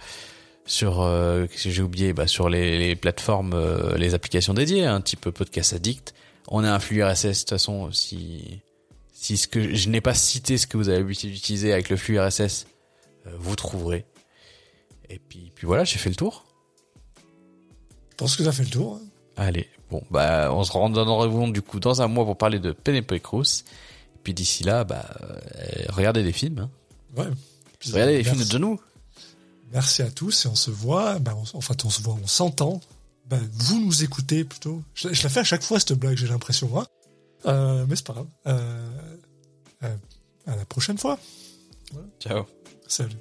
sur qu'est-ce que j'ai oublié? Bah sur les, les plateformes les applications dédiées un type podcast addict on a un flux RSS de toute façon si si ce que je n'ai pas cité ce que vous avez l'habitude d'utiliser avec le flux RSS euh, vous trouverez Et puis, puis voilà, j'ai fait le tour. Je pense que t'as fait le tour. hein. Allez, bon, bah, on se rend dans rendez-vous du coup dans un mois pour parler de Penelope Cruz. Et puis d'ici là, bah, euh, regardez des films. Hein. Ouais. Regardez les films de. John Woo. Merci à tous et on se voit. Ben, on- en fait, on se voit, on s'entend. Ben, vous nous écoutez plutôt. Je, je la fais à chaque fois cette blague, j'ai l'impression. Moi. Euh, mais c'est pas grave. Euh, euh, à la prochaine fois. Ciao. Salut.